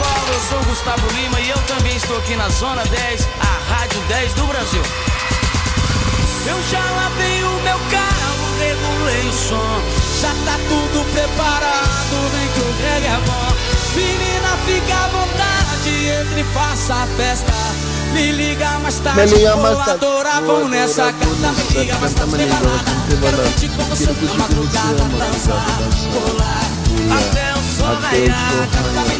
Pessoal, eu sou o Gustavo Lima e eu também estou aqui na Zona 10, a Rádio 10 do Brasil. Eu já lavei o meu carro, regulei o som, já tá tudo preparado, vem que o reggae é bom. Menina, fica à vontade, entre e faça a festa. Me liga mais tarde, Me liga mais tarde. adorar, Vou nessa adorar, vou carta. Me nessa liga mais tarde, liga balada. Quero curtir com você na madrugada, dançar, pular, até o sol raiar.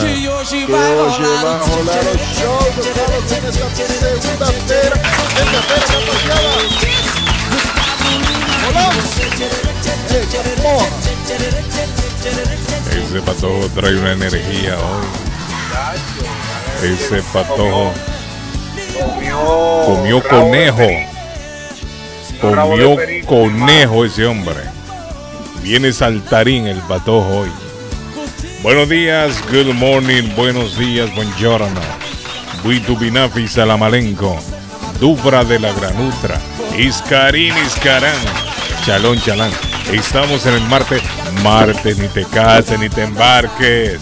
Que hoje vai rolar. o show do Carlos segunda-feira. Segunda-feira, rapaziada. Eita, porra. Ese patojo trae una energía hoy. Ese patojo comió conejo. Comió conejo ese hombre. Viene saltarín el patojo hoy. Buenos días, good morning, buenos días, buongiorno. Buitu Binafi Salamalenco. Dubra de la Granutra. Iscarín, Iscarán. Chalón, chalán. Estamos en el martes. Martes, ni te cases, ni te embarques.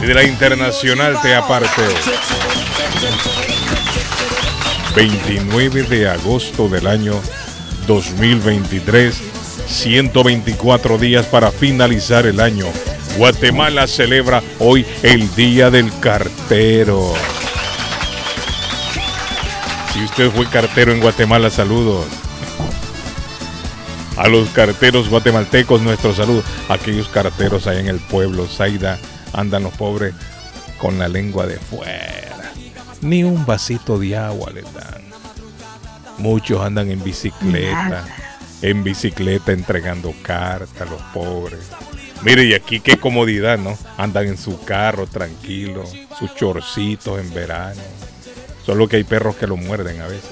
De la internacional te apartes. 29 de agosto del año 2023. 124 días para finalizar el año. Guatemala celebra hoy el Día del Cartero. Si usted fue cartero en Guatemala, saludos. A los carteros guatemaltecos, nuestro saludo. Aquellos carteros allá en el pueblo, Zaida, andan los pobres con la lengua de fuera. Ni un vasito de agua les dan. Muchos andan en bicicleta, en bicicleta entregando cartas a los pobres. Mire, y aquí qué comodidad, ¿no? Andan en su carro tranquilo, sus chorcitos en verano. Solo que hay perros que los muerden a veces.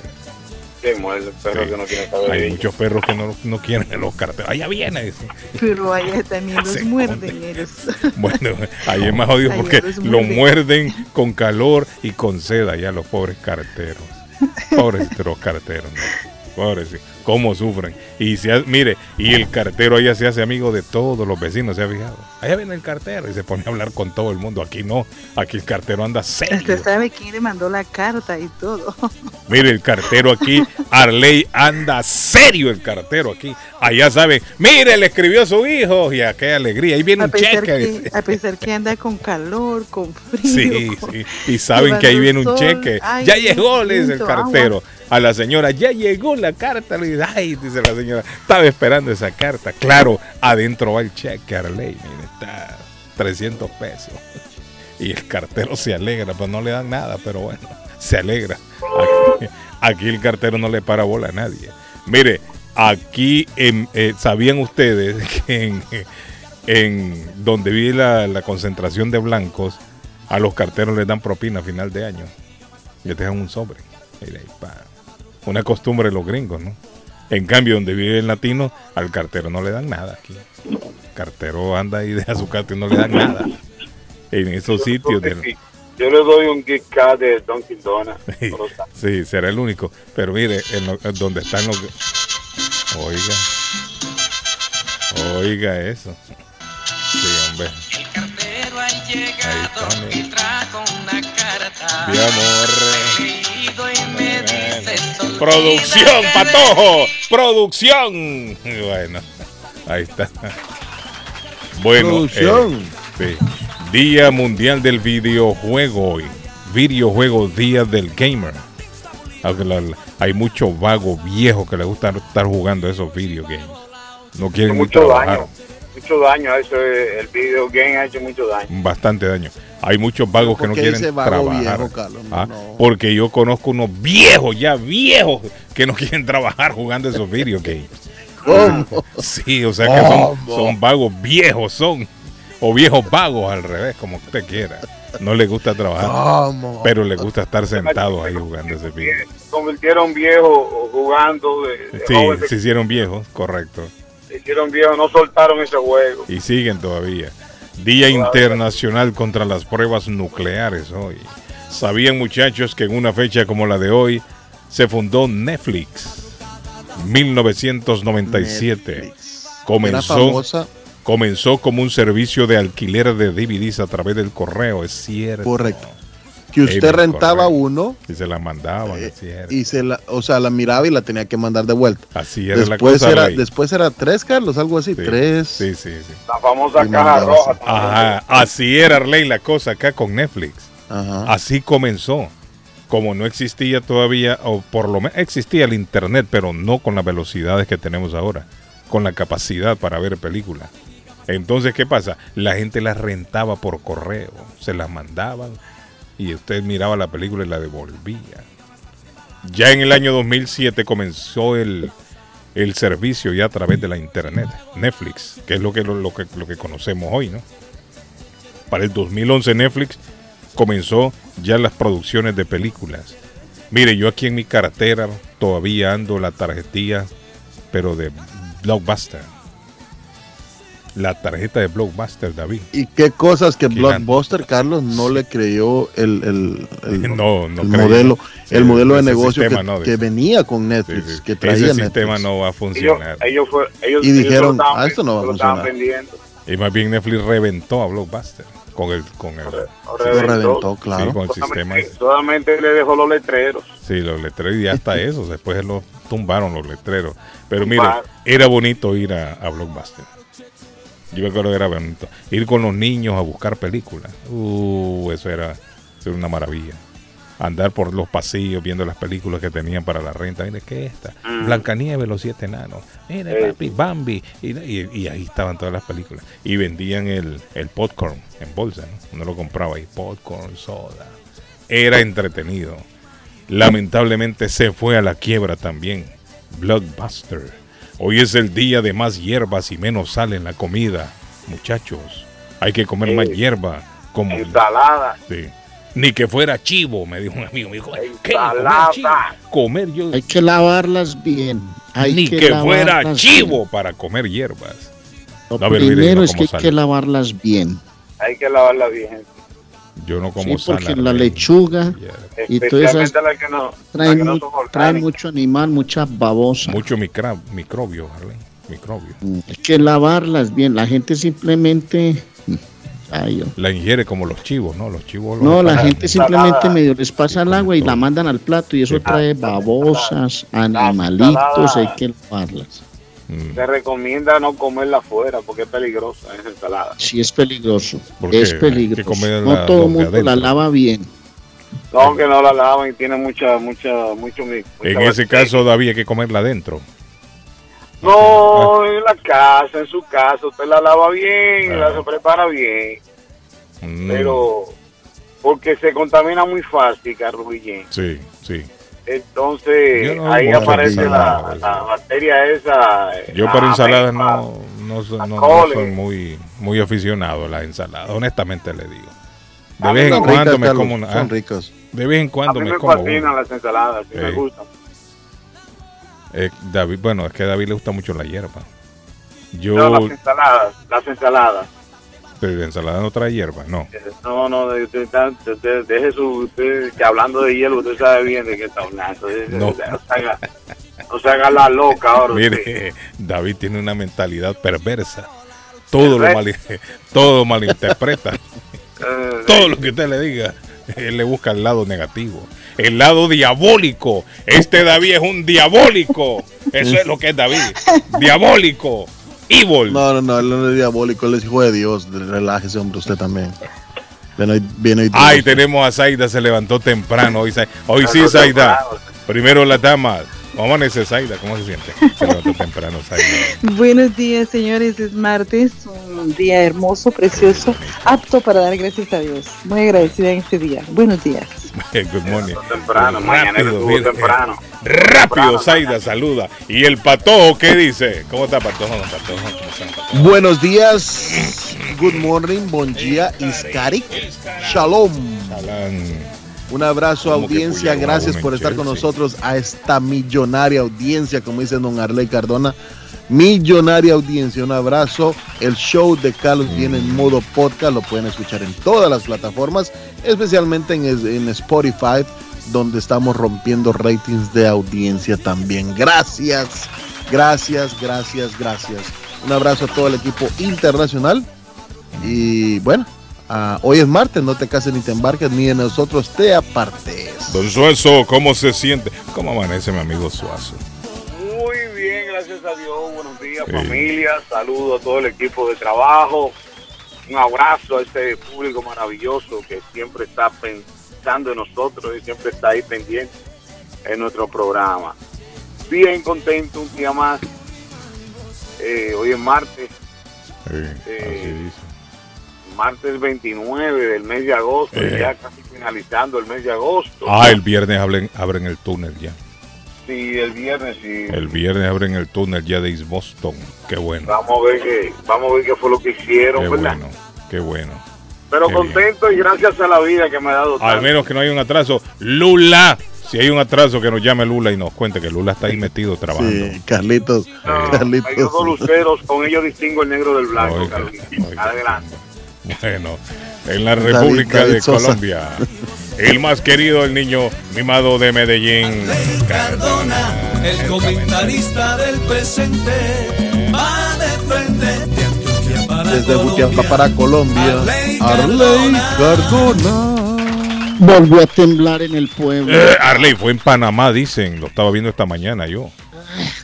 Que muerde el perro Sí. que no quiere saber de Hay muchos perros que no, no quieren los carteros. Allá viene. dice. Pero allá también los muerden ellos. Bueno, ahí es más Allá porque lo muerden. muerden con calor y con seda ya los pobres carteros. Pobres los carteros, ¿no? Pobres, sí. Cómo sufren. Y se mire, y el cartero allá se hace amigo de todos los vecinos, ¿se ha fijado? Allá viene el cartero y se pone a hablar con todo el mundo. Aquí no, aquí el cartero anda serio. Usted sabe quién le mandó la carta y todo. Mire, el cartero aquí, Arley anda serio el cartero aquí. Allá saben, mire, le escribió a su hijo y a qué alegría. Ahí viene A un cheque. que, a pesar que anda con calor, con frío. Sí, con- sí. Y saben que ahí viene un sol. cheque. Ay, ya llegó, le dice el cartero. agua. A la señora, ya llegó la carta. Le dice, ay, dice la señora, estaba esperando esa carta. Claro, adentro va el cheque, Arley. Mire, está 300 pesos. Y el cartero se alegra, pues no le dan nada, pero bueno, se alegra. Aquí, el cartero no le para bola a nadie. Mire, aquí en- eh, sabían ustedes que en, donde vive la, la concentración de blancos, a los carteros les dan propina a final de año. Les dejan un sobre. Mire, ahí, pa. Una costumbre de los gringos, ¿no? En cambio, donde vive el latino, al cartero no le dan nada aquí. El cartero anda y deja su carta y no le dan nada. En esos sitios del, Sí, Yo le doy un gift card de Dunkin' Donuts. Sí, será el único. Pero mire, en lo- en donde están los... Oiga. Oiga eso. Sí, hombre. El cartero ha Ahí llegado está, y trajo una carta. Mi amor. He leído y me dice, "Olvídate Producción, patojo. Producción. Bueno, ahí está. Bueno, Producción. eh, sí. Día Mundial del Videojuego hoy. videojuego Día del Gamer. Aunque la- la- hay muchos vagos viejos que les gusta estar jugando esos video games. No quieren mucho trabajar. daño. Mucho daño a eso. eh, El video game ha hecho mucho daño. Bastante daño. Hay muchos vagos que ¿Por no quieren trabajar. viejo, Carlos? Ah, no. Porque yo conozco unos viejos, ya viejos, que no quieren trabajar jugando esos video games. ¿Cómo? Sí, o sea que son, son vagos viejos, son. O viejos vagos al revés, como usted quiera. No les gusta trabajar, ¿Cómo? pero les gusta estar sentados ahí jugando ese video. Se convirtieron viejos jugando. De, de Sí, se hicieron viejos, correcto. Hicieron viejos, no soltaron ese juego. Y siguen todavía. Día Internacional contra las Pruebas Nucleares hoy. ¿Sabían muchachos que en una fecha como la de hoy se fundó Netflix? 1997. Netflix. Comenzó, comenzó como un servicio de alquiler de DVDs a través del correo, es cierto. correcto. Que usted rentaba uno Y se la mandaban, eh, y se la, o sea, la miraba y la tenía que mandar de vuelta. Así era Después la cosa. era, después era tres, Carlos, algo así, Sí, tres. Sí, sí, sí. La famosa caja mandaba roja. así. Ajá, así era Arley la cosa acá con Netflix. Ajá. Así comenzó. Como no existía todavía, o por lo menos existía el internet, pero no con las velocidades que tenemos ahora, con la capacidad para ver películas. Entonces, ¿qué pasa? La gente las rentaba por correo, se las mandaban y usted miraba la película y la devolvía. Ya en el año 2007 comenzó el, el servicio ya a través de la internet, Netflix, que es lo que, lo, que, lo que conocemos hoy, ¿no? Para el 2011 Netflix comenzó ya las producciones de películas. Mire, yo aquí en mi cartera todavía ando la tarjetilla, pero de Blockbuster. La tarjeta de Blockbuster, David. ¿Y qué cosas que Blockbuster, Carlos, no le creyó el, el, el- No, no el modelo, Sí, el modelo de negocio sistema que, no, que venía con Netflix, sí. que traía Ese Netflix. sistema no va a Ellos, funcionar. ellos, fue, ellos, Y ellos dijeron, estaban- "Ah, esto no va a funcionar". vendiendo. Y más bien Netflix reventó a Blockbuster con el, con el, Lo reventó, claro. sí, con el sistema. Solamente, le dejó los letreros. Sí, los letreros y hasta eso, después los tumbaron los letreros. Pero mire, era bonito ir a, a Blockbuster. Yo me acuerdo que era bonito. Ir con los niños a buscar películas. Uh, eso era, eso era una maravilla. Andar por los pasillos viendo las películas que tenían para la renta. Mire, ¿qué es esta? Mm. Blancanieves, los siete enanos. Mire, papi, Bambi. Y, y- y ahí estaban todas las películas. Y vendían el, el popcorn en bolsa. ¿no? Uno lo compraba ahí. Popcorn, soda. Era entretenido. Lamentablemente se fue a la quiebra también. Blockbuster. Hoy es el día de más hierbas y menos sal en la comida. Muchachos, hay que comer más hierba. Como, Ensalada. sí. Ni que fuera chivo, me dijo un amigo. Me dijo, ¿qué? ¿Comer chivo? Comer yo. Hay que lavarlas bien. Hay Ni que, fuera lavarlas chivo para comer hierbas. Lo No, primero es que hay que lavarlas bien. Hay que lavarla bien. Yo no como Sí, porque la lechuga. Y que no, trae, no mu- mucho animal, mucha babosa. Mucho micra- microbio, Arley. Microbio. Mm, Hay que lavarlas bien. La gente simplemente. mm, ay, La ingiere como los chivos, ¿no? Los chivos. los No, la gente simplemente medio les pasa el agua y la todo. mandan al plato y eso Sí. trae babosas, animalitos, hay que lavarlas. Mm. Se recomienda no comerla afuera porque es peligrosa esa ensalada. Sí es peligroso, Porque es peligroso. No todo el mundo la lava bien. No, que no la lavan y tiene mucha, mucha, mucho En ese bacteria. caso, David, hay que comerla adentro. No, en la casa, en su casa, usted la lava bien, Ah. la se prepara bien, Mm, pero porque se contamina muy fácil, Carlos Guillén. Sí, sí. Entonces no ahí aparece ensalada, la, la bacteria esa. eh, Yo para ensaladas no, no, so- no- soy muy, muy aficionado a las ensaladas, honestamente le digo. De vez en cuando ricas, me Carlos, como una. son ah, ricas. de vez en A cuando mí me me como fascinan una. las ensaladas, sí me Sí. gustan. Eh, David, bueno, es que a David le gusta mucho la hierba. Yo, No, las ensaladas, las ensaladas. Pero la ensalada no trae hierba, no. No, no, de- usted, está- usted- deje su, usted, que hablando de hielo, usted sabe bien de qué está hablando. No. No, se haga, no se haga la loca ahora. Mire, David tiene una mentalidad perversa. Todo lo, mal, todo malinterpreta. Eh, Todo lo que usted le diga, él le busca el lado negativo. El lado diabólico. Este David es un diabólico. Eso es lo que es David. Diabólico. Evil. No, no, no, él no es diabólico, él es hijo de Dios. Relájese, hombre, usted también. Ven hoy, ven hoy Ay, día. tenemos a Zaida, se levantó temprano. Hoy, hoy sí, Zaida. Primero la dama. ¿Cómo amanece Zaida? ¿Cómo se siente? Se levantó temprano, Zaida. Buenos días, señores. Es martes, un día hermoso, precioso, apto para dar gracias a Dios. Muy agradecida en este día. Buenos días. Good morning. Temprano, Rápido, mira, temprano. Rápido, Temprano. Zaida, saluda. ¿Y el patojo qué dice? ¿Cómo está patojo? Patojo, ¿cómo está, Patojo? Buenos días, good morning, bon día, Iskarik, shalom. Alan. Un abrazo, ¿Cómo que audiencia, gracias por estar con nosotros a esta millonaria audiencia, como dice don Arley Cardona. Millonaria audiencia, un abrazo. El show de Carlos viene en modo podcast, lo pueden escuchar en todas las plataformas, especialmente en, en Spotify, donde estamos rompiendo ratings de audiencia también. Gracias, gracias, gracias, gracias. Un abrazo a todo el equipo internacional. Y bueno, ah, hoy es martes, no te cases ni te embarques, ni de nosotros te apartes. Don Suazo, ¿cómo se siente? ¿Cómo amanece mi amigo Suazo? Muy bien, gracias a Dios. Buenos días, Sí. familia. Saludo a todo el equipo de trabajo. Un abrazo a este público maravilloso que siempre está pensando en nosotros y siempre está ahí pendiente en nuestro programa. Bien contento un día más. Eh, hoy es martes, Sí, Eh, así dice. Martes 29 del mes de agosto, Eh. ya casi finalizando el mes de agosto. Ah, el viernes abren, abren el túnel ya. Sí, el viernes sí. El viernes abren el túnel ya de East Boston. Qué bueno. Vamos a ver qué, vamos a ver qué fue lo que hicieron, Qué ¿verdad? bueno. Qué bueno. Pero Qué contento y gracias a la vida que me ha dado Al menos que no haya un atraso. Lula. Si hay un atraso, que nos llame Lula y nos cuente que Lula está ahí metido trabajando. Sí, Carlitos, No, Carlitos. dos luceros, con ellos distingo el negro del blanco, Oiga, Carlitos. oiga. Adelante. Bueno, en la República David de Sosa. Colombia, el más querido, el niño mimado de Medellín. Cardona, el comentarista del presente, va de frente de Antioquia para Desde Colombia. Butiapa para Colombia, Arley Arley Cardona. Cardona. Volvió a temblar en el pueblo. Eh, Arley fue en Panamá, dicen. Lo estaba viendo esta mañana yo.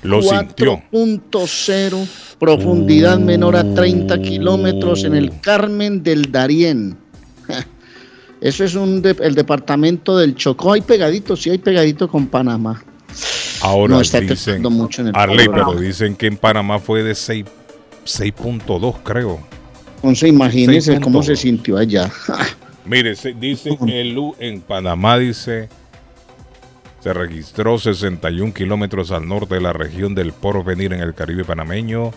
Lo sintió. 4.0, profundidad menor a 30 kilómetros en el Carmen del Darién. Eso es un de- el departamento del Chocó. Hay pegadito, sí hay pegadito con Panamá. Ahora No está dicen, mucho en el Arley, pero dicen que en Panamá fue de 6 6.2, creo. Entonces imagínense 6.2. cómo se sintió allá. Mire, dice el U en Panamá, dice, se registró 61 kilómetros al norte de la región del Porvenir en el Caribe panameño,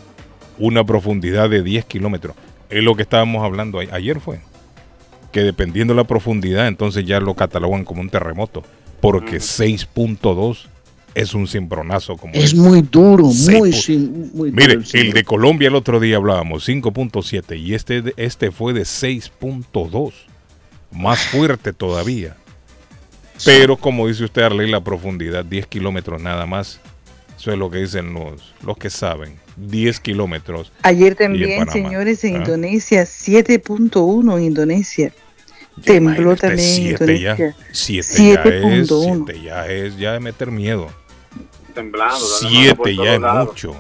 una profundidad de 10 kilómetros. Es lo que estábamos hablando ayer fue, que dependiendo de la profundidad, entonces ya lo catalogan como un terremoto, porque 6.2 es un cimbronazo como es muy duro, muy, sin- muy duro. Mire, el el de Colombia el otro día hablábamos, 5.7, y este, de- este fue de 6.2, más fuerte todavía. Pero como dice usted, Arley, la profundidad, 10 kilómetros nada más. Eso es lo que dicen los, los que saben. 10 kilómetros. Ayer también, en señores, en Ah. Indonesia, 7.1 en Indonesia. Tembló Imagínate, también en siete ya. Indonesia. 7 ya es, 7.1. 7 ya es, ya de meter miedo. Temblando. dando por 7 ya es lados. mucho.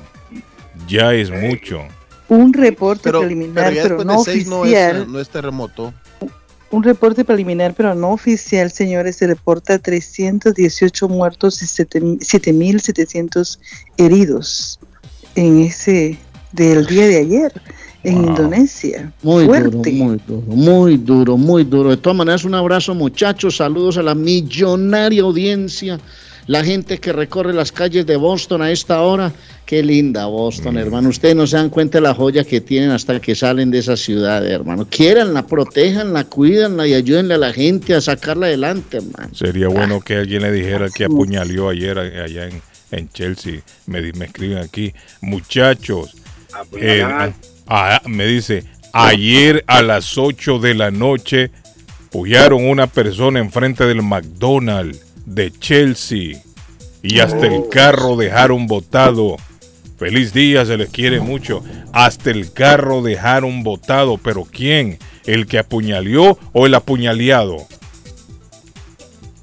Ya es mucho. Un reporte Pero, preliminar, pero ya pero, no seis no oficial. es, no es terremoto. Un reporte preliminar, pero no oficial, señores, se reporta 318 muertos y 7.700 heridos en ese del día de ayer en Wow. Indonesia. Muy Fuerte. duro, muy duro, muy duro, muy duro. De todas maneras, un abrazo muchachos, saludos a la millonaria audiencia, la gente que recorre las calles de Boston a esta hora. Qué linda Boston, hermano. Ustedes no se dan cuenta de la joya que tienen hasta que salen de esa ciudad, hermano. Quieranla, protéjanla, cuídanla y ayúdenle a la gente a sacarla adelante, hermano. Sería bueno que alguien le dijera que apuñaleó ayer allá en, en Chelsea. Me, me escriben aquí, muchachos. eh, Apuñalar. ah, me dice, ayer a las 8 de la noche pullaron una persona enfrente del McDonald's de Chelsea y hasta el carro dejaron botado. Feliz día, se les quiere mucho. Hasta el carro dejaron botado, pero ¿quién? ¿El que apuñaleó o el apuñaleado?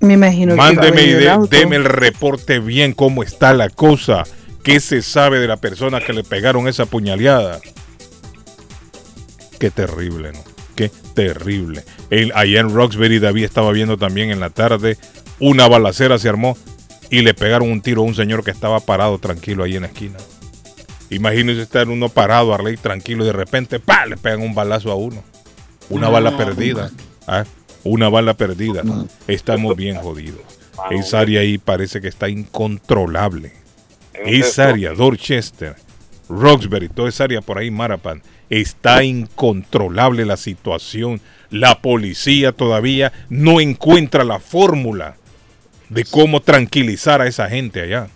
Me imagino Mándeme que y de- deme el reporte bien cómo está la cosa. ¿Qué se sabe de la persona que le pegaron esa puñaleada? Qué terrible, ¿no? Qué terrible. El, allá en Roxbury, David estaba viendo también en la tarde, una balacera se armó y le pegaron un tiro a un señor que estaba parado tranquilo ahí en la esquina. Imagínese estar uno parado, Arley, tranquilo, y de repente, ¡pa! le pegan un balazo a uno. Una No, bala perdida. ¿ah? Una bala perdida. Estamos bien jodidos. Esa área ahí parece que está incontrolable. Esa área, Dorchester, Roxbury, toda esa área por ahí, Marapan, está incontrolable la situación. La policía todavía no encuentra la fórmula de cómo tranquilizar a esa gente allá.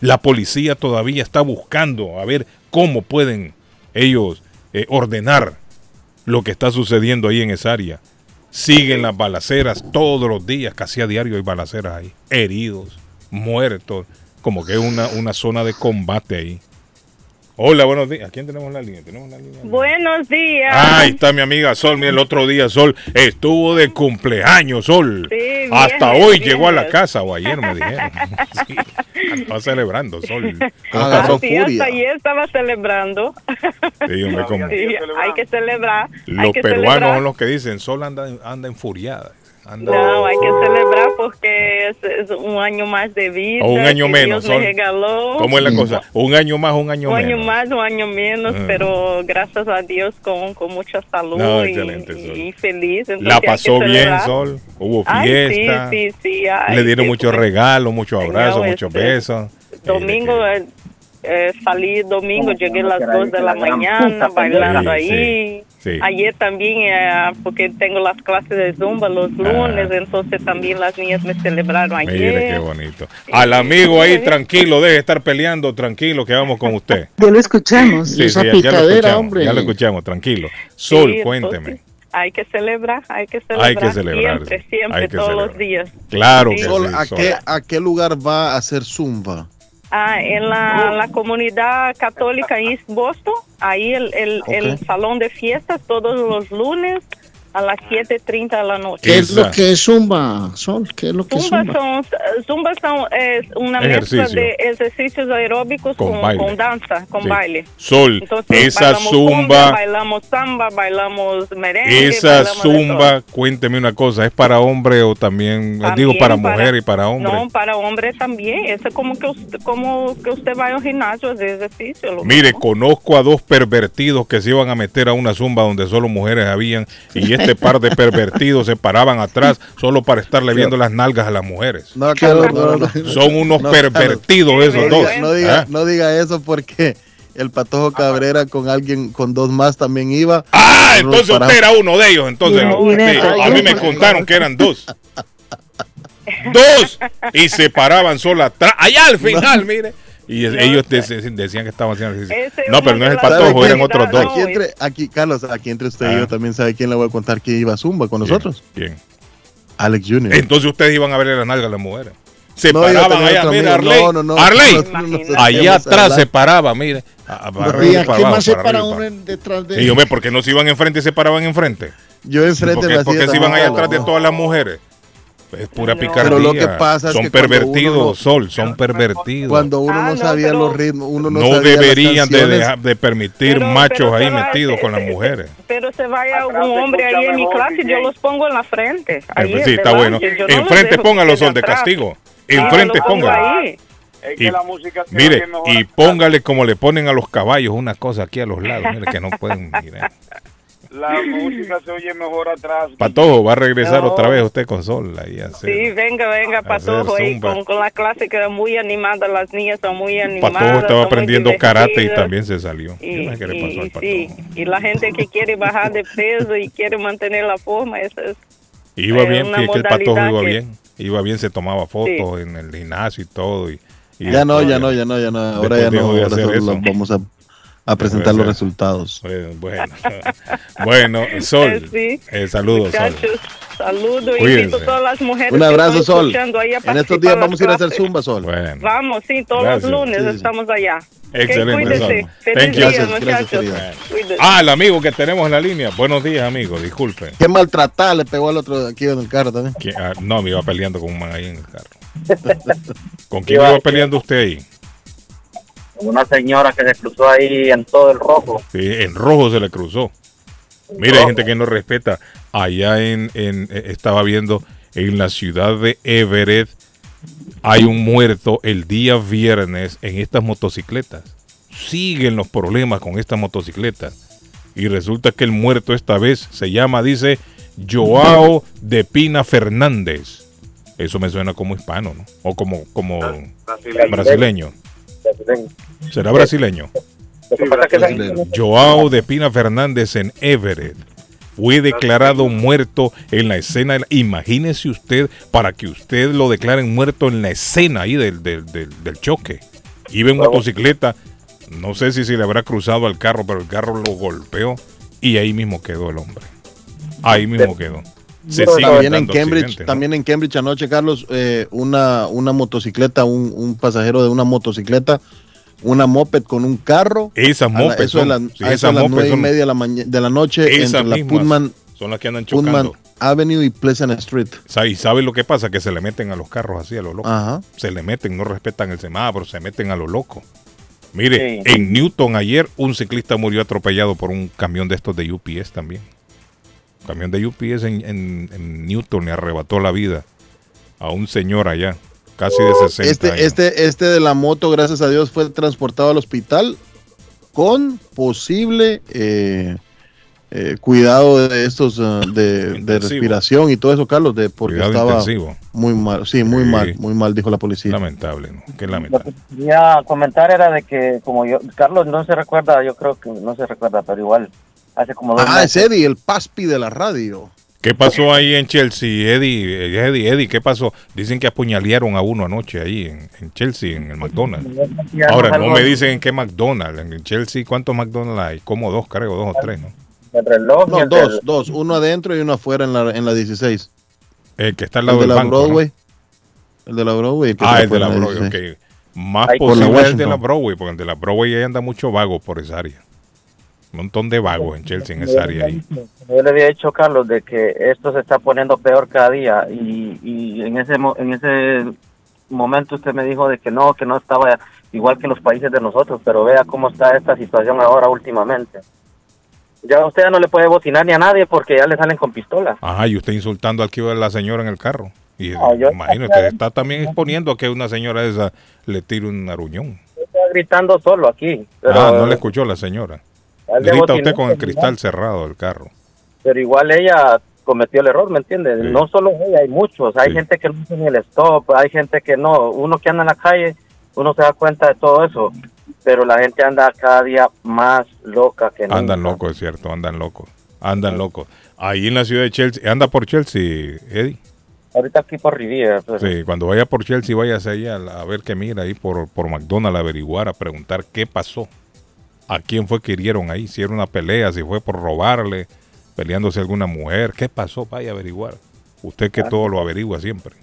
La policía todavía está buscando a ver cómo pueden ellos eh, ordenar lo que está sucediendo ahí en esa área. Siguen las balaceras todos los días, casi a diario hay balaceras ahí. Heridos, muertos, como que es una, una zona de combate ahí. Hola, buenos días. ¿A quién tenemos en la línea? ¿Tenemos la línea? Buenos días. Ah, Ahí está mi amiga Sol. Mira, el otro día Sol estuvo de cumpleaños, Sol. Sí, bien, Hasta bien, hoy bien. llegó a la casa, o ayer me dijeron. Sí, estaba celebrando, Sol. Ah, sí, hasta ayer estaba celebrando. Sí, hombre, como- Sí, hay que celebrar. Los que peruanos celebrar. son los que dicen, Sol anda, anda enfuriada. Anda- No, hay que celebrar porque es, es un año más de vida. O un año menos, Dios me regaló. ¿Cómo es la cosa? Un año más, un año Un año menos. más, un año menos, Ah. pero gracias a Dios con, con mucha salud No, y, y feliz. entonces La pasó bien. Sol. Hubo Ay, sí, fiesta. sí, sí, ay, Le dieron muchos fue- regalos, muchos abrazos, no, muchos este, besos. Domingo, eh, eh, salí domingo, llegué a las 2 de la mañana bailando sí, ahí. Sí. Ayer también, eh, porque tengo las clases de Zumba los lunes, entonces también las niñas me celebraron ayer. Mire qué bonito. Al amigo ahí, tranquilo, deje de estar peleando, tranquilo, que vamos con usted. Ya lo escuchamos. Sí, Esa sí, ya lo picadera, escuchamos, hombre. ya lo escuchamos, tranquilo. Sol, Sí, cuénteme. Hay que celebrar, hay que celebrar. Hay que celebrar, Siempre, siempre, todos celebrar. los días. Claro Sí. que Sol, sí, ¿a, Sol. qué, ¿A qué lugar va a hacer Zumba? Ah, en la, la comunidad católica en East Boston, ahí el, el, el salón de fiestas todos los lunes a las 7.30 de la noche. ¿Qué es lo que es Zumba, Sol? ¿Qué es lo que es Zumba Zumba? son, Zumba son es una mezcla Ejercicio. de ejercicios aeróbicos Con con, con danza, con Sí. baile. Sol, Entonces, esa bailamos cumbia, zumba, bailamos samba, bailamos merengue, esa bailamos zumba, cuénteme una cosa, ¿es para hombre o también, También digo, para mujer y para hombre? No, para hombre también. Eso es como que usted, como que usted vaya a un gimnasio de ejercicio. lo Mire, mismo. conozco a dos pervertidos que se iban a meter a una zumba donde solo mujeres habían y este par de pervertidos se paraban atrás solo para estarle viendo las nalgas a las mujeres. No, Qué Carlos, no, horror. no, no. Son unos No, pervertidos Carlos. esos No dos. diga- No diga, ¿Ah? no diga eso porque el Patojo Cabrera con alguien, con dos más también iba. Ah, entonces usted era uno de ellos. Entonces, sí, a mí me contaron que eran dos. Dos. Y se paraban solo atrás. Allá al final, mire. Y ellos dec- decían que estaban haciendo ejercicio. No, pero no es el patojo, ¿Sabe eran quién? otros dos. Aquí entre, aquí, Carlos, aquí entre usted y Ah. yo también sabe quién le voy a contar que iba a Zumba con nosotros. Bien. Alex Junior. Entonces ustedes iban a ver las nalgas a las mujeres. Se No, paraban allá, mira. Arley. No, no, no. Arley, allá atrás se paraba, mire. ¿Y a qué más se para para arriba y uno para- en- detrás de Y yo, ve, ¿por qué no se iban enfrente y se paraban enfrente? Yo enfrente ¿Por me qué, hacía por qué se iban allá atrás de todas las mujeres? Es pura No. picardía. Pero lo que pasa es son que pervertidos, no- Sol, son pervertidos. Cuando uno Ah, no no, sabía los ritmos, uno no, no, sabía deberían de, dejar- de permitir Pero- machos pero ahí va- metidos con las mujeres. Pero se vaya un hombre ahí en mi clase, DJ. yo los pongo en la frente. Ahí Eh, sí, está bueno. Enfrente dejo póngalo, que Sol, de castigo. Enfrente yo lo pongo póngalo. ahí. Es Y- la música Mire, y póngale como le ponen a los caballos una cosa aquí a los lados, mire que no pueden mirar. La música se oye mejor atrás. Patojo, va a regresar No. otra vez usted con Sol ahí a hacer- Sí, venga, venga, Patojo, ahí con, con la clase que era muy animada, las niñas son muy animadas. Patojo estaba aprendiendo karate y también se salió. Y, no qué le pasó y- al Patojo. sí, y la gente que quiere bajar de peso y quiere mantener la forma, eso es Iba Eh, bien, una que, el Patojo iba que- bien. Iba bien, se tomaba fotos en el gimnasio y todo. Y, y Ya no, después ya no, ya no, ya no. Ahora después ya no. Ahora hacer solo eso. vamos a, a presentar los resultados. Bueno, bueno, bueno, Sol, Eh, sí. eh, saludos. Muchachos, saludos. Cuídense. Invito a todas las mujeres. Un abrazo, Sol. escuchando ahí a En estos días vamos a ir a hacer. Zumba, Sol. Bueno, Vamos, sí, todos Gracias. los lunes Sí, sí. estamos allá. Excelente. Sol. Feliz día, Gracias, gracias, muchachos. Ah, el amigo que tenemos en la línea. Buenos días, amigo. Disculpe. Qué maltratada le pegó al otro aquí en el carro también. ¿Quién- ah, no, me iba peleando con un man ahí en el carro. ¿Con quién iba peleando usted ahí? Una señora que se cruzó ahí en todo el rojo. Sí, en rojo se le cruzó. Mira, hay gente que no respeta. Allá en, en- eh, estaba viendo en la ciudad de Everett hay un muerto el día viernes en estas motocicletas. Siguen los problemas con estas motocicletas. Y resulta que el muerto esta vez se llama, dice, Joao de Pina Fernández. Eso me suena como hispano, ¿no? O como, como brasileño. ¿Será brasileño? Pasa es que esa- Joao de Pina Fernández en Everett fue declarado muerto en la escena. Imagínese usted para que usted lo declaren muerto en la escena ahí del, del, del- del choque. Iba en motocicleta, no sé si se le habrá cruzado al carro, pero el carro lo golpeó y ahí mismo quedó el hombre. Ahí mismo quedó. Se también en Cambridge, también en Cambridge anoche, Carlos, eh, una, una motocicleta, un, un pasajero de una motocicleta, una moped con un carro. Esas de son- sí, a esas las nueve y media de la, de la noche Esas entre la Putman, son las que andan Putman chocando. Avenue y Pleasant Street. ¿Y sabe lo que pasa? Que se le meten a los carros así a lo loco. Ajá. Se le meten, no respetan el semáforo, se meten a lo loco. Mire, Sí. en Newton ayer un ciclista murió atropellado por un camión de estos de UPS también. Camión de UPS en, en- en Newton le arrebató la vida a un señor allá, casi de 60 Este, años. este, este de la moto, gracias a Dios, fue transportado al hospital con posible eh, eh, cuidado de estos ah, de, respiración y todo eso, Carlos, de porque Cuidado estaba intensivo. muy mal, sí, muy Sí. mal, muy mal, dijo la policía. Lamentable, ¿no? Qué Lo lamentable. que quería comentar era de que, como yo, Carlos no se recuerda, yo creo que no se recuerda, pero igual, hace como dos Ah, es. Eddie, el paspi de la radio. ¿Qué pasó ahí en Chelsea, Eddie? Eh, Eddie, Eddie, ¿qué pasó? Dicen que apuñalearon a uno anoche ahí en, en Chelsea, en el McDonald's. Ahora, no me dicen en qué McDonald's. En Chelsea, ¿cuántos McDonald's hay? Como dos, creo, dos o tres, ¿no? El reloj y No, dos, dos, uno adentro y uno afuera en la, en la 16. El que está al El lado de del la banco, ¿no? Broadway. El de la Broadway. que Ah, el de la Broadway, 16. ok. Más Ahí por la posible el de la. Broadway, porque el de la Broadway ahí anda mucho vago por esa área. Un montón de vagos en Chelsea, en esa área ahí. Yo le había dicho, Carlos, de que esto se está poniendo peor cada día y, y en ese en ese momento usted me dijo de que no, que no estaba igual que los países de nosotros, pero vea cómo está esta situación ahora últimamente. Ya usted ya no le puede botinar ni a nadie porque ya le salen con pistola. Ajá, y usted insultando al que iba la señora en el carro. Y No, yo- imagino, usted está también exponiendo a que una señora esa le tire un aruñón. Está gritando solo aquí. Pero, ah, no le escuchó la señora. Grita usted con el cristal cerrado del carro. pero igual ella cometió el error, ¿me entiendes? Sí. No solo ella, hay muchos. Hay Sí. gente que no hace ni el stop, hay gente que no. Uno que anda en la calle, uno se da cuenta de todo eso. Pero la gente anda cada día más loca que nunca. Andan locos, es cierto, andan locos. Andan locos. Ahí en la ciudad de Chelsea, anda por Chelsea, Eddie. Ahorita aquí por Riviera. pues. Sí, cuando vaya por Chelsea, váyase ahí a, a ver qué mira ahí por, por McDonald's, a averiguar, a preguntar qué pasó. A quién fue que hirieron ahí, si era una pelea, si fue por robarle, peleándose alguna mujer. ¿Qué pasó? Vaya a averiguar. Usted que todo lo averigua siempre.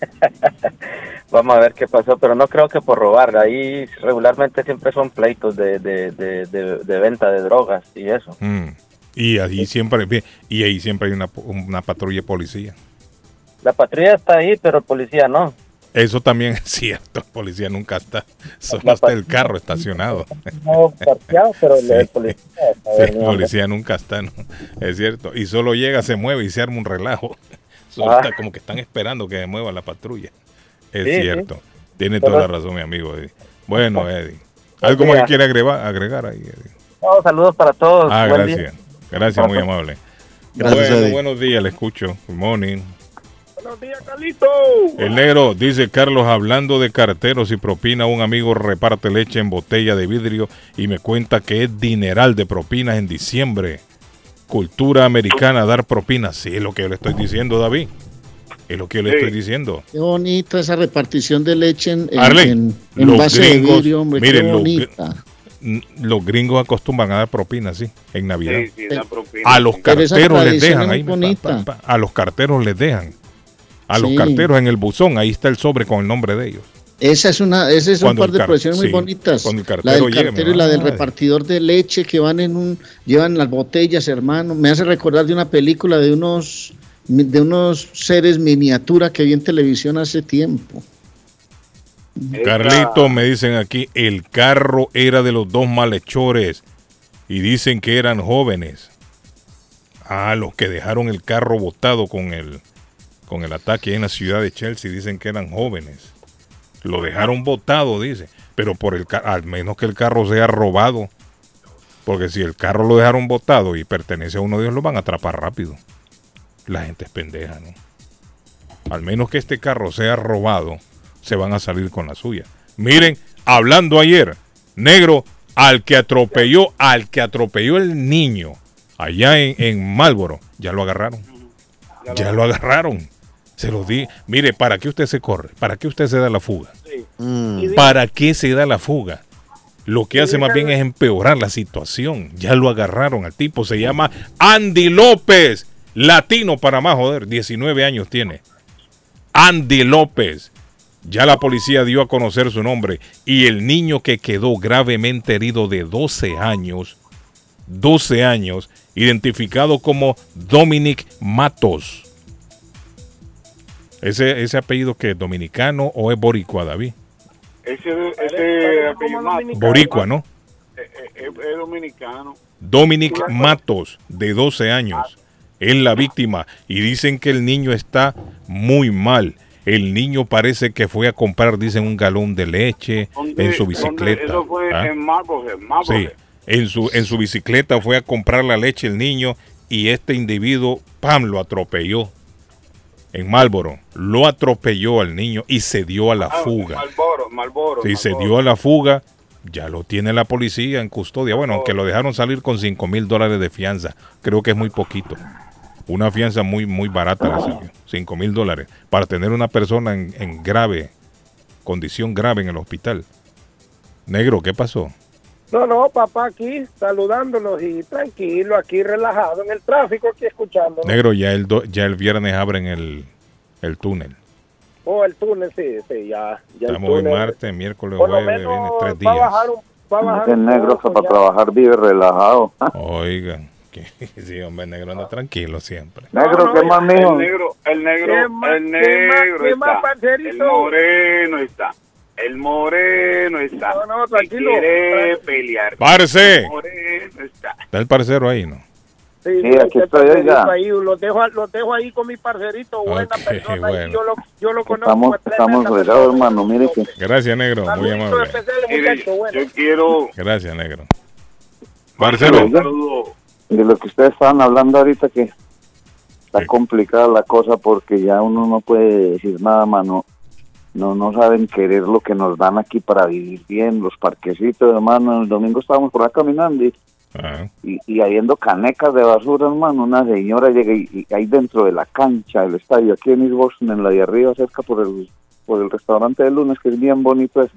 Vamos a ver qué pasó, pero no creo que por robar. Ahí regularmente siempre son pleitos de, de, de, de, de venta de drogas y eso. Mm. Y ahí siempre, y ahí siempre hay una, una patrulla de policía. La patrulla está ahí, pero el policía no. Eso también es cierto, el policía nunca está, solo está el carro estacionado. No parqueado, pero el- policía está Sí, el veniendo. policía nunca está, ¿no? es cierto. Y solo llega, se mueve y se arma un relajo. Solo Ah. está como que están esperando que se mueva la patrulla. Es Sí, sí. cierto. Tiene Pero- toda la razón, mi amigo Eddie. Bueno, Eddie. ¿Algo más que quiere agregar, agregar ahí, Eddie? No, saludos para todos. Ah, Buen día. gracias. Gracias, muy amable. Gracias, bueno, Eddie. buenos días, le escucho. Good morning. Buenos días, Carlito. El negro dice Carlos hablando de carteros y propina, un amigo reparte leche en botella de vidrio y me cuenta que es dineral de propinas en diciembre. Cultura americana dar propinas. Sí, es lo que yo le estoy diciendo, David. Es lo que yo le Sí. estoy diciendo. Qué bonita esa repartición de leche en, en, Arley, en- en los base gringos, de vidrio, hombre. miren, qué bonita. Los gringos acostumbran a dar propinas, sí, en Navidad. Sí, sí, da propina. A los carteros les dejan ahí. pa- a los carteros les dejan. A los carteros en el buzón, ahí está el sobre con el nombre de ellos. Esa es una, ese es un Cuando par el de profesiones muy sí, bonitas. cuando el La del cartero y la del repartidor de leche que van en un, llevan las botellas, hermano. Me hace recordar de una película de unos, de unos seres miniatura que vi en televisión hace tiempo. Carlito, me dicen aquí, el carro era de los dos malhechores y dicen que eran jóvenes. Ah, los que dejaron el carro botado con el, con el ataque en la ciudad de Chelsea dicen que eran jóvenes. Lo dejaron botado, dice. Pero por el al menos que el carro sea robado. Porque si el carro lo dejaron botado y pertenece a uno de ellos, lo van a atrapar rápido. La gente es pendeja, ¿no? Al menos que este carro sea robado, se van a salir con la suya. Miren, hablando ayer, negro, al que atropelló, al que atropelló el niño allá en, en Marlboro, ya lo agarraron. Ya lo agarraron. Se lo di. Mire, ¿para qué usted se corre? ¿Para qué usted se da la fuga? Mm. ¿Para qué se da la fuga? Lo que hace más bien es empeorar la situación. Ya lo agarraron al tipo. Se llama Andy López. Latino para más joder. 19 años tiene. Andy López. Ya la policía dio a conocer su nombre. Y el niño que quedó gravemente herido de 12 años. 12 años. Identificado como Dominic Matos. Ese, ese apellido que es dominicano o es boricua, David. Ese, ese apellido Mato, Boricua, ¿no? Es, es- es dominicano. Dominic Matos, de 12 años, es la víctima y dicen que el niño está muy mal. El niño parece que fue a comprar, dicen, un galón de leche ¿Dónde- en su bicicleta. Eso fue ¿ah? en Marblehead. Sí, en su, en su bicicleta fue a comprar la leche el niño y este individuo, pam, lo atropelló. En Marlboro, lo atropelló al niño y se dio a la Ah, fuga. Marlboro, Marlboro. Si se dio a la fuga, ya lo tiene la policía en custodia. Bueno, aunque lo dejaron salir con 5 mil dólares de fianza, creo que es muy poquito. Una fianza muy, muy barata le salió. 5 mil dólares para tener una persona en, en grave, condición grave en el hospital. Negro, ¿qué pasó? No, no, papá aquí saludándonos y tranquilo, aquí relajado en el tráfico, aquí escuchando. Negro, ya el, do- ya el viernes abren el, el túnel. Oh, el túnel, sí, sí, ya. ya el Estamos hoy martes, miércoles, Por lo jueves, menos viene tres va a días. bajar un, va a bajar Ese un negro poco, para ya. trabajar vive relajado. Oigan, que, sí, hombre, negro anda tranquilo siempre. Negro, ¿qué más, mijo? El negro, el negro, ¿Qué más- el negro qué más, está. parcerito? El moreno está. El moreno está. No, no, tranquilo, quiere pelear. ¡Parce! El moreno está. Está el parcero ahí, ¿no? Sí, Sí, sí, aquí estoy, oiga. ahí, lo dejo, lo dejo ahí con mi parcerito, buena Ok, persona, bueno. yo lo, yo lo conozco. Estamos, es estamos persona. hermano. Mire que Gracias, negro. Muy Saludito amable. especial, Mire, muchacho, bueno. yo quiero Gracias, negro. saludo. de lo que ustedes estaban hablando ahorita que está Sí. complicada la cosa porque ya uno no puede decir nada, mano. No, no saben querer lo que nos dan aquí para vivir bien, los parquecitos, hermano. El domingo estábamos por ahí caminando y, ah, y, y habiendo canecas de basura, hermano. Una señora llega y, y ahí dentro de la cancha del estadio, aquí en East Boston, en la de arriba, cerca por el, por el restaurante de lunes, que es bien bonito eso.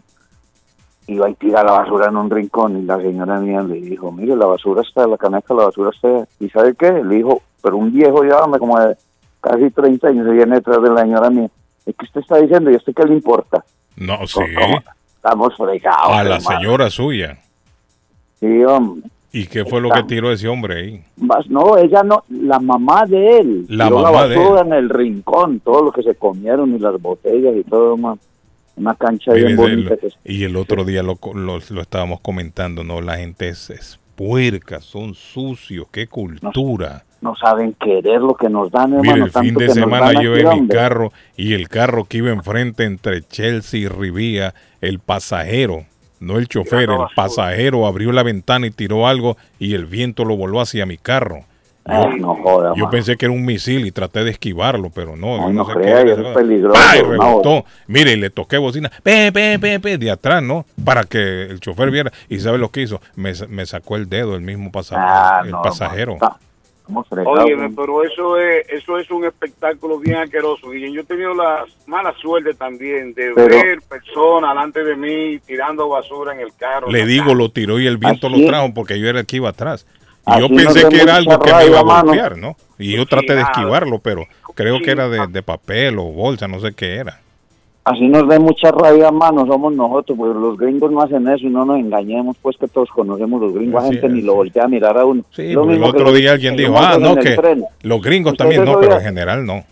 Iba y tira la basura en un rincón y la señora mía le dijo, mire, la basura está, la caneca, la basura está. ¿Y sabe qué? Le dijo, pero un viejo hombre, como de casi 30 años, se viene detrás de la señora mía. ¿Es que usted está diciendo? ¿Y a usted qué le importa? no, sí. ¿Cómo? Estamos fregados. A la hermano. señora suya. Sí, hombre. ¿Y qué fue lo que tiró ese hombre ahí? Más, no, ella no, la mamá de él. La mamá de basura en el rincón, todo lo que se comieron y las botellas y todo, man. Una cancha bien Mire, bonita el- que y el otro día lo, lo, lo estábamos comentando, ¿no? La gente es, es puerca, son sucios, qué cultura. No saben querer lo que nos dan, hermano. Mire, el fin tanto de que nos semana yo en mi hombre. carro y el carro que iba enfrente entre Chelsea y Rivía, el pasajero, no el chofer, el pasajero abrió la ventana y tiró algo y el viento lo voló hacia mi carro. Ay, no joda, Yo pensé que era un misil y traté de esquivarlo, pero no. Ay, yo no sé crea, qué es peligroso, ¡Ay! no. rebotó. Mire, y le toqué bocina. Pe, pe, pe, pe, de atrás, ¿no? Para que el chofer viera. ¿Y sabe lo que hizo? Me, me sacó el dedo el mismo pasajero. Ah, el no, pasajero. man, man. pero eso es, eso es un espectáculo bien asqueroso. Y yo he tenido la mala suerte también de Pero- ver personas delante de mí tirando basura en el carro. Le digo, lo tiró y el viento Así- lo trajo porque yo era el que iba atrás. Y Así yo pensé que era algo que me iba a golpear, ¿no? Y yo traté de esquivarlo, pero creo que era de, de papel o bolsa, no sé qué era. Así nos da mucha rabia, mano, somos nosotros, pues los gringos no hacen eso y no nos engañemos, pues que todos conocemos los gringos, la gente ni lo voltea a mirar a uno. Sí, Lo porque el que otro día alguien dijo, ah, no, que tren. los gringos también, no, pero en general no.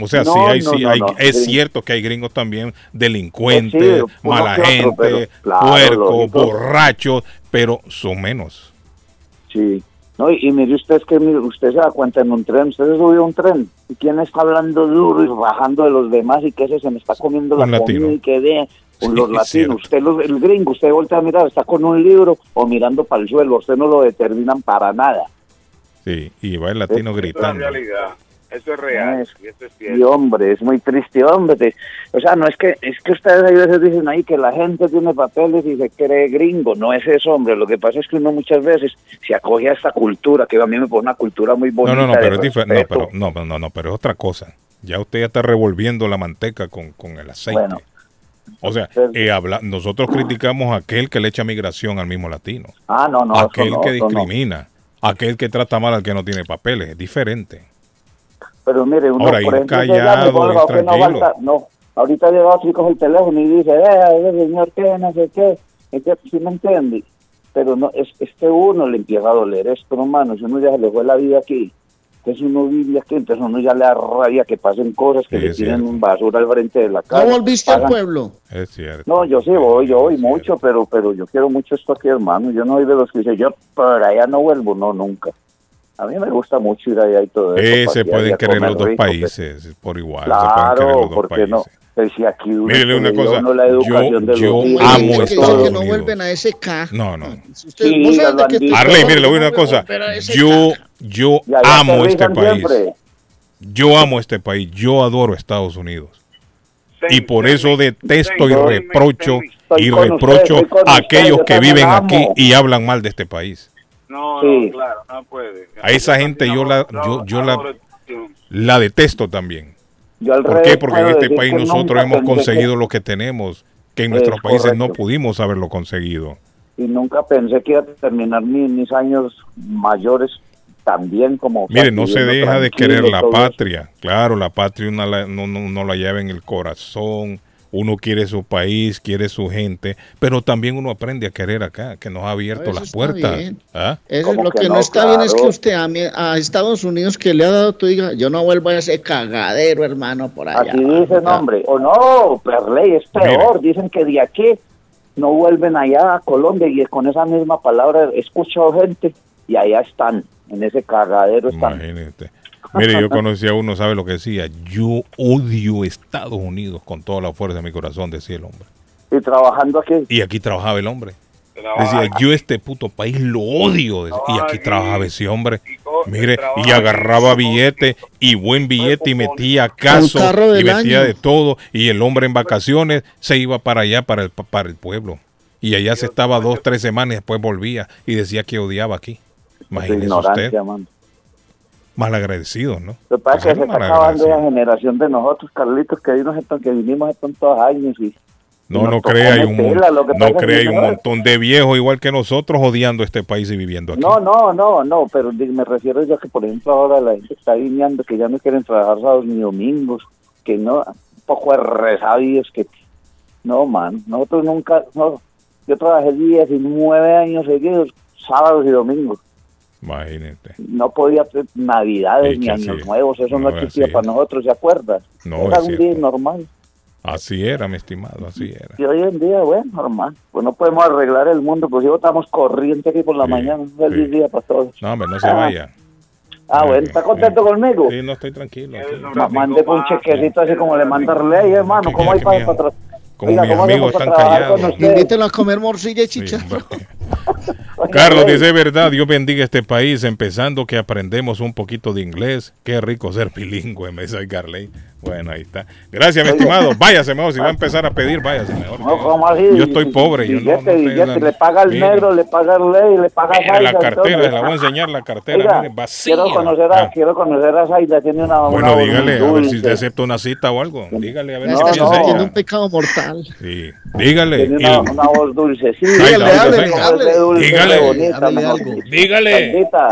O sea, No, sí, hay, no, sí, hay, no, es cierto que hay gringos también delincuentes, Sí, mala otro, gente, pero, claro, puercos, borrachos, pero son menos. Sí. No, y, mire usted, es que mire, usted se da cuenta en un tren, usted se subió a un tren, y quién está hablando duro y rajando de los demás, y que ese se me está comiendo la Un latino. comida y que de con Sí, los latinos. Usted, los- el gringo, usted voltea a mirar, está con un libro o mirando para el suelo, usted no lo determinan para nada. Sí, y va el latino es la gritando. realidad. Eso es real. Es- y eso es Y cierto. hombre, es muy triste, hombre. te- O sea, no es que es que ustedes hay veces dicen ahí que la gente tiene papeles y se cree gringo. No es eso, hombre. Lo que pasa es que uno muchas veces se acoge a esta cultura, que a mí me pone una cultura muy No, bonita. no, no, de pero es diferente. No, pero, no, no, no, pero es otra cosa. Ya usted ya está revolviendo la manteca con, con el aceite. Bueno. o sea, eh, habla, nosotros criticamos a aquel que le echa migración al mismo latino. Ah, no, no. aquel no, que no. discrimina. Aquel que trata mal al que no tiene papeles. Es diferente. Pero mire, uno Ahora, por ejemplo, callado, que no falta- no, ahorita llega otro y coge el teléfono y dice, eh, ese señor qué, no sé qué, es que sí me entiende. Pero no, es, es que uno le empieza a doler esto, hermano, si uno ya se le fue la vida aquí, entonces uno vive aquí, entonces uno ya le da rabia que pasen cosas, que Sí, le tiren cierto. basura al frente de la casa. ¿No volviste al pueblo? Es cierto. No, yo sí voy, yo voy mucho, pero pero yo quiero mucho esto aquí, hermano. Yo no soy de los que dice, yo por allá no vuelvo, no, nunca. A mí me gusta mucho ir allá y todo eso. Eh, se pueden querer los dos rico, países por igual. se pueden querer Claro, los dos porque países. no. Pues si aquí uno Mírele una cosa, uno la educación yo- de yo los hijos, amo Dice que, Estados dice que no vuelven a ese K. No, no. Usted, Sí, ¿vos ya sabes lo de han qué dicho. estoy Arley, mire, le voy a una cosa. a Yo, yo amo te este país. siempre. Yo amo este país. Yo adoro Estados Unidos. Y por eso detesto y reprocho y reprocho a aquellos que viven aquí y hablan mal de este país. No, Sí. no, claro, no puede. A esa gente yo la, yo, yo la, la detesto también. Yo al ¿Por revés qué? Porque en este país nosotros hemos conseguido que- lo que tenemos, que en Es nuestros países no pudimos haberlo conseguido. Y nunca pensé que iba a terminar mi- mis años mayores tan bien como... Mire, no se deja de querer la eso. patria. Claro, la patria uno la, no, no- no la lleva en el corazón. Uno quiere su país, quiere su gente, pero también uno aprende a querer acá, que nos ha abierto Eso las puertas. ¿Ah? Eso, ¿Cómo lo que que no, no? está bien es que usted a, mí- a Estados Unidos que le ha dado, tú diga, yo no vuelvo a ese cagadero, hermano, por allá. Así dicen, hombre. O no, Perley, es peor. Dicen que de aquí no vuelven allá a Colombia y con esa misma palabra he escuchado gente y allá están, en ese cagadero están. Imagínate. Mire, yo conocí a uno, ¿sabe lo que decía? Yo odio Estados Unidos con toda la fuerza de mi corazón, decía el hombre. Y trabajando aquí. Y aquí trabajaba el hombre. Trabaja. Decía, yo este puto país lo odio. Y aquí trabajaba ese hombre. Mire, y agarraba billete y buen billete y metía caso carro y metía año. de todo. Y el hombre en vacaciones se iba para allá, para el, para el pueblo. Y allá se estaba dos, tres semanas y después volvía y decía que odiaba aquí. Imagínese usted, man. Malagradecido, ¿no? Lo que pasa es que Pues se está acabando esa malagradecido. generación de nosotros, Carlitos, que, vimos estos, que vinimos estos tantos años y No, nos no crea, hay un, no crea, hay montón de viejos igual que nosotros odiando este país y viviendo aquí. No, no, no, no, pero me refiero yo que, por ejemplo, ahora la gente está viniendo que ya no quieren trabajar sábados ni domingos, que no, un poco de resabios, que no, man, nosotros nunca, no, yo trabajé 19 años seguidos, sábados y domingos, Imagínate. no podía hacer navidades Sí, ni años sí. nuevos, eso no, No, existía para nosotros, ¿se acuerdas? No, Era es un cierto. día normal. Así era, mi estimado, así era. Y hoy en día, bueno, normal. Pues no podemos arreglar el mundo, pues yo estamos corriente aquí por la Sí, mañana. Un feliz día para todos. No, hombre, no se Ah. vaya. Ah, bueno, ¿está contento conmigo? Sí, no estoy tranquilo. Mande un chequecito así como le manda Ley, hermano. ¿Cómo hay para atrás? Como Oiga, mis ¿cómo amigos están callados. Invítelo a comer morcilla y chicharrón. Carlos, dice verdad, Dios bendiga este país, empezando que aprendemos un poquito de inglés. Qué rico ser bilingüe, me dice Garley. Bueno, ahí está. Gracias, mi estimado. Váyase mejor, si va a empezar a pedir, váyase mejor. No, ¿cómo así? Yo estoy pobre, yo no, Billete, no billete, nada. le paga al negro, le paga al ley, le paga a la cartera, entonces- le voy a enseñar la cartera, Oiga, mire, vacía. quiero conocer a, Ah, quiero conocer a Zayda, tiene una bueno, una dígale, a ver si te acepta una cita o algo. Dígale, a ver No, no. piensa Tiene ella. un pecado mortal. Sí, dígale. Tiene y- una, una voz dulce, sí. Zayda, dígale, dígale, Dígale. Dígale. Zaydita,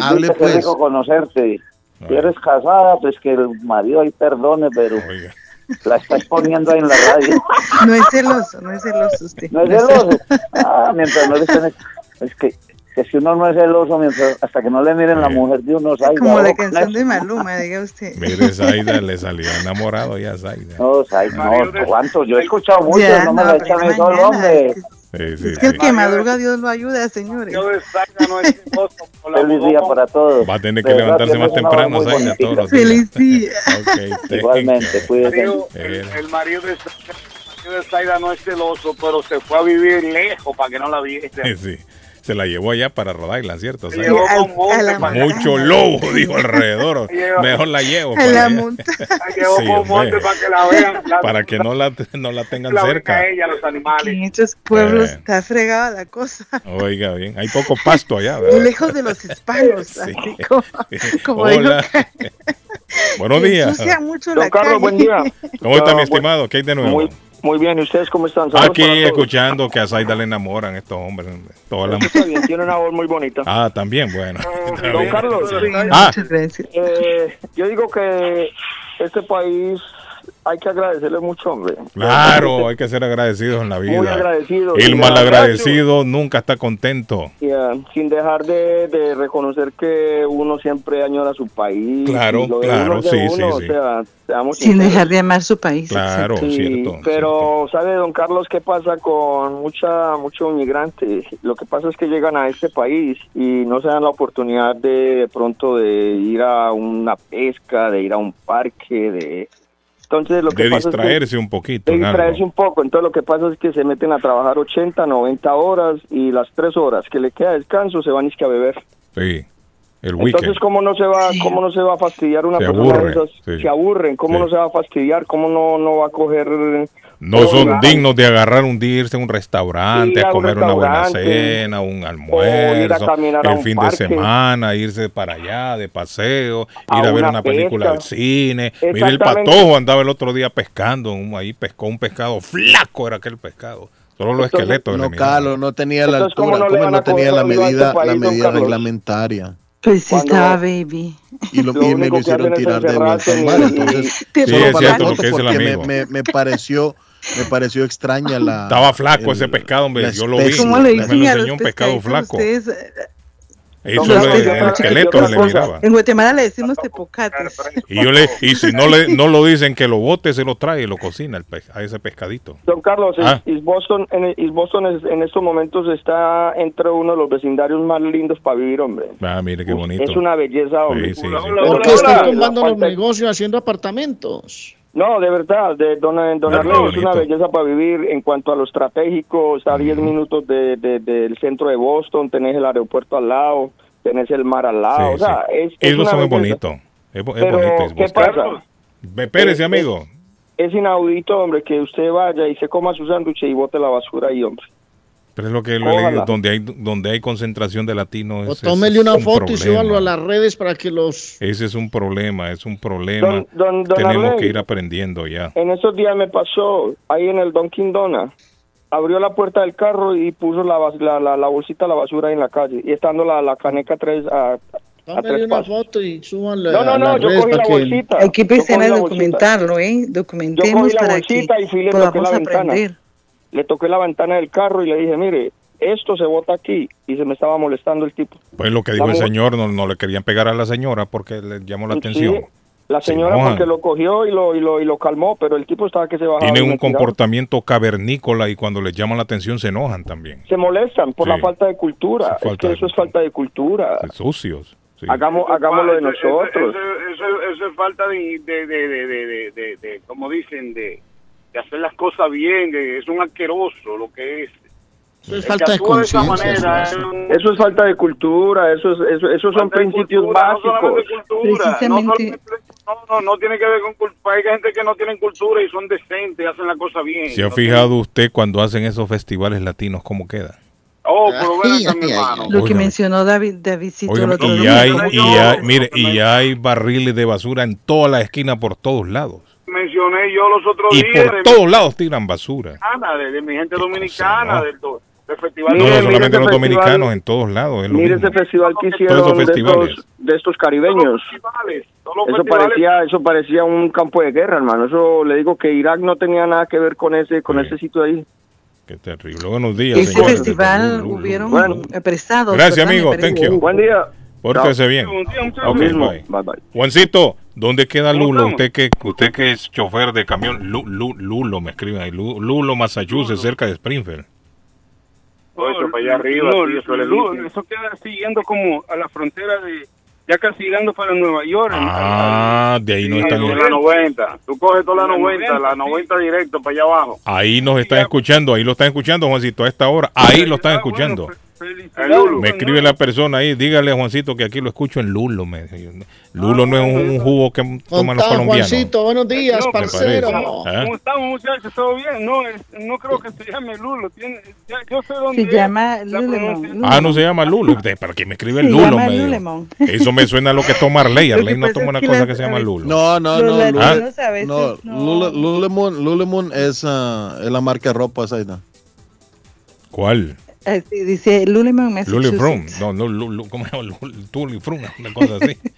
Hable, pues. conocerte. Si eres casada, pues que el marido ahí perdone, pero Oiga. la está exponiendo ahí en la radio. No es celoso, no es celoso usted. No es celoso. Ah, mientras no le estén... Es que, que si uno no es celoso, mientras, hasta que no le miren la mujer de uno, Zayda, Como la canción de Maluma, diga usted. Mire, Zaida le salió enamorado ya, Zaida. No, Zayda, no, ¿cuánto? Yo he escuchado mucho, Ya, no me no, la echan solo, hombre. Es que Sí, sí, Es que el que madruga, Dios lo ayuda, señores. Feliz día para todos. Va a tener que levantarse más temprano, todos los. Feliz día. Igualmente, you. cuídese. marido- el, el marido de Zaida- el marido de Zaida no es celoso, pero se fue a vivir lejos para que no la viese. Sí, se la llevó allá para Rhode Island, ¿cierto? Se Zaida? llevó con monte a la para que- Mucho lobo, dijo alrededor. Mejor la llevo. A para la llevó Sí, con monte para que la vean. La, Para que no la, no la tengan la cerca. ella, los animales. En estos pueblos Eh. está fregada la cosa. Oiga, bien. Hay poco pasto allá, ¿verdad? Lejos de los hispanos, Sí. así como, como Hola. digo, Buenos días. mucho Don la Carlos, calle. buen día. ¿Cómo está mi estimado? ¿Qué hay de nuevo? Muy, muy bien, ¿y ustedes cómo están? Saludos Aquí escuchando que a Zaida le enamoran estos hombres. Toda la- Está bien, tiene una voz muy bonita. Ah, también, bueno. Está Don bien. Carlos, Ah, Muchas gracias. eh, yo digo que este país hay que agradecerle mucho, hombre. claro, hay que ser agradecidos en la vida. Muy agradecidos. El malagradecido nunca está contento. Yeah, sin dejar de, de reconocer que uno siempre añora su país. Claro, claro, uno sí, sí, uno, sí. O sea, seamos Sin sinceros. dejar de amar su país. Claro. Sí, cierto. pero sabe don Carlos qué pasa con mucha mucho inmigrante lo que pasa es que llegan a este país y no se dan la oportunidad de, de pronto de ir a una pesca de ir a un parque de entonces lo que De pasa es que- distraerse un poquito. de algo. distraerse un poco, entonces lo que pasa es que se meten a trabajar 80, 90 horas y las 3 horas que le queda de descanso se van es que a beber. Sí, el weekend. Entonces, ¿cómo no se va, cómo no se va a fastidiar una Se persona de aburre, esas? sí. Se aburren, ¿cómo Sí. no se va a fastidiar? ¿Cómo no, no va a coger... No son dignos de agarrar un día, irse a un restaurante, Ir a a un comer una buena restaurante. cena, un O ir a almuerzo, el un fin parque. de semana, irse para allá de paseo, A ir a ver una película del cine. Mira, el patojo andaba el otro día pescando, ahí pescó un pescado flaco, era aquel pescado. Solo los Entonces, esqueletos. No. Carlos, no tenía la Entonces, ¿cómo altura, no van a no tenía la odio a este medida, país, la medida reglamentaria. Pues sí estaba baby. Y lo, Lo y me lo hicieron tirar de vuelta al Entonces, Sí, solo es para cierto la lo que foto, dice el porque me, amigo. me, me pareció me pareció extraña la Estaba flaco el- ese pescado, hombre. Yo lo vi. ¿Cómo le Me lo enseñó un pescado flaco. ustedes? Eso No, le- el esqueleto le miraba. En Guatemala le decimos tepocates. Y yo le, y si no le, no lo dicen que lo bote, se lo trae y lo cocina el pe- a ese pescadito. Don Carlos, Ah. East Boston, en, Boston es- en estos momentos está entre uno de los vecindarios más lindos para vivir, hombre. Ah, mire qué bonito. Es una belleza, hombre. Sí, sí, sí. ¿Por qué Hola, están La los negocios haciendo apartamentos? No, de verdad, de Don, don Arley, qué es una belleza para vivir en cuanto a lo estratégico, está a 10 minutos de, de- del centro de Boston, tenés el aeropuerto al lado, tenés el mar al lado, Sí, o sea, sí. es, es Boston una es. Es, es Pero, bonito. ¿qué pasa? Espérese, Eh, amigo. Es inaudito, hombre, que usted vaya y se coma su sándwich y bote la basura ahí, hombre. Pero es lo que lo he leído, donde hay, donde hay concentración de latinos. O ese- tómele una es un foto y problema. súbalo a las redes para que los... Ese es un problema, es un problema. Don- don- don Tenemos Arley. que ir aprendiendo ya. En esos días me pasó ahí en el Dunkin' Donut. Abrió la puerta del carro y puso la, la, la, la bolsita de la basura ahí en la calle. Y estando la, la caneca tres, a, una pasos. foto y súbanla No, no, no, yo cogí la que... bolsita. Hay que Yo empezar a documentarlo, ¿eh? Yo Documentemos cogí la para que bolsita y fui y podamos la ventana. aprender. Le toqué la ventana del carro y le dije, mire, esto se bota aquí. Y se me estaba molestando el tipo. Pues lo que dijo La el señor, no, no le querían pegar a la señora porque le llamó la atención. Sí, la Se señora porque lo cogió y lo, y, lo, y lo calmó, pero el tipo estaba que se bajaba. Tienen un comportamiento cavernícola y cuando les llaman la atención se enojan también. Se molestan por Sí. la falta de cultura. Es falta que de eso es falta de cultura. Sucios. sí. Hagamos, hagámoslo de Eso- eso- nosotros. Eso, eso- eso es falta de, de, de, de, de, de- de- de- como dicen, de, de hacer las cosas bien. de- es un asqueroso lo que es. Eso es falta de manera eso es falta de cultura, eso es, eso, esos son principios cultura, No básicos. solamente cultura, no, Precisamente. no, no, no tiene que ver con cultura. Hay gente que no tienen cultura y son decentes, hacen la cosa bien. ¿Se ha No fijado usted cuando hacen esos festivales latinos cómo queda? Oh, pero ven acá, Ay, mi hermano. Lo que mencionó David, Davidcito el otro y día. hay, Pero y hay, mire, y hay barriles de basura en toda la esquina por todos lados. Mencioné yo los otros Y días por de, todos lados tiran basura. dominicana, de, de mi gente dominicana, cosa, ¿no? del, festival. No, Mire, no solamente ese los festival- dominicanos, en todos lados. es lo Mire mismo. ese festival que Todos hicieron de estos, de estos Todos caribeños. los festivales, todos los Eso parecía, eso parecía un campo de guerra, hermano. Eso le digo que Irak no tenía nada que ver con ese, con Sí. ese sitio ahí. Qué terrible. Buenos días. Ese señores. festival hubieron Bueno. apresados. Gracias, amigo. Thank you. Buen día. Pórtese bien. Un día, muchachos. Lo Ok, mismo. bye. Bye, bye. Juancito, ¿dónde queda ¿Cómo Lulo? Usted que, usted que es chofer de camión, Lu- Lu- Lulo, me escriben ahí, Lu- Lulo, Massachusetts, cerca de Springfield. Todo eso para allá arriba, No, sí, eso es Lu- lejísimo. eso queda siguiendo como a la frontera de, ya casi llegando para Nueva York. Ah, de ahí nos Sí, están, en la 90. Tú coges toda la La 90, 90, la 90 directo para allá abajo. ahí nos están escuchando, ahí lo están escuchando, Juancito, a esta hora. Ahí lo están escuchando. Me escribe la persona ahí, dígale a Juancito que aquí lo escucho en Lulo. Me, Lulo no es un, un jugo que toman los colombianos. Juancito, buenos días, No, parcero. parece. ¿Ah? ¿Cómo estamos, muchachos? ¿Todo bien? No, es- no creo que se llame Lulo. Tiene, ya- yo sé dónde Se es. llama La Lulemon. Ah, no se llama Lulo. ¿Para qué me escribe Se Lulo? llama me dijo? Lulemon. Eso me suena a lo que toma Arley. Arley no toma una que cosa la- que se llama Lulo. No, no, no. latinos Lule- a veces no, no. Lule- Lulemon, Lulemon es, ah, es la marca de ropa esa. ¿Cuál? Eh, sí, dice Frum. Massachusetts. No, no, Lu- ¿cómo se llama? Lu- Tuli Frum, una cosa así.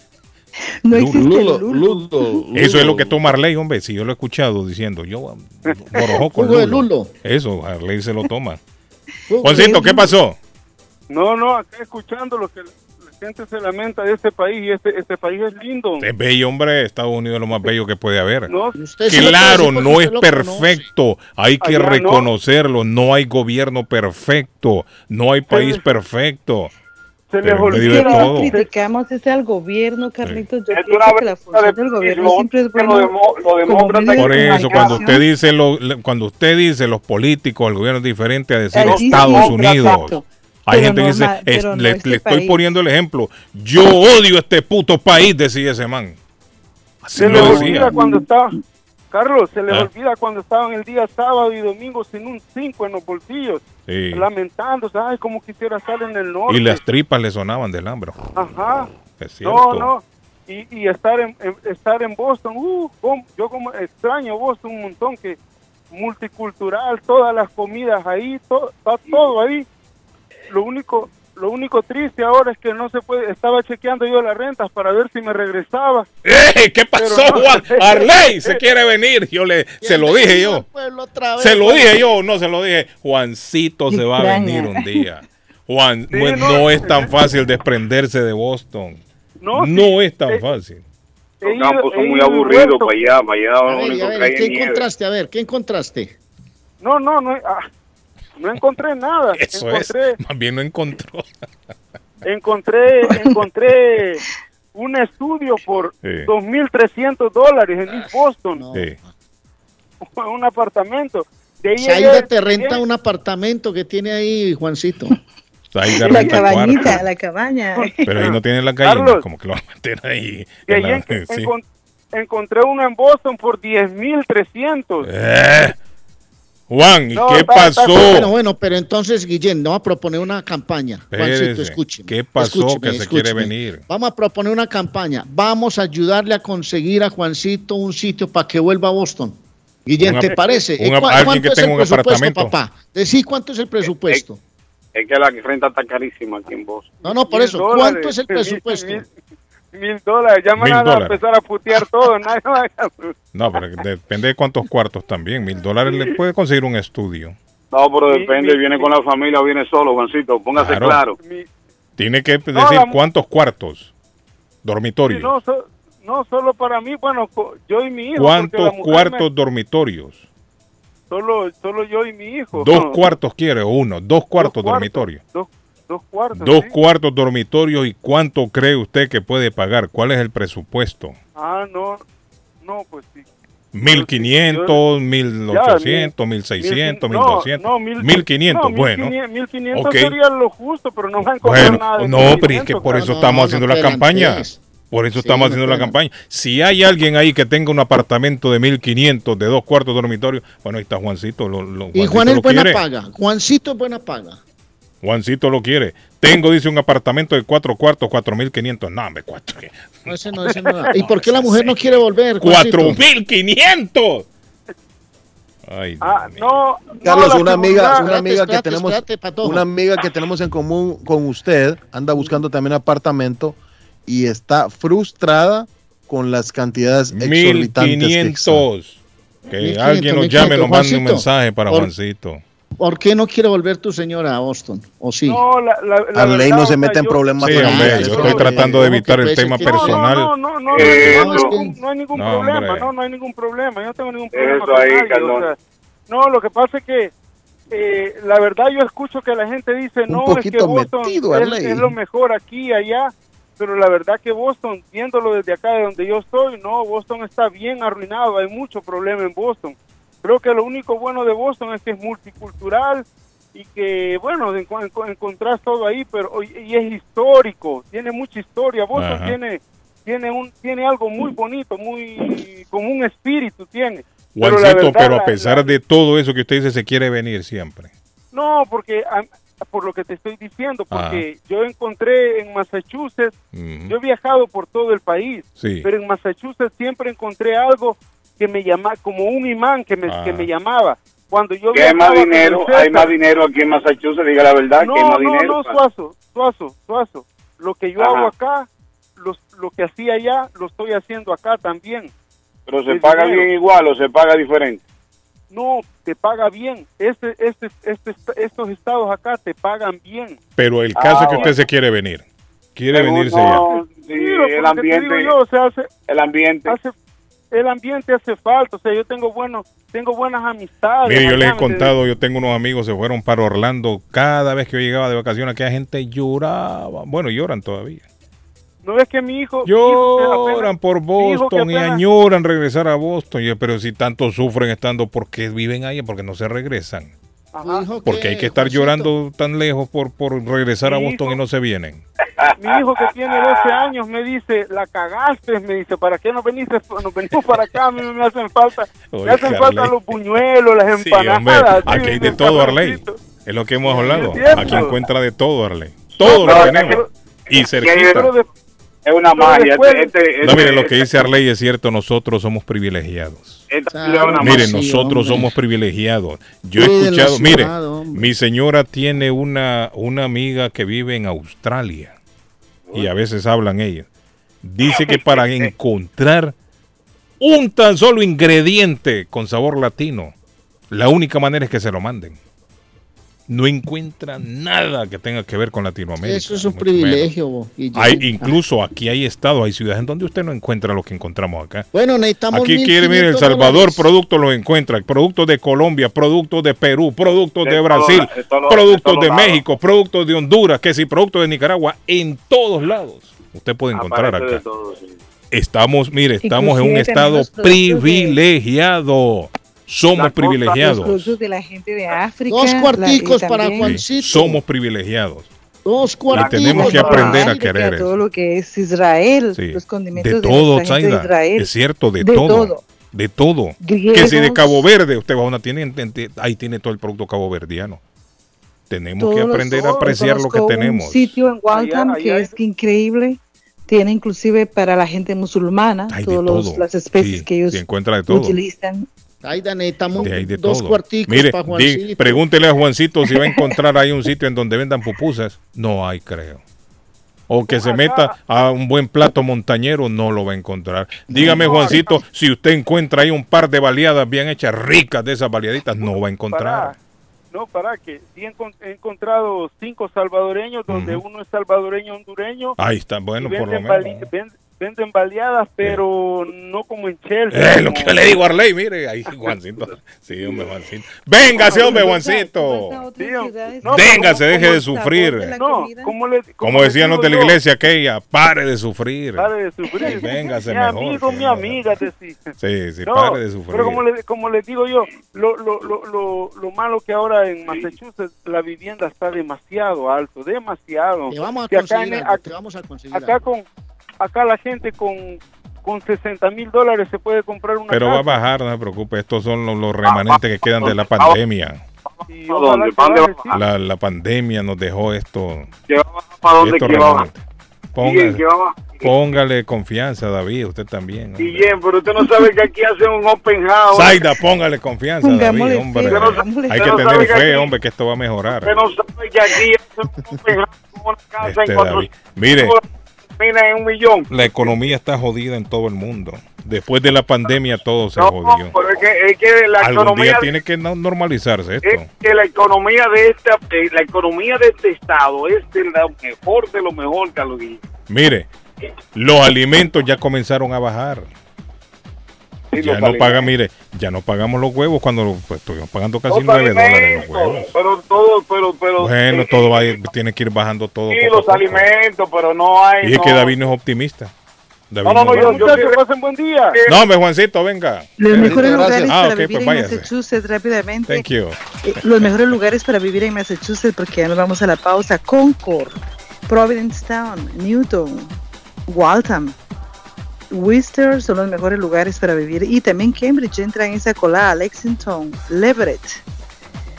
No Lulo. existe Lulo, Lulo. Lulo, Eso es lo que toma Arley, hombre. Si yo lo he escuchado diciendo, yo borojó con Jugo de Lulo. Lulo. Eso, Arley se lo toma. Juancito, ¿qué pasó? No, no, acá escuchando lo que gente se lamenta de este país y este, este país es lindo. Es bello, hombre. Estados Unidos es lo más bello que puede haber. No, Claro, no es perfecto. Hay que Allá no. reconocerlo. No hay gobierno perfecto. No hay país perfecto. se les olvida. todo. criticamos es al gobierno, Carlitos. Yo Es pienso una que la función del gobierno siempre es lo, bueno demo- lo Por eso, cuando usted dice lo, cuando usted dice los políticos, el gobierno es diferente a decir Estados Unidos. exacto. Hay Pero gente que dice, es- no le, este le estoy poniendo el ejemplo. Yo odio este puto país, decía ese man. Así Se les lo olvida decía. cuando estaba, Carlos, se les Ah. olvida cuando estaban el día sábado y domingo sin un 5 en los bolsillos, Sí. lamentándose, ay, como quisiera estar en el norte. Y las tripas le sonaban del hambre. Ajá. Es cierto. No, no. Y, y estar en, en- estar en Boston, uh, yo como extraño Boston un montón, que multicultural, todas las comidas ahí, to- está todo ahí. Lo único, lo único triste ahora es que no se puede, estaba chequeando yo las rentas para ver si me regresaba. ¡Eh! ¿Qué pasó, no. Juan? Arley se quiere venir. Yo le, se lo dije yo. Pueblo otra vez, Se lo dije yo, no se lo dije. Juancito se va a venir un día. Juan, Sí, no, no es tan fácil desprenderse de Boston. No, No sí, es tan eh, fácil. Los campos son muy aburridos para allá, para allá A ver, a ¿qué encontraste? A ver, ¿qué encontraste? No, no, no, ah, no encontré nada. Eso encontré, es. Más bien no encontró. encontré, encontré un estudio por Sí. 2.300 dólares en East Boston, No. Sí. un apartamento. De ahí Saida te renta un apartamento que tiene ahí, Juancito. La cabañita, cuarto. la cabaña. Pero ahí no tiene la Carlos. como que lo van a meter ahí. en ahí la- en- sí. encon- encontré uno en Boston por 10.300. Eh. Juan, ¿y No, qué pasó? Bueno, bueno, pero entonces, Guillén, vamos a proponer una campaña. Juancito, escúcheme. ¿Qué pasó escúcheme, que se quiere venir? Vamos a proponer una campaña. Vamos a ayudarle a conseguir a Juancito un sitio para que vuelva a Boston. Guillén, ¿te parece? un ¿Eh, ap- cua- alguien ¿Cuánto que es tenga el un presupuesto, apartamento. papá? Decí cuánto es el presupuesto. Es que la renta está carísima aquí en Boston. No, no, por eso. dólares. ¿Cuánto es el presupuesto? Mil, dólares. Ya me van a empezar a putear todo. nadie va a- No, pero depende de cuántos cuartos también. Mil dólares le puede conseguir un estudio. No, pero depende, mi- viene con la familia o viene solo, Juancito. Póngase Claro. claro. mi- Tiene que decir la- cuántos cuartos. Dormitorios. no, so- no solo para mí, bueno, yo y mi hijo. ¿Cuántos cuartos me- dormitorios? solo, solo yo y mi hijo. Dos cuartos quiere o uno. Dos cuartos dormitorios. Dos, dos cuartos. Dos sí. cuartos dormitorios. ¿Y cuánto cree usted que puede pagar? ¿Cuál es el presupuesto? Ah, no, no, pues sí. ¿Mil quinientos, mil ochocientos, mil seiscientos, mil No, doscientos? no, mil- Mil quinientos, no, bueno. 1500, 1500 Ok. sería lo justo, pero no me han cobrado Bueno, nada. de no, pero es que 1500, por eso estamos no, haciendo no la campaña. Por eso Sí, estamos haciendo la campaña. Si hay alguien ahí que tenga un apartamento de 1500, de dos cuartos dormitorios, bueno, ahí está Juancito. Lo, lo- Y Juancito Juan es buena quiere. paga. Juancito es buena paga. Juancito lo quiere. Tengo, dice, un apartamento de cuatro cuartos, 4500. No, hombre, cuatro. No, ese no, ese no. ¿Y por qué la mujer no quiere volver? Juancito? 4500. Ay, Ah, no, Carlos, no, una amiga, una amiga que tenemos, espérate, una amiga que tenemos en común con usted, anda buscando también apartamento y está frustrada con las cantidades exorbitantes que son. 1500. Que 1500, alguien nos llame, nos mande un 1500. mensaje para Por- Juancito. ¿Por qué no quiere volver tu señora a Boston? ¿O sí? No, la, la, la Arley verdad, no se mete en problemas. Sí, con hombre, yo estoy tratando de ¿cómo que evitar el tema personal. No, no, no, no, Eh, no, no, es no, que- no hay ningún No, problema, no, no hay ningún problema, yo no tengo ningún problema Eso ahí, nadie, o sea, no, lo que pasa es que eh, la verdad yo escucho que la gente dice, Un no, es que Boston metido, es, es lo mejor aquí, allá, pero la verdad que Boston, viéndolo desde acá de donde yo estoy, no, Boston está bien arruinado, hay mucho problema en Boston. Creo que lo único bueno de Boston es que es multicultural y que, bueno, enco- enco- encontrás todo ahí, pero y, es histórico, tiene mucha historia. Boston Ajá. tiene tiene un tiene algo muy bonito, muy como un espíritu tiene. Pero la verdad, pero a la- pesar de todo eso que usted dice, se quiere venir siempre. No, porque ah, por lo que te estoy diciendo, Ah. porque yo encontré en Massachusetts, Ujú. yo he viajado por todo el país, Sí. pero en Massachusetts siempre encontré algo que me llama como un imán que me, Ah. que me llamaba. Cuando yo Que hay más dinero, César- hay más dinero aquí en Massachusetts, diga la verdad, no, que hay más no, dinero. no, Suazo, Suazo, Suazo. Lo que yo Ajá. hago acá, los- lo que hacía allá, lo estoy haciendo acá también. Pero se el paga dinero. bien igual o se paga diferente. No, te paga bien. Este, este, este, estos estados acá te pagan bien. Pero el caso Ah, es que usted bueno. se quiere venir. Quiere Pero venirse no, ya. Sí, el ambiente, yo, o sea, hace- el ambiente. hace- el ambiente hace falta. O sea, yo tengo buenos, tengo buenas amistades. Mire, yo allá, les he contado, yo tengo unos amigos, se fueron para Orlando. Cada vez que yo llegaba de vacaciones, aquella gente lloraba. Bueno, lloran todavía. ¿No ves que mi hijo... Lloran por mi hijo que Boston y añoran regresar a Boston. Pero si tanto sufren estando, ¿por qué viven ahí? Porque no se regresan. Ajá. Porque hay que estar llorando tan lejos por, por regresar a Boston y no se vienen. Mi hijo que tiene 12 años me dice, la cagaste, me dice, ¿para qué no veniste? Nos venimos para acá, a mí me hacen falta, me hacen falta los buñuelos, las Sí, empanadas. sí, aquí hay de todo, Arley. Es lo que hemos hablado. Aquí encuentra de todo, Arley. Todo No, lo tenemos. Y cerquita. Es una magia. Este, este- No, mire, lo que dice Arley es cierto, nosotros somos privilegiados. una Miren, magia. nosotros somos privilegiados. Yo he escuchado, mire, mi señora tiene una, una amiga que vive en Australia y a veces hablan ellos. Dice que para encontrar un tan solo ingrediente con sabor latino, la única manera es que se lo manden. No encuentra nada que tenga que ver con Latinoamérica. Eso es un privilegio. bo, y yo- Hay, incluso aquí hay estados, hay ciudades en donde usted no encuentra lo que encontramos acá. Bueno, necesitamos Aquí quiere, mire, El 1.500 Salvador, dólares. productos los encuentra. Productos de Colombia, productos de Perú, productos De de todo- Brasil, de productos de. México, productos de Honduras, que si productos de Nicaragua, en todos lados. Usted puede encontrar Aparece de acá. todo, sí. Estamos, mire, estamos en un estado privilegiado. Somos Los privilegiados. productos de la gente de África. Dos la- y cuarticos para Juancito. Sí, somos privilegiados. Dos Y cuarticos. tenemos que de aprender a querer. Todo lo que es Israel, Sí. los condimentos De de, todo, de. Israel. Es cierto, de, De todo. todo. De todo. Griegos. Que si de Cabo Verde usted va a una tienda, ahí tiene todo el producto caboverdiano. Tenemos Todos que aprender a apreciar lo que tenemos. Un sitio en Waltham Allá- que allá es increíble. Tiene inclusive para la gente musulmana de todas las especies Sí, que ellos se encuentra de todo. utilizan. De ahí de dos todo. cuarticos Mire, para di- Juancito. pregúntele a Juancito si va a encontrar ahí un sitio en donde vendan pupusas. No hay, creo. O que se meta a un buen plato montañero, no lo va a encontrar. Dígame, Juancito, si usted encuentra ahí un par de baleadas bien hechas, ricas de esas baleaditas, no va a encontrar. No, para que sí he, encon- he encontrado cinco salvadoreños donde uno es salvadoreño hondureño. Ahí está, bueno, por lo venden, menos. bali- ven- venden baleadas, pero no como en Chelsea. Eh, lo que yo le digo a Arley, mire, ahí Juancito. Sí, hombre, Juancito. Véngase, hombre, Juancito. Véngase, deje de sufrir. No, como, le, Como decían los digo de la yo, iglesia aquella, pare de sufrir. Pare de sufrir. Sí, véngase mi mejor, amigo, mi amiga, decía. Sí, sí, No, pare de sufrir. Pero como, le- como les digo yo, lo, lo, lo, lo, lo malo que ahora en Massachusetts la vivienda está demasiado alto, demasiado. Te vamos a acá, conseguir en- algo, ac- te vamos a conseguir acá algo. con acá la gente con con 60 mil dólares se puede comprar una Pero va a bajar, no se preocupe. Estos son los, los remanentes que quedan de la pandemia. La, la pandemia nos dejó esto. ¿Para dónde que va? Póngale, Bien, que va? póngale confianza, David, usted también. hombre. Guillén, pero usted no sabe que aquí hacen un open house. Zaida, póngale confianza, David, hombre. Hay que no tener que fe, hombre, que esto va a mejorar. Usted no sabe que aquí hacen un open house con una casa Este, en cuatro David. Mire, termina en un millón. la economía está jodida en todo el mundo. Después de la pandemia todo se No, jodió. pero es que, es que la Algún economía día tiene que no- normalizarse esto. es que la economía de esta eh, la economía de este estado es de lo mejor de lo mejor Carlos. Mire, los alimentos ya comenzaron a bajar. Ya no paga, mire, ya no pagamos los huevos cuando pues, estuvimos pagando casi 9 dólares los huevos. Pero todo, pero, pero. Bueno, todo va a ir- tiene que ir bajando todo. A los alimentos, pero no hay. Y es que no. David no es optimista. David No, no, no, yo, optimista. yo pasen buen día. No, hombre, Juancito, venga. Los Eh, mejores lugares Ah, para ok, vivir pues en. Massachusetts rápidamente. Thank you. Eh, los mejores lugares para vivir en Massachusetts, porque ya nos vamos a la pausa. Concord, Providencetown, Newton, Waltham, Worcester son los mejores lugares para vivir. Y también Cambridge entra en esa colada. Lexington, Leverett,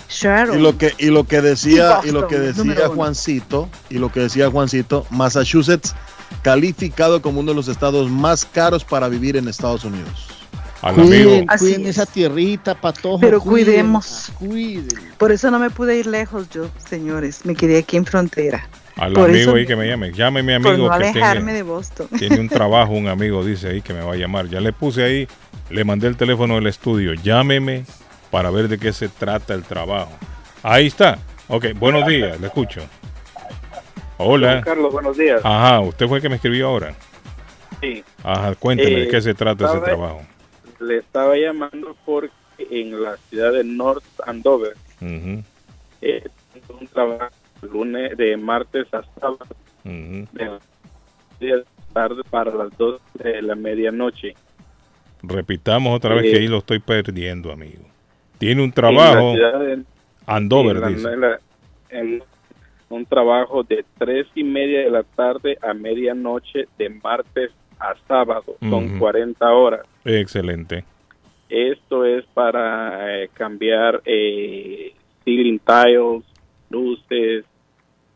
Sharon. Y lo que y lo que decía Y y lo que decía. Juancito y lo que decía Juancito, Massachusetts calificado como uno de los estados más caros para vivir en Estados Unidos. Al amigo, Cuiden, Así cuiden es. esa tierrita, patojo. Pero cuiden, cuidemos. Cuiden. Por eso no me pude ir lejos yo, señores. Me quedé aquí en frontera. Al por amigo eso- ahí que me llame. Llame mi Por amigo no que alejarme tiene, de Boston. tiene un trabajo, un amigo dice ahí que me va a llamar. Ya le puse ahí, le mandé el teléfono del estudio. Llámeme para ver de qué se trata el trabajo. Ahí está. Ok, buenos días, le escucho. Hola. Carlos, buenos días. Ajá, usted fue el que me escribió ahora. Sí. Ajá, cuénteme de Eh, qué se trata ese trabajo. Le estaba llamando porque en la ciudad de North Andover Ujú, eh, tengo un trabajo lunes de martes a sábado de las 10 de la tarde para las 2 de la medianoche. Repitamos otra vez Eh, que ahí lo estoy perdiendo, amigo. Tiene un trabajo, de- Andover, en la- dice. en la- en un trabajo de tres y media de la tarde a medianoche de martes a sábado. Son Ujú. 40 horas. Excelente. Esto es para eh, cambiar eh, ceiling tiles, luces,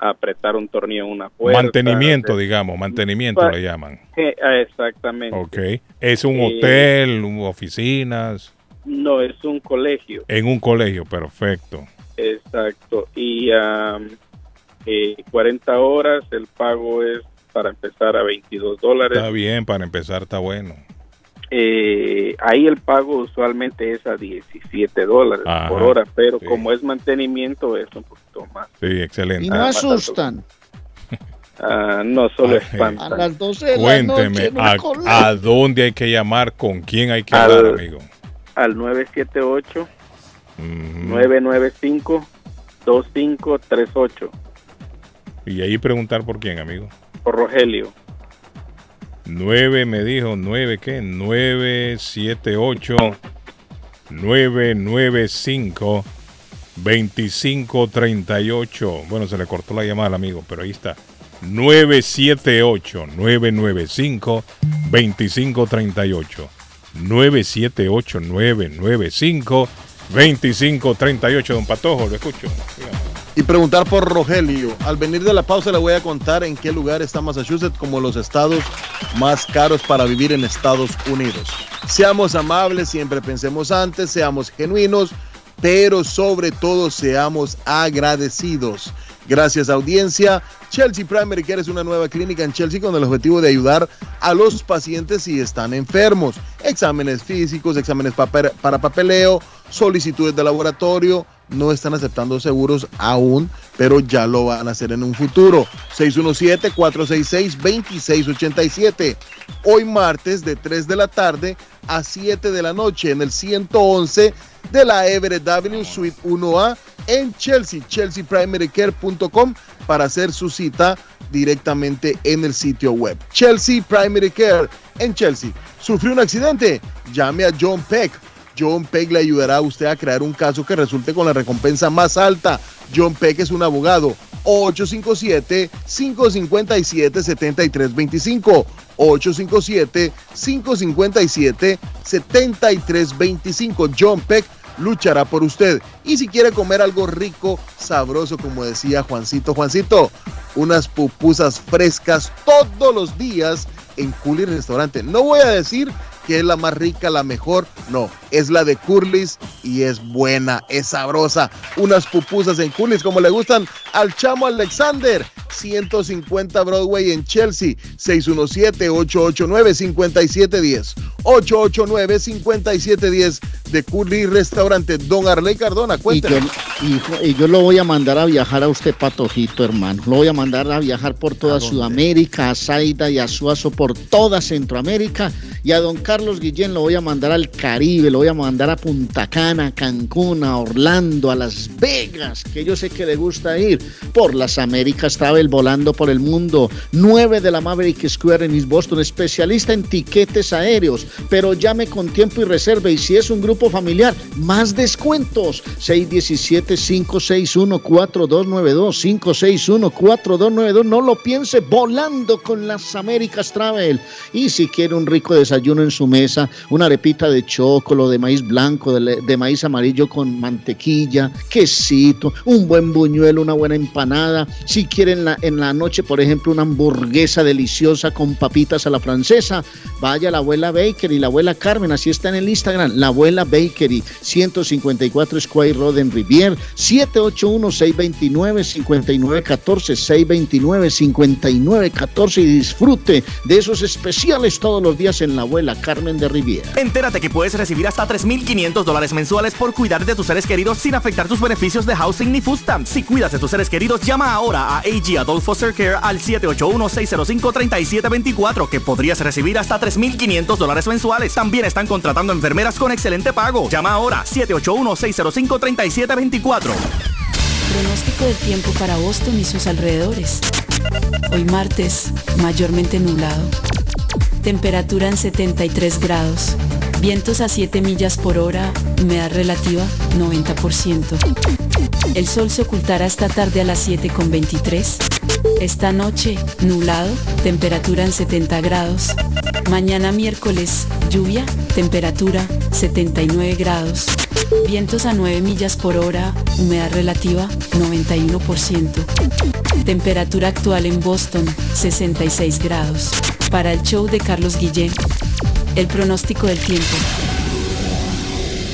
apretar un tornillo en una puerta. mantenimiento, digamos, mantenimiento le llaman. Eh, ah, exactamente. Ok. Es un Eh, hotel, oficinas, No, es un colegio. en un colegio, perfecto. Exacto. Y eh, 40 horas, el pago es para empezar a 22 dólares. Está bien, para empezar está bueno. Eh, ahí el pago usualmente es a 17 dólares Ajá, por hora, pero sí. como es mantenimiento es un poquito más. Sí, excelente. Y no asustan. Ah, no, solo Ay, A espantan. las 12 de la noche Cuénteme, en una a, a dónde hay que llamar? ¿Con quién hay que Al- hablar, amigo? Al 978 Ujú. 995 2538 Y ahí preguntar por quién, amigo. por Rogelio. 9 me dijo, 9 qué? 978 995 2538. Bueno, se le cortó la llamada al amigo, pero ahí está. 978 995 2538. 978 995 2538. Don Patojo, lo escucho. Y preguntar por Rogelio. Al venir de la pausa le voy a contar en qué lugar está Massachusetts como los estados más caros para vivir en Estados Unidos. Seamos amables, siempre pensemos antes, seamos genuinos, pero sobre todo seamos agradecidos. Gracias audiencia. Chelsea Primary Care es una nueva clínica en Chelsea con el objetivo de ayudar a los pacientes si están enfermos. Exámenes físicos, exámenes para papeleo, solicitudes de laboratorio. No están aceptando seguros aún, pero ya lo van a hacer en un futuro. 617-466-2687. Hoy martes de 3 de la tarde a 7 de la noche en el 111 de la Everett Avenue Suite 1A en Chelsea, chelseaprimarycare.com para hacer su cita directamente en el sitio web. Chelsea Primary Care en Chelsea. ¿Sufrió un accidente? Llame a John Peck. John Peck le ayudará a usted a crear un caso que resulte con la recompensa más alta. John Peck es un abogado. 857-557-7325. 857-557-7325. John Peck luchará por usted. Y si quiere comer algo rico, sabroso, como decía Juancito, Juancito, unas pupusas frescas todos los días en Curly Restaurante. No voy a decir que es la más rica, la mejor, no, es la de Curly's y es buena, es sabrosa. Unas pupusas en Curly's como le gustan al chamo Alexander, 150 Broadway en Chelsea, 617-889-5710. 889-5710 de Curly Restaurante. Don Arley Cardona, Y yo, y yo lo voy a mandar a viajar a usted, Patojito, hermano. Lo voy a mandar a viajar por toda Sudamérica, a Zaida y a Suazo por toda Centroamérica. Y a don Carlos Guillén lo voy a mandar al Caribe, lo voy a mandar a Punta Cana, a Cancún, a Orlando, a Las Vegas, que yo sé que le gusta ir por las Américas Volando por el mundo. 9 de la Maverick Square en East Boston, especialista en tiquetes aéreos. Pero llame con tiempo y reserve. Y si es un grupo familiar, más descuentos. 617-561-4292. 561-4292. No lo piense, volando con las Américas Travel. Y si quiere un rico desayuno en su mesa, una arepita de chocolo, de maíz blanco, de, maíz amarillo con mantequilla, quesito, un buen buñuelo, una buena empanada. Si quiere en en la noche, por ejemplo, una hamburguesa deliciosa con papitas a la francesa, vaya la abuela Bakery, la abuela Carmen, así está en el Instagram, la abuela Bakery, 154 Square Road en Rivier, 781-629-5914, 629-5914 y disfrute de esos especiales todos los días en la abuela Carmen de Rivier. Entérate que puedes recibir hasta 3.500 dólares mensuales por cuidar de tus seres queridos sin afectar tus beneficios de housing ni food. Si cuidas de tus seres queridos, llama ahora a AG Adult Foster Care al 781-605-3724 que podrías recibir hasta 3.500 dólares mensuales. También están contratando enfermeras con excelente pago. Llama ahora 781-605-3724. Pronóstico del tiempo para Boston y sus alrededores. Hoy martes, mayormente nublado. Temperatura en 73 grados. Vientos a 7 millas por hora. Humedad relativa 90%. El sol se ocultará esta tarde a las 7 con 23. Esta noche, nublado, temperatura en 70 grados. Mañana miércoles, lluvia, temperatura 79 grados. Vientos a 9 millas por hora, humedad relativa 91%. Temperatura actual en Boston 66 grados. Para el show de Carlos Guillén, el pronóstico del tiempo.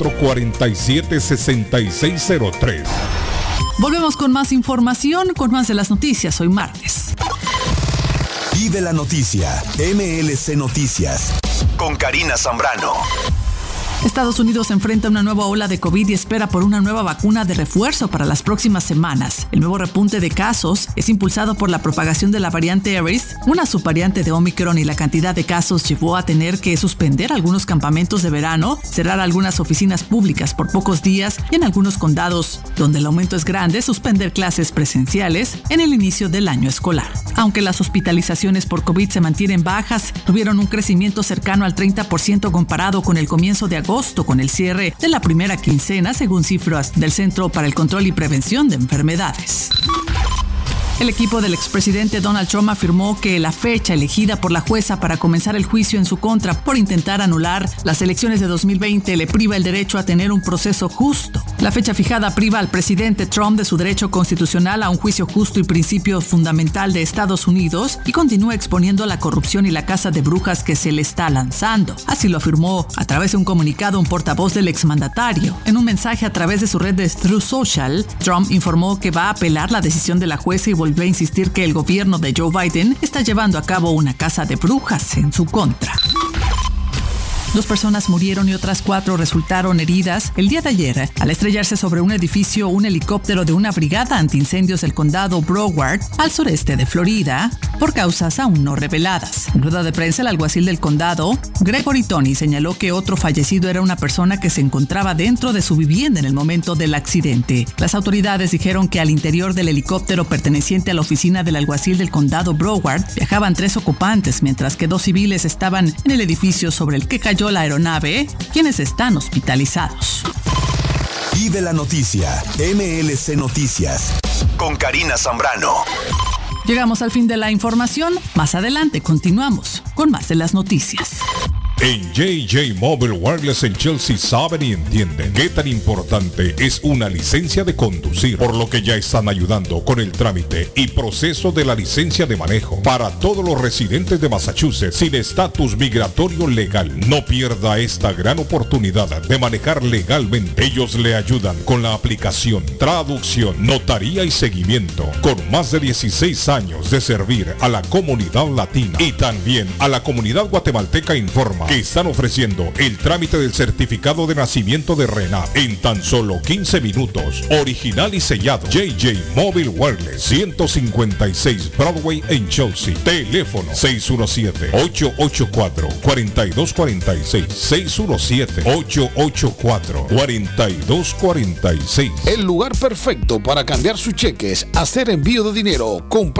617-447-6603. Volvemos con más información, con más de las noticias hoy martes. Vive la noticia. MLC Noticias. Con Karina Zambrano. Estados Unidos enfrenta una nueva ola de COVID y espera por una nueva vacuna de refuerzo para las próximas semanas. El nuevo repunte de casos es impulsado por la propagación de la variante Aries, una subvariante de Omicron y la cantidad de casos llevó a tener que suspender algunos campamentos de verano, cerrar algunas oficinas públicas por pocos días y en algunos condados, donde el aumento es grande, suspender clases presenciales en el inicio del año escolar. Aunque las hospitalizaciones por COVID se mantienen bajas, tuvieron un crecimiento cercano al 30% comparado con el comienzo de agosto con el cierre de la primera quincena según cifras del Centro para el Control y Prevención de Enfermedades. El equipo del expresidente Donald Trump afirmó que la fecha elegida por la jueza para comenzar el juicio en su contra por intentar anular las elecciones de 2020 le priva el derecho a tener un proceso justo. La fecha fijada priva al presidente Trump de su derecho constitucional a un juicio justo y principio fundamental de Estados Unidos y continúa exponiendo la corrupción y la casa de brujas que se le está lanzando. Así lo afirmó a través de un comunicado un portavoz del exmandatario. En un mensaje a través de su red de True Social, Trump informó que va a apelar la decisión de la jueza y volvió a insistir que el gobierno de Joe Biden está llevando a cabo una casa de brujas en su contra. Dos personas murieron y otras cuatro resultaron heridas el día de ayer al estrellarse sobre un edificio un helicóptero de una brigada antiincendios del condado Broward al sureste de Florida por causas aún no reveladas. En rueda de prensa, el alguacil del condado, Gregory Tony, señaló que otro fallecido era una persona que se encontraba dentro de su vivienda en el momento del accidente. Las autoridades dijeron que al interior del helicóptero perteneciente a la oficina del alguacil del condado Broward viajaban tres ocupantes, mientras que dos civiles estaban en el edificio sobre el que cayó la aeronave, quienes están hospitalizados. Vive la noticia. MLC Noticias. Con Karina Zambrano. Llegamos al fin de la información. Más adelante continuamos con más de las noticias. En JJ Mobile Wireless en Chelsea saben y entienden qué tan importante es una licencia de conducir, por lo que ya están ayudando con el trámite y proceso de la licencia de manejo para todos los residentes de Massachusetts sin estatus migratorio legal. No pierda esta gran oportunidad de manejar legalmente. Ellos le ayudan con la aplicación, traducción, notaría y seguimiento, con más de 16 años de servir a la comunidad latina y también a la comunidad guatemalteca informa que están ofreciendo el trámite del certificado de nacimiento de Renat en tan solo 15 minutos, original y sellado. JJ Mobile Wireless 156 Broadway en Chelsea. Teléfono 617-884-4246. 617-884-4246. El lugar perfecto para cambiar sus cheques, hacer envío de dinero, comprar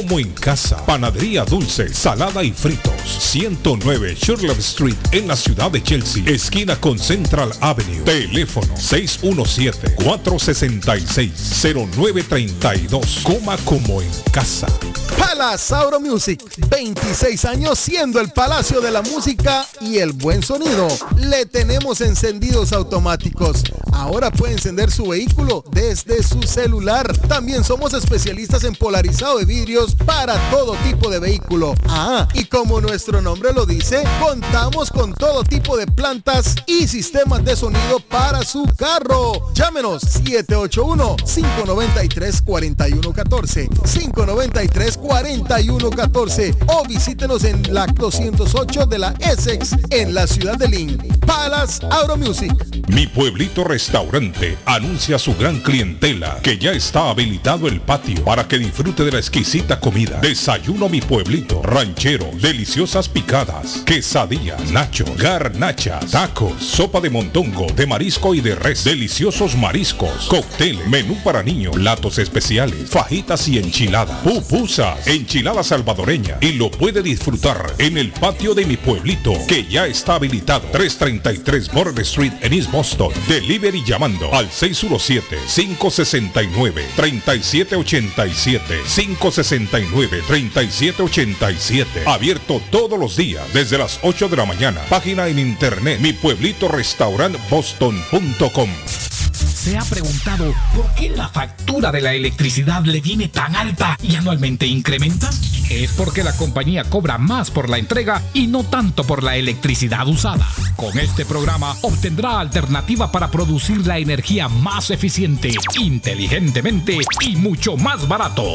como en casa. Panadería dulce, salada y fritos. 109 Sherlock Street en la ciudad de Chelsea, esquina con Central Avenue. Teléfono 617-466-0932. Coma como en casa. Palace Auto Music, 26 años siendo el palacio de la música y el buen sonido. Le tenemos encendidos automáticos. Ahora puede encender su vehículo desde su celular. También somos especialistas en polarizado de vidrios para todo tipo de vehículo. Ah, y como nuestro nombre lo dice, contamos con todo tipo de plantas y sistemas de sonido para su carro. Llámenos 781-593-4114. 593-4114 o visítenos en la 208 de la Essex en la ciudad de Lynn. Palace Auto Music. Mi pueblito restaurante anuncia a su gran clientela que ya está habilitado el patio para que disfrute de la exquisita comida. Desayuno mi pueblito, ranchero, deliciosas picadas, quesadillas, nachos, garnachas, tacos, sopa de montongo, de marisco y de res, deliciosos mariscos, cócteles, menú para niños, platos especiales, fajitas y enchiladas, pupusas, enchilada salvadoreña y lo puede disfrutar en el patio de mi pueblito que ya está habilitado 333 Border Street en East Boston. Delivery llamando al 617-569-3787 569 37 8787. Abierto todos los días desde las 8 de la mañana. Página en internet mi pueblito boston.com. ¿Se ha preguntado por qué la factura de la electricidad le viene tan alta y anualmente incrementa? Es porque la compañía cobra más por la entrega y no tanto por la electricidad usada. Con este programa obtendrá alternativa para producir la energía más eficiente, inteligentemente y mucho más barato.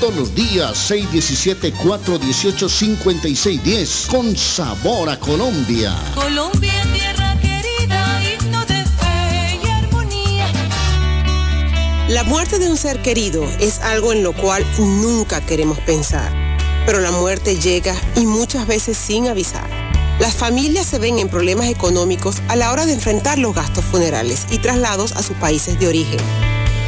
todos los días, 617-418-5610. Con sabor a Colombia. Colombia, tierra querida, himno de fe y armonía. La muerte de un ser querido es algo en lo cual nunca queremos pensar, pero la muerte llega y muchas veces sin avisar. Las familias se ven en problemas económicos a la hora de enfrentar los gastos funerales y traslados a sus países de origen.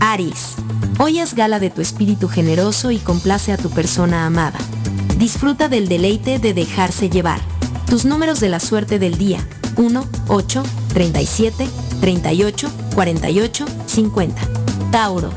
Aries. Hoy es gala de tu espíritu generoso y complace a tu persona amada. Disfruta del deleite de dejarse llevar. Tus números de la suerte del día. 1, 8, 37, 38, 48, 50. Tauro.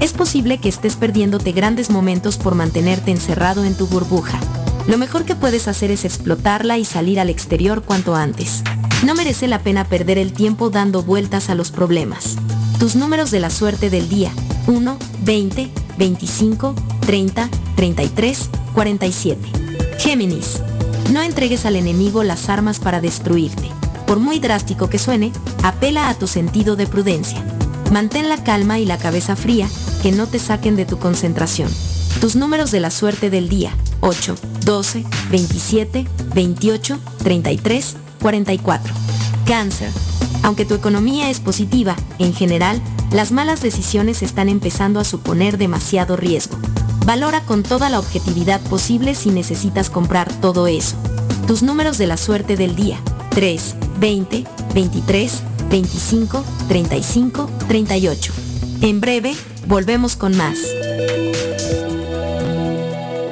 Es posible que estés perdiéndote grandes momentos por mantenerte encerrado en tu burbuja. Lo mejor que puedes hacer es explotarla y salir al exterior cuanto antes. No merece la pena perder el tiempo dando vueltas a los problemas. Tus números de la suerte del día. 1, 20, 25, 30, 33, 47. Géminis. No entregues al enemigo las armas para destruirte. Por muy drástico que suene, apela a tu sentido de prudencia. Mantén la calma y la cabeza fría, que no te saquen de tu concentración. Tus números de la suerte del día. 8, 12, 27, 28, 33, 44. Cáncer. Aunque tu economía es positiva, en general, las malas decisiones están empezando a suponer demasiado riesgo. Valora con toda la objetividad posible si necesitas comprar todo eso. Tus números de la suerte del día. 3, 20, 23, 25, 35, 38. En breve, volvemos con más.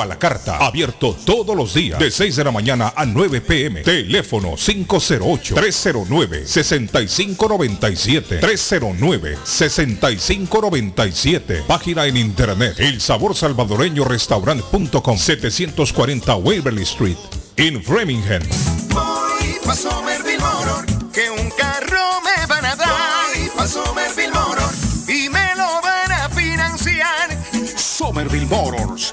a la carta. Abierto todos los días de 6 de la mañana a 9 pm. Teléfono 508-309-6597. 309-6597. Página en internet. El sabor salvadoreño restaurant.com 740 Waverly Street. En Framingham. Voy pa' Somerville Motor, que un carro me van a dar. Voy pa' Somerville Motor y me lo van a financiar. Somerville Motors.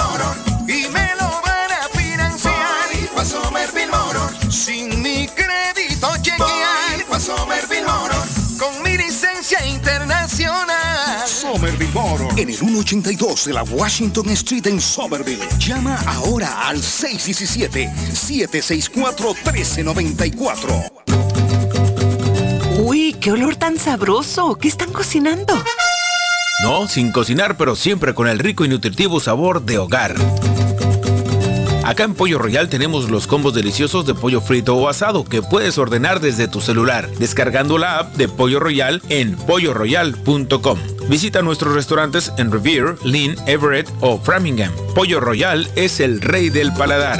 Somerville Motor. En el 182 de la Washington Street en Somerville. Llama ahora al 617-764-1394. Uy, qué olor tan sabroso. ¿Qué están cocinando? No, sin cocinar, pero siempre con el rico y nutritivo sabor de hogar. Acá en Pollo Royal tenemos los combos deliciosos de pollo frito o asado que puedes ordenar desde tu celular, descargando la app de Pollo Royal en polloroyal.com. Visita nuestros restaurantes en Revere, Lynn, Everett o Framingham. Pollo Royal es el rey del paladar.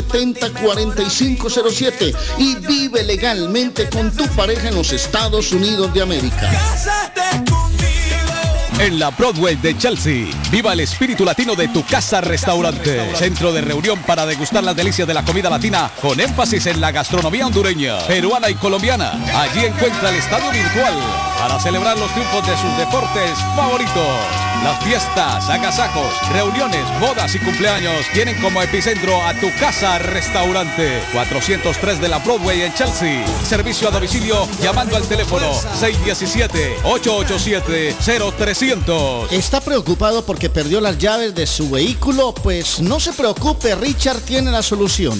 617-970-4507 y vive legalmente con tu pareja en los Estados Unidos de América. En la Broadway de Chelsea, viva el espíritu latino de tu casa restaurante. Centro de reunión para degustar las delicias de la comida latina con énfasis en la gastronomía hondureña, peruana y colombiana. Allí encuentra el estadio virtual para celebrar los triunfos de sus deportes favoritos. Las fiestas, agasajos, reuniones, bodas y cumpleaños tienen como epicentro a tu casa restaurante. 403 de la Broadway en Chelsea. Servicio a domicilio llamando al teléfono 617-887-0300. ¿Está preocupado porque perdió las llaves de su vehículo? Pues no se preocupe, Richard tiene la solución.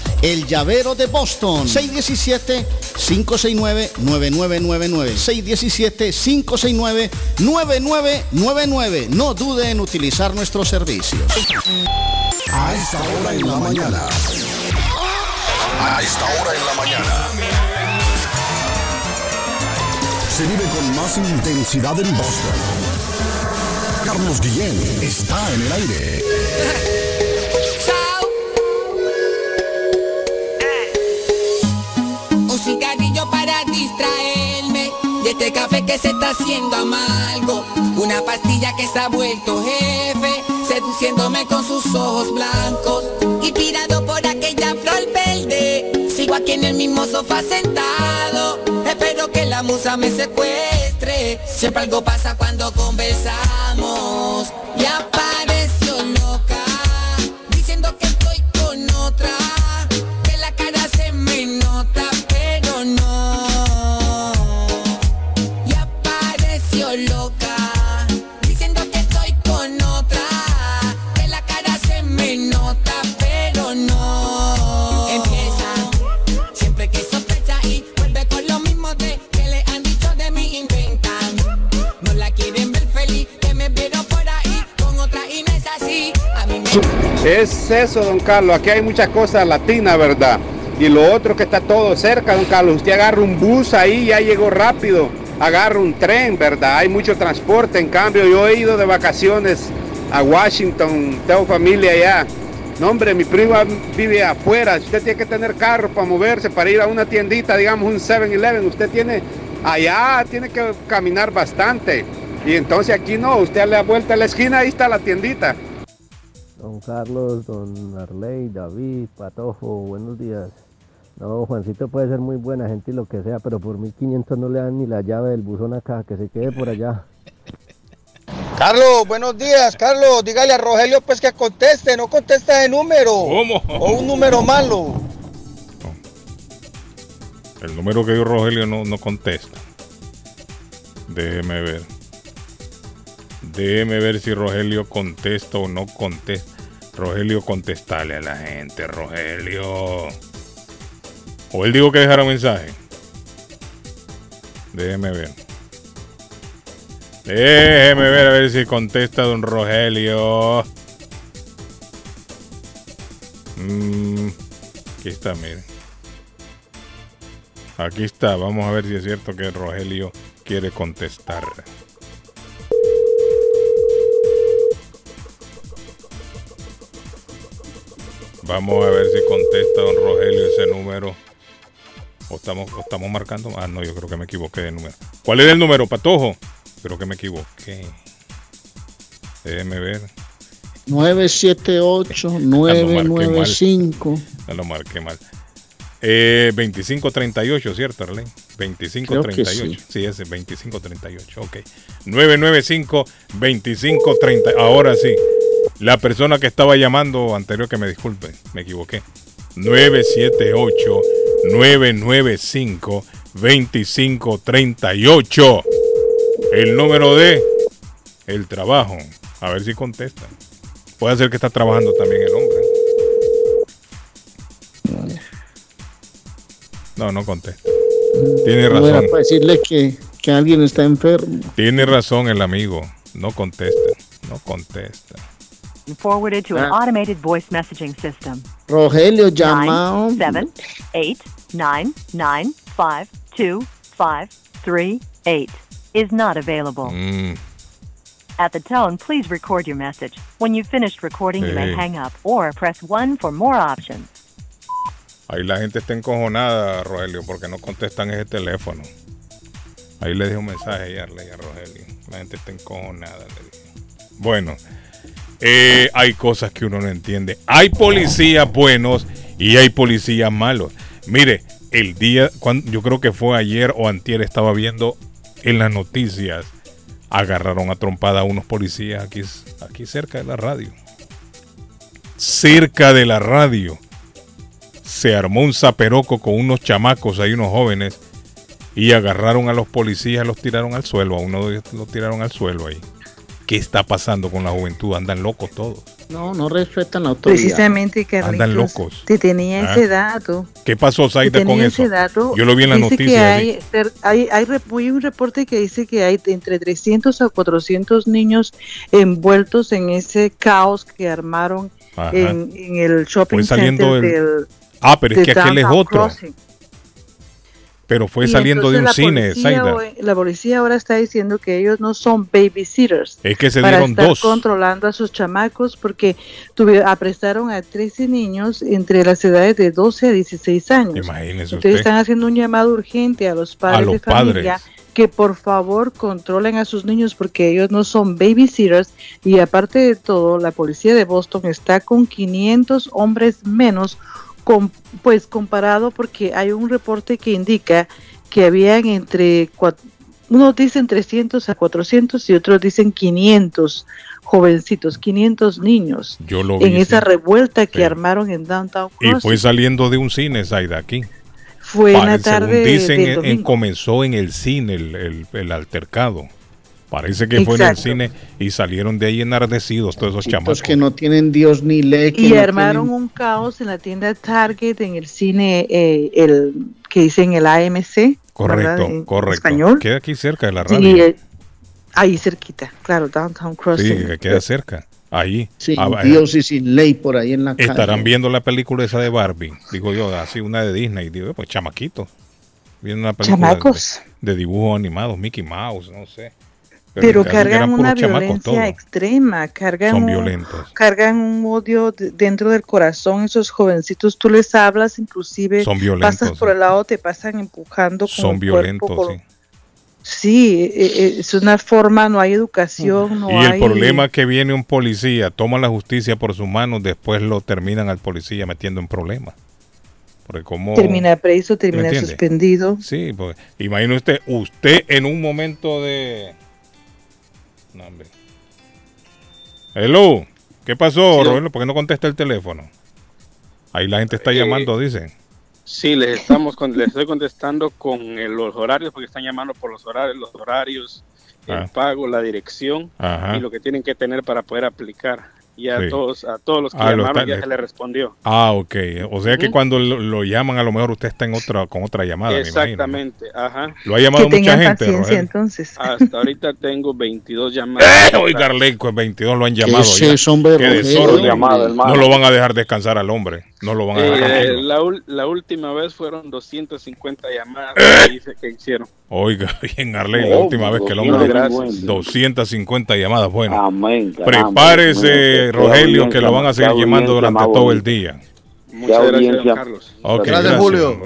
El llavero de Boston. 617-569-9999. 617-569-9999. No dude en utilizar nuestros servicios. A esta hora en la mañana. A esta hora en la mañana. Se vive con más intensidad en Boston. Carlos Guillén está en el aire. Este café que se está haciendo amargo. Una pastilla que se ha vuelto jefe, seduciéndome con sus ojos blancos. Inspirado por aquella flor verde, sigo aquí en el mismo sofá sentado. Espero que la musa me secuestre. Siempre algo pasa cuando conversamos. Y Es eso, don Carlos. Aquí hay muchas cosas latinas, ¿verdad? Y lo otro que está todo cerca, don Carlos. Usted agarra un bus ahí, ya llegó rápido. Agarra un tren, ¿verdad? Hay mucho transporte. En cambio, yo he ido de vacaciones a Washington. Tengo familia allá. No, hombre, mi prima vive afuera. Usted tiene que tener carro para moverse, para ir a una tiendita, digamos un 7-Eleven. Usted tiene, allá tiene que caminar bastante. Y entonces aquí no, usted le da vuelta a la esquina, ahí está la tiendita. Don Carlos, don Arley, David, Patojo, buenos días. No, Juancito puede ser muy buena gente y lo que sea, pero por 1500 no le dan ni la llave del buzón acá, que se quede por allá. Carlos, buenos días, Carlos. Dígale a Rogelio pues que conteste, no contesta de número. ¿Cómo? O un número malo. El número que dio Rogelio no, no contesta. Déjeme ver. Déjeme ver si Rogelio contesta o no contesta. Rogelio, contestale a la gente, Rogelio. O él dijo que dejara un mensaje. Déjeme ver. Déjeme ver a ver si contesta don Rogelio. Mm, aquí está, miren. Aquí está. Vamos a ver si es cierto que Rogelio quiere contestar. Vamos a ver si contesta don Rogelio ese número. O estamos, o estamos marcando. Ah, no, yo creo que me equivoqué de número. ¿Cuál es el número, Patojo? Creo que me equivoqué. Déjeme ver. 978-995. No lo marqué mal. Eh, 2538, ¿cierto, Arlene? 2538. sí. sí. ese 2538. Ok. 995-2530. Ahora sí. La persona que estaba llamando anterior, que me disculpe, me equivoqué. 978-995-2538. El número de el trabajo. A ver si contesta. Puede ser que está trabajando también el hombre. No, no contesta. Tiene No era para decirle que, que alguien está enfermo. Tiene razón el amigo. No contesta. No contesta. Forwarded to an Ah. automated voice messaging system. Rogelio llamado. Nine, seven, eight, nine, nine, five, two, five, three, eight is not available. Mm, At the tone, please record your message. When you've finished recording, you may hang up or press 1 for more options. Ahí la gente está encojonada, Rogelio, porque no contestan ese teléfono. Ahí le dejé un mensaje a Rogelio. La gente está encojonada. le dije. Bueno, eh, hay cosas que uno no entiende. Hay policías buenos y hay policías malos. Mire, el día, yo creo que fue ayer o antier, estaba viendo en las noticias, agarraron a trompada a unos policías aquí, aquí cerca de la radio. Cerca de la radio se armó un zaperoco con unos chamacos, ahí unos jóvenes, y agarraron a los policías, los tiraron al suelo, a uno de ellos lo tiraron al suelo ahí. ¿Qué está pasando con la juventud? Andan locos todos. No, no respetan la autoridad. Precisamente, Carlitos. Andan locos. Te tenía Ah. ese dato. ¿Qué pasó, Te Zaida, con eso? ese dato. Yo lo vi en la Dice que noticia. hay, hay, hay, hay un reporte que dice que hay entre 300 a 400 niños envueltos en ese caos que armaron en, en el shopping saliendo center del- del, Ah, pero es que aquel es otro. Crossing. Pero fue Y saliendo de un la cine, policía hoy- La policía ahora está diciendo que ellos no son babysitters. Es que se para dieron estar dos. controlando a sus chamacos porque tuve, aprestaron a 13 niños entre las edades de 12 a 16 años. Imagínese Entonces usted. están haciendo un llamado urgente a los padres los de familia padres. que por favor controlen a sus niños porque ellos no son babysitters y aparte de todo la policía de Boston está con 500 hombres menos con, pues comparado porque hay un reporte que indica que habían entre unos dicen 300 a 400 y otros dicen 500 jovencitos, 500 niños Yo lo vi. en esa sí. revuelta que Sí. armaron en Downtown Y Crossing. fue saliendo de un cine, Zaida, aquí. Fue en la tarde según dicen, del en- domingo. comenzó en el cine el, el- el altercado. Parece que fue en el Exacto. cine y salieron de ahí enardecidos todos esos chamacos. Los que no tienen Dios ni ley. que y no armaron tienen- un caos en la tienda Target, en el cine, eh, el que dicen el AMC. Correcto, ¿verdad? En correcto. español. Queda aquí cerca de la Sí, radio. eh, ahí cerquita, claro, Downtown Sí, Crossing. que queda cerca. Ahí. Sin Ah, Dios y sin ley por ahí en la calle. Estarán viendo la película esa de Barbie. Digo yo, así una de Disney. Digo, pues chamaquitos. Viendo una película de- Chamacos. De, dibujos animados, Mickey Mouse, no sé. Pero, cargan una violencia todos. extrema, cargan Son un, cargan un odio de- dentro del corazón, esos jovencitos, tú les hablas, inclusive Son violentos, pasas por el lado, te pasan empujando con Son el violentos, cuerpo, sí. Sí, eh, eh, es una forma, no hay educación, no Y el hay... problema que viene un policía, toma la justicia por sus manos, después lo terminan al policía metiendo en problemas. Porque como... Termina preso, termina suspendido. Sí, pues imagine usted, usted en un momento de... No, hombre. Hello, ¿qué pasó, Sí. Rogelio? ¿Por qué no contesta el teléfono? Ahí la gente está Eh, llamando, dicen. Sí, les estamos con- les estoy contestando con eh, los horarios porque están llamando por los horarios, los horarios, Ah. el pago, la dirección Ajá. y lo que tienen que tener para poder aplicar. Y a Sí. todos a todos los que Ah, lo llamaron ya se les respondió. Ah, ok. O sea que cuando lo, lo llaman, a lo mejor usted está en otra, con otra llamada, me imagino. Exactamente, ajá. Lo ha llamado que mucha gente, Rogelio. entonces. Hasta ahorita tengo 22 llamadas. Eh, oiga, Arlenco, 22 lo han llamado. es ya. hombre, Qué desorden. Llamada, no lo van a dejar descansar al hombre. No lo van a dejar Eh, la, ul- la última vez fueron 250 llamadas Eh. que hice- que hicieron. Oiga, bien, Arley, la última vez que el hombre gracias. 250 llamadas. Bueno, Amén. caramba. prepárese, Rogelio, que lo van a seguir llamando durante todo el día. Muchas gracias, don. Carlos. Ok, Gracias, Julio.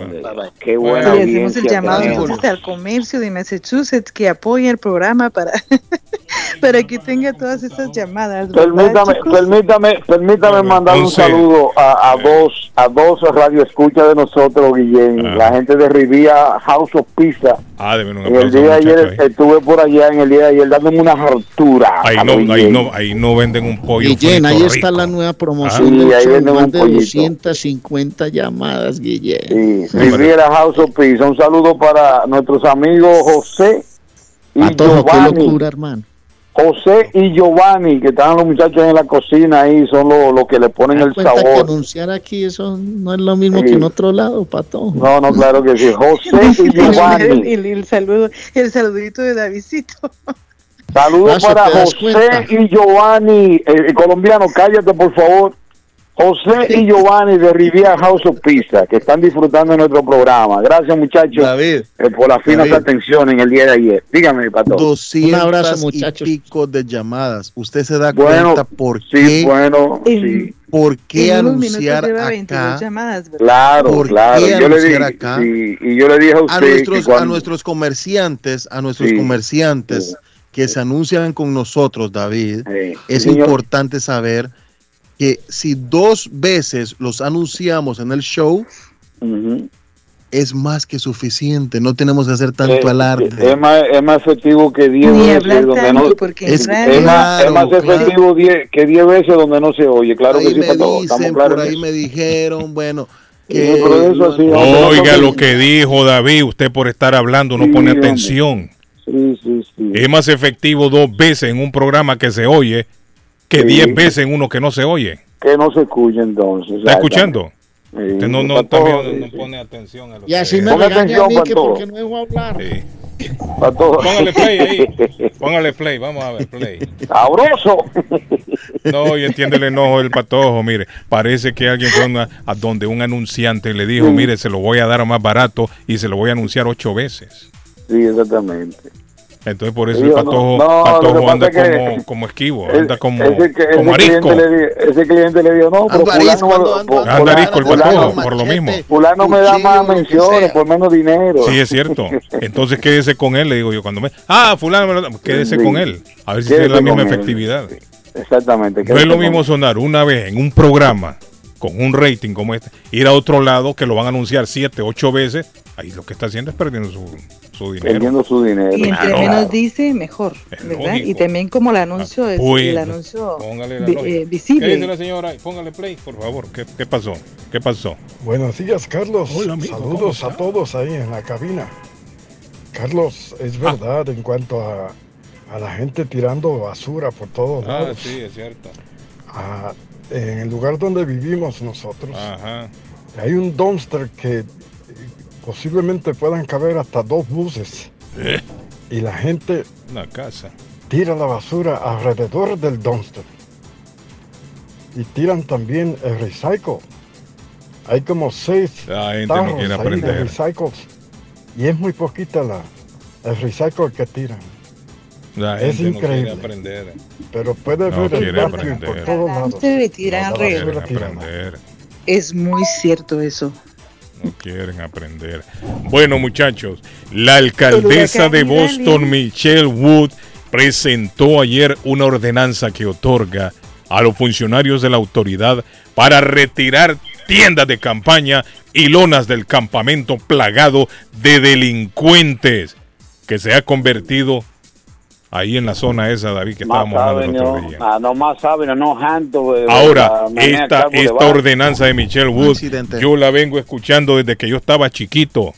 Qué buena Y hacemos el llamado entonces al comercio de Massachusetts que apoye el programa para, para que tenga todas esas llamadas. ¿verdad, Permítame, permítame, permítame mandar un saludo a, a dos, a dos radioescuchas de nosotros, Guillén, la gente de Rivía House of Pizza. Ah, un En el día de ayer ahí. estuve por allá, en el día de ayer, dándome una hartura. Ahí no, ahí no, ahí no venden un pollo Guillén, ahí está la nueva promoción Ah. del Sí, ahí show, venden más un de pollito. 250 llamadas, Sí, Riviera House of Pizza. Un saludo para nuestros amigos José y Giovanni. locura, hermano. José y Giovanni, que están los muchachos en la cocina ahí, son los los que le ponen el Cuenta que sabor. anunciar aquí eso no es lo mismo Sí. que en otro lado, Pato. No, no, claro que sí. José y Giovanni. el- el saludo, el saludito de Davidito. Saludos para ¿te das José cuenta? y Giovanni. Eh, colombiano, cállate por favor. José y Giovanni de Riviera House of Pizza, que están disfrutando de nuestro programa. Gracias, muchachos, David, eh, por las finas David. atenciones en el día de ayer. Dígame, Pato. 200 Un abrazo, y pico de llamadas. ¿Usted se da Bueno, cuenta por sí, qué? bueno, sí. ¿Por qué en anunciar lleva 22 acá? llamadas. Claro, ¿Por claro. qué Yo le anunciar dije, acá? sí, y yo le dije a usted a que nuestros, a cuando- nuestros comerciantes, a nuestros Sí. comerciantes que se anuncian con nosotros, David, es Sí, señor. importante saber que si dos veces los anunciamos en el show, es más que suficiente. No tenemos que hacer tanto Eh, alarde. Es más, es más efectivo que 10 Ni veces donde no porque es, radio- es más, es más Claro, efectivo 10 que 10 veces donde no se oye. Claro ahí que sí, me Pato, dicen, por ahí me dijeron, bueno, que sí, Oiga lo que dijo David, usted por estar hablando no Sí, pone atención. Sí, sí, sí. Es más efectivo dos veces en un programa que se oye que Sí. diez veces en uno que no se oye. Que no se escuche entonces. ¿Está escuchando? Sí, Usted no, no, también no sí, pone atención a lo Y así que- me Ponga regaña a atención, mí que porque no dejo hablar. Póngale play ahí. Póngale play, vamos a ver, play. ¡Sabroso! No, y entiende el enojo del patojo. Mire, parece que alguien fue una- a donde un anunciante le dijo, mire, se lo voy a dar más barato y se lo voy a anunciar ocho veces. Sí, exactamente. Entonces por eso el patojo, no, anda como, como esquivo, El- anda como, ese, que- ese como arisco. cliente le ese cliente le dijo, no, pero fulano, ando- ando- fu- Anda arisco el fulano- patojo, por lo mismo. fulano me da más menciones por menos dinero. Sí, es cierto. Entonces quédese con él, le digo yo cuando me... Ah, fulano, me lo da- quédese Sí. con él. A ver si tiene la misma efectividad. Exactamente. No es lo mismo sonar una vez en un programa con un rating como este, ir a otro lado que lo van a anunciar siete, ocho veces. Ahí lo que está haciendo es perdiendo su, su dinero. Perdiendo su dinero. Y entre Claro. menos dice, mejor, ¿verdad? lógico. Y también como el anuncio es Uy, el anuncio póngale la vi- eh, ¿Qué visible. dice la señora? Póngale play, por favor. ¿Qué, qué pasó? ¿Qué pasó? Buenos días, Carlos. Hola, amigo, ¿cómo Saludos a todos ahí en la cabina. Carlos, es verdad en cuanto a, a la gente tirando basura por todos Ah, lados. sí, es cierto. Ah, en el lugar donde vivimos nosotros, Ajá. hay un dumpster que posiblemente puedan caber hasta dos buses. Eh, Y la gente Una casa. tira la basura alrededor del dumpster. Y tiran también el recycle. Hay como seis La gente no tarros quiere ahí de aprender. recycles. Y es muy poquita la, el recycle que tiran. La Es gente no quiere increíble. aprender. Pero puede No ver el quiere patio por todos lados. No, tira. aprender. Es muy cierto eso. No quieren aprender. Bueno, muchachos, la alcaldesa de. Boston, Michelle Wood, presentó ayer una ordenanza que otorga a los funcionarios de la autoridad para retirar tiendas de campaña y lonas del campamento plagado de delincuentes que se ha convertido ahí en la zona esa, David, que Más estábamos hablando el otro día. ah, no más saben, no janto. eh, Ahora, esta, esta ordenanza de Michelle Wood, yo la vengo escuchando desde que yo estaba chiquito.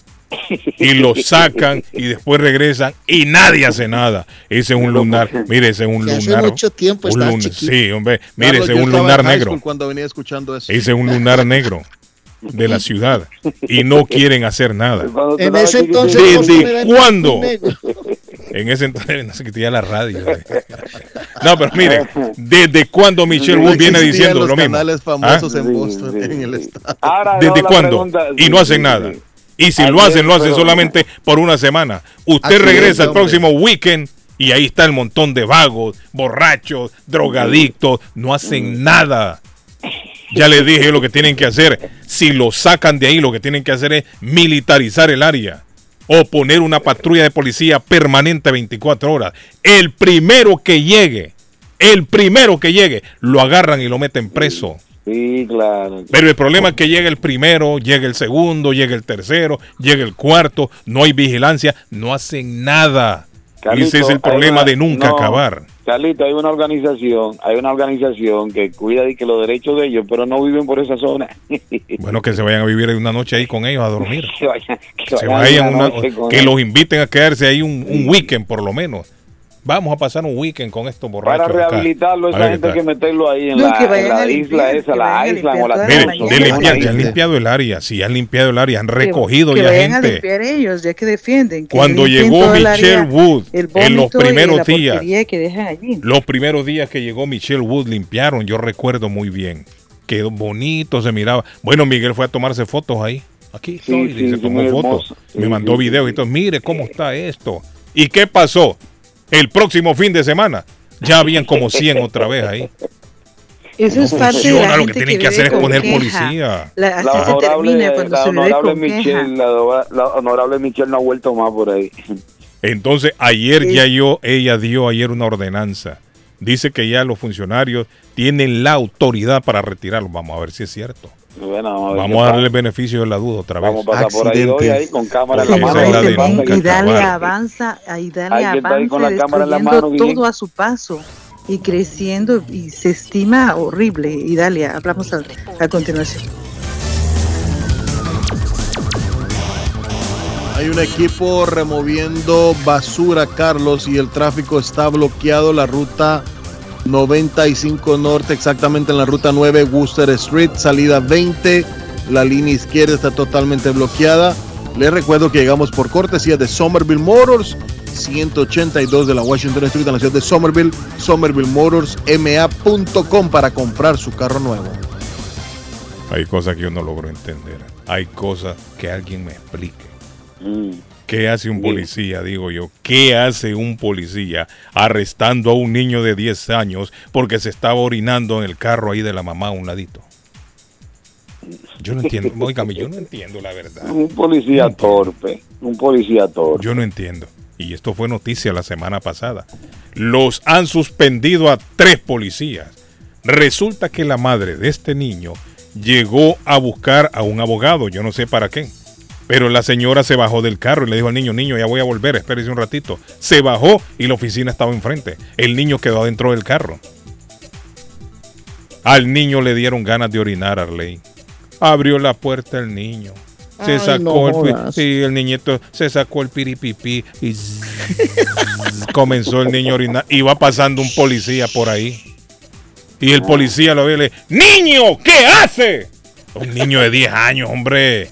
Y lo sacan y después regresan y nadie hace nada. Ese es un lunar. Mire, ese es un Que hace lunar. mucho tiempo un estaba lunar-. Sí, hombre. Mire, ese es un lunar negro. cuando venía escuchando eso. Ese es un lunar negro de la ciudad. Y no quieren hacer nada. En ese entonces ¿Desde cuándo? En ese entonces no se quitaba la radio. No, pero mire, ¿desde cuándo Michelle Wood viene diciendo los lo mismo? canales ¿Ah? famosos en Boston, en el estado. ¿Desde cuándo? Y no hacen nada. Y si lo hacen, lo hacen pero- solamente por una semana. Usted regresa el próximo weekend y ahí está el montón de vagos, borrachos, drogadictos. No hacen nada. Ya les dije lo que tienen que hacer. Si lo sacan de ahí, lo que tienen que hacer es militarizar el área. O poner una patrulla de policía permanente 24 horas. El primero que llegue, el primero que llegue, lo agarran y lo meten preso. Sí, claro. Pero el problema es que llega el primero, llega el segundo, llega el tercero, llega el cuarto, no hay vigilancia, no hacen nada. Carlito, Ese es el problema una- de nunca no, acabar. Carlito, hay una organización, hay una organización que cuida de que los derechos de ellos, pero no viven por esa zona. Bueno, que se vayan a vivir una noche ahí con ellos a dormir. que vayan, que Se vayan vayan una una- noche con que él. los inviten a quedarse ahí un, un weekend por lo menos. Vamos a pasar un weekend con estos borrachos. Para acá. rehabilitarlo, A esa gente hay que meterlo ahí en No, la, que vayan en la a isla limpiar, esa, que la a isla o la Mire, de limpiar, ya han limpiado el área, sí, han limpiado el área, han recogido que ya vayan a gente. limpiar ellos, ya que defienden. que Cuando llegó Michelle área, Wood, en los primeros días, que dejan allí. Los primeros días que llegó Michelle Wood limpiaron, yo recuerdo muy bien. Quedó bonito, se miraba. Bueno, Miguel fue a tomarse fotos ahí. Aquí Sí, estoy, sí, y se tomó fotos. Me mandó sí, videos y todo. Mire cómo está esto. ¿Y qué pasó? El próximo fin de semana ya habían como 100 otra vez ahí. Eso es No parte de funciona, la lo que tienen que hacer es poner queja. policía. La, así La se honorable, termina cuando la honorable con queja. Michelle, la, la honorable Michelle no ha vuelto más por ahí. Entonces, ayer ya yo, ella dio ayer una ordenanza. Dice que ya los funcionarios tienen la autoridad para retirarlo. Vamos a ver si es cierto. Bueno, vamos a, Vamos darle el beneficio de la duda otra vez. Vamos a pasar por ahí hoy ahí con cámara en la mano. es la Y dale avanza, y dale Hay que estar ahí con avanza la cámara en la destruyendo mano, todo a su paso y creciendo y se estima horrible. Y dale, hablamos a, a continuación. Hay un equipo removiendo basura, Carlos, y el tráfico está bloqueado. La ruta 95 Norte, exactamente en la ruta 9, Worcester Street, salida 20. La línea izquierda está totalmente bloqueada. Les recuerdo que llegamos por cortesía de Somerville Motors, 182 de la Washington Street en la ciudad de Somerville. Somerville Motors, ma.com para comprar su carro nuevo. Hay cosas que yo no logro entender. Hay cosas que alguien me explique. ¿Qué hace un policía, digo yo? ¿Qué hace un policía arrestando a un niño de 10 años porque se estaba orinando en el carro ahí de la mamá a un ladito? Yo no entiendo, óigame, yo no entiendo la verdad. Un policía torpe, un policía torpe. Yo no entiendo. Y esto fue noticia la semana pasada. Los han suspendido a tres policías. Resulta que la madre de este niño llegó a buscar a un abogado, yo no sé para qué. Pero la señora se bajó del carro y le dijo al niño, niño, ya voy a volver, espérese un ratito. Se bajó y la oficina estaba enfrente. El niño quedó adentro del carro. Al niño le dieron ganas de orinar, Arley. Abrió la puerta el niño. Se Ay, sacó no el sí, el niñito se sacó el piripipí y comenzó el niño a orinar. Iba pasando un policía por ahí. Y el policía lo ve y le ¡Niño! ¿Qué hace? Un niño de 10 años, hombre.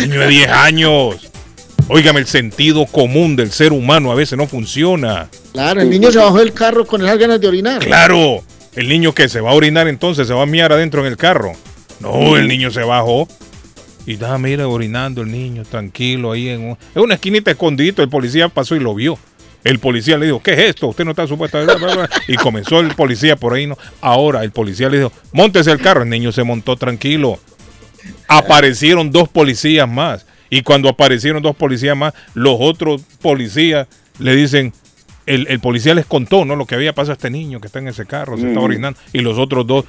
Niño de 10 años. Óigame, el sentido común del ser humano a veces no funciona. Claro, el niño se bajó del carro con esas ganas de orinar. Claro, el niño que se va a orinar entonces se va a miar adentro en el carro. No, el niño se bajó. Y da, mira, orinando el niño, tranquilo, ahí en, un- en una esquinita escondidito. El policía pasó y lo vio. El policía le dijo, ¿qué es esto? Usted no está supuesto a... bla, bla, bla". Y comenzó el policía por ahí. ¿no? Ahora el policía le dijo, montese el carro. El niño se montó tranquilo. Aparecieron dos policías más. Y cuando aparecieron dos policías más, los otros policías le dicen, el, el policía les contó, ¿no? Lo que había pasado a este niño que está en ese carro, se está Ujú. orinando. Y los otros dos,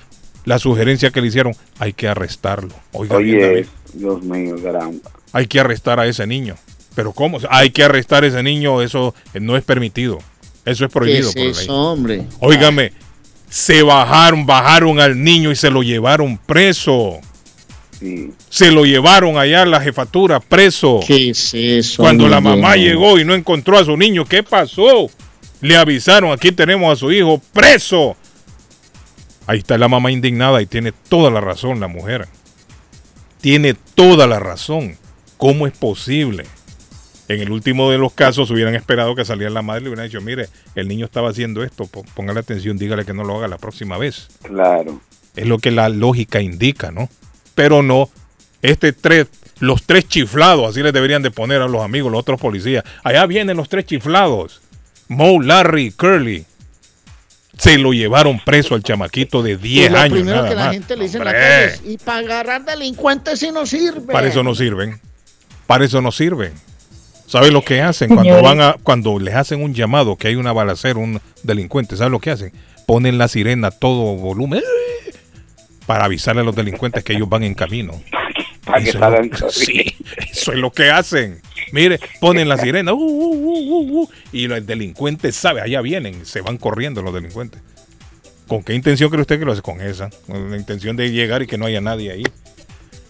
la sugerencia que le hicieron, hay que arrestarlo. Oiga bien, Oye, Dios mío, caramba. hay que arrestar a ese niño. Pero ¿cómo? Hay que arrestar a ese niño, eso eh, no es permitido. Eso es prohibido ¿Qué por es ley. eso, hombre? Óigame, se bajaron, bajaron al niño y se lo llevaron preso. Se lo llevaron allá a la jefatura preso. ¿Qué es eso? Cuando la mamá llegó y no encontró a su niño, ¿qué pasó? Le avisaron, aquí tenemos a su hijo preso. Ahí está la mamá indignada y tiene toda la razón la mujer. Tiene toda la razón. ¿Cómo es posible? En el último de los casos hubieran esperado que saliera la madre y le hubieran dicho, mire, el niño estaba haciendo esto, póngale atención, dígale que no lo haga la próxima vez. Claro. Es lo que la lógica indica, ¿no? Pero no, este tres, los tres chiflados, así les deberían de poner a los amigos, los otros policías. Allá vienen los tres chiflados. Mo, Larry, Curly. Se lo llevaron preso al chamaquito de 10 Y lo años. primero nada que la más. gente le dice en la Hombre, calle es, y para agarrar delincuentes si no sirve. Para eso no sirven. Para eso no sirven. ¿Saben lo que hacen? Cuando van a, cuando les hacen un llamado que hay una balacera, un delincuente, ¿saben lo que hacen? Ponen la sirena a todo volumen ¡eh! Para avisarle a los delincuentes que ellos van en camino. Para que Eso es lo- salgan sí, eso es lo que hacen. Mire, ponen la sirena uh, uh, uh, uh, uh, y los delincuentes saben, allá vienen, se van corriendo los delincuentes. ¿Con qué intención cree usted que lo hace? Con esa, con la intención de llegar y que no haya nadie ahí.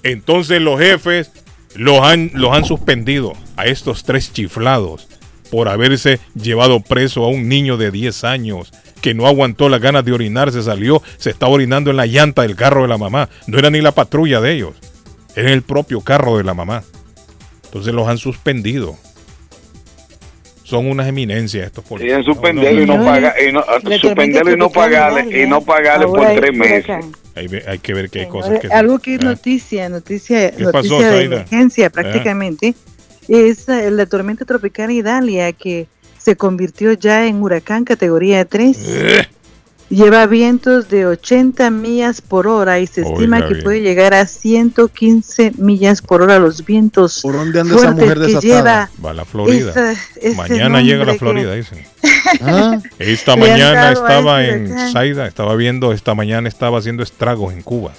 Entonces los jefes los han, los han suspendido a estos tres chiflados por haberse llevado preso a un niño de 10 años que no aguantó las ganas de orinar, se salió, se estaba orinando en la llanta del carro de la mamá. No era ni la patrulla de ellos, era el propio carro de la mamá. Entonces los han suspendido. Son unas eminencias estos policías. Quieren suspenderlo y no pagar, y no, suspenderlo y no pagarle, y no pagarle por tres meses. Hay, que ver que hay cosas que... algo que es Ah. noticia, noticia, ¿Qué pasó, noticia de emergencia Ah. prácticamente, es eh, la tormenta tropical Idalia que se convirtió ya en huracán categoría 3. Eh. Lleva vientos de 80 millas por hora y se estima Oiga que bien. puede llegar a 115 millas por hora los vientos ¿Por dónde anda esa fuertes mujer que desatada? lleva Va a la Florida. esa- ese Mañana llega a la nombre que- Florida, dicen. Ah, Esta mañana estaba en huracán. Saida, estaba viendo, esta mañana estaba haciendo estragos en Cuba.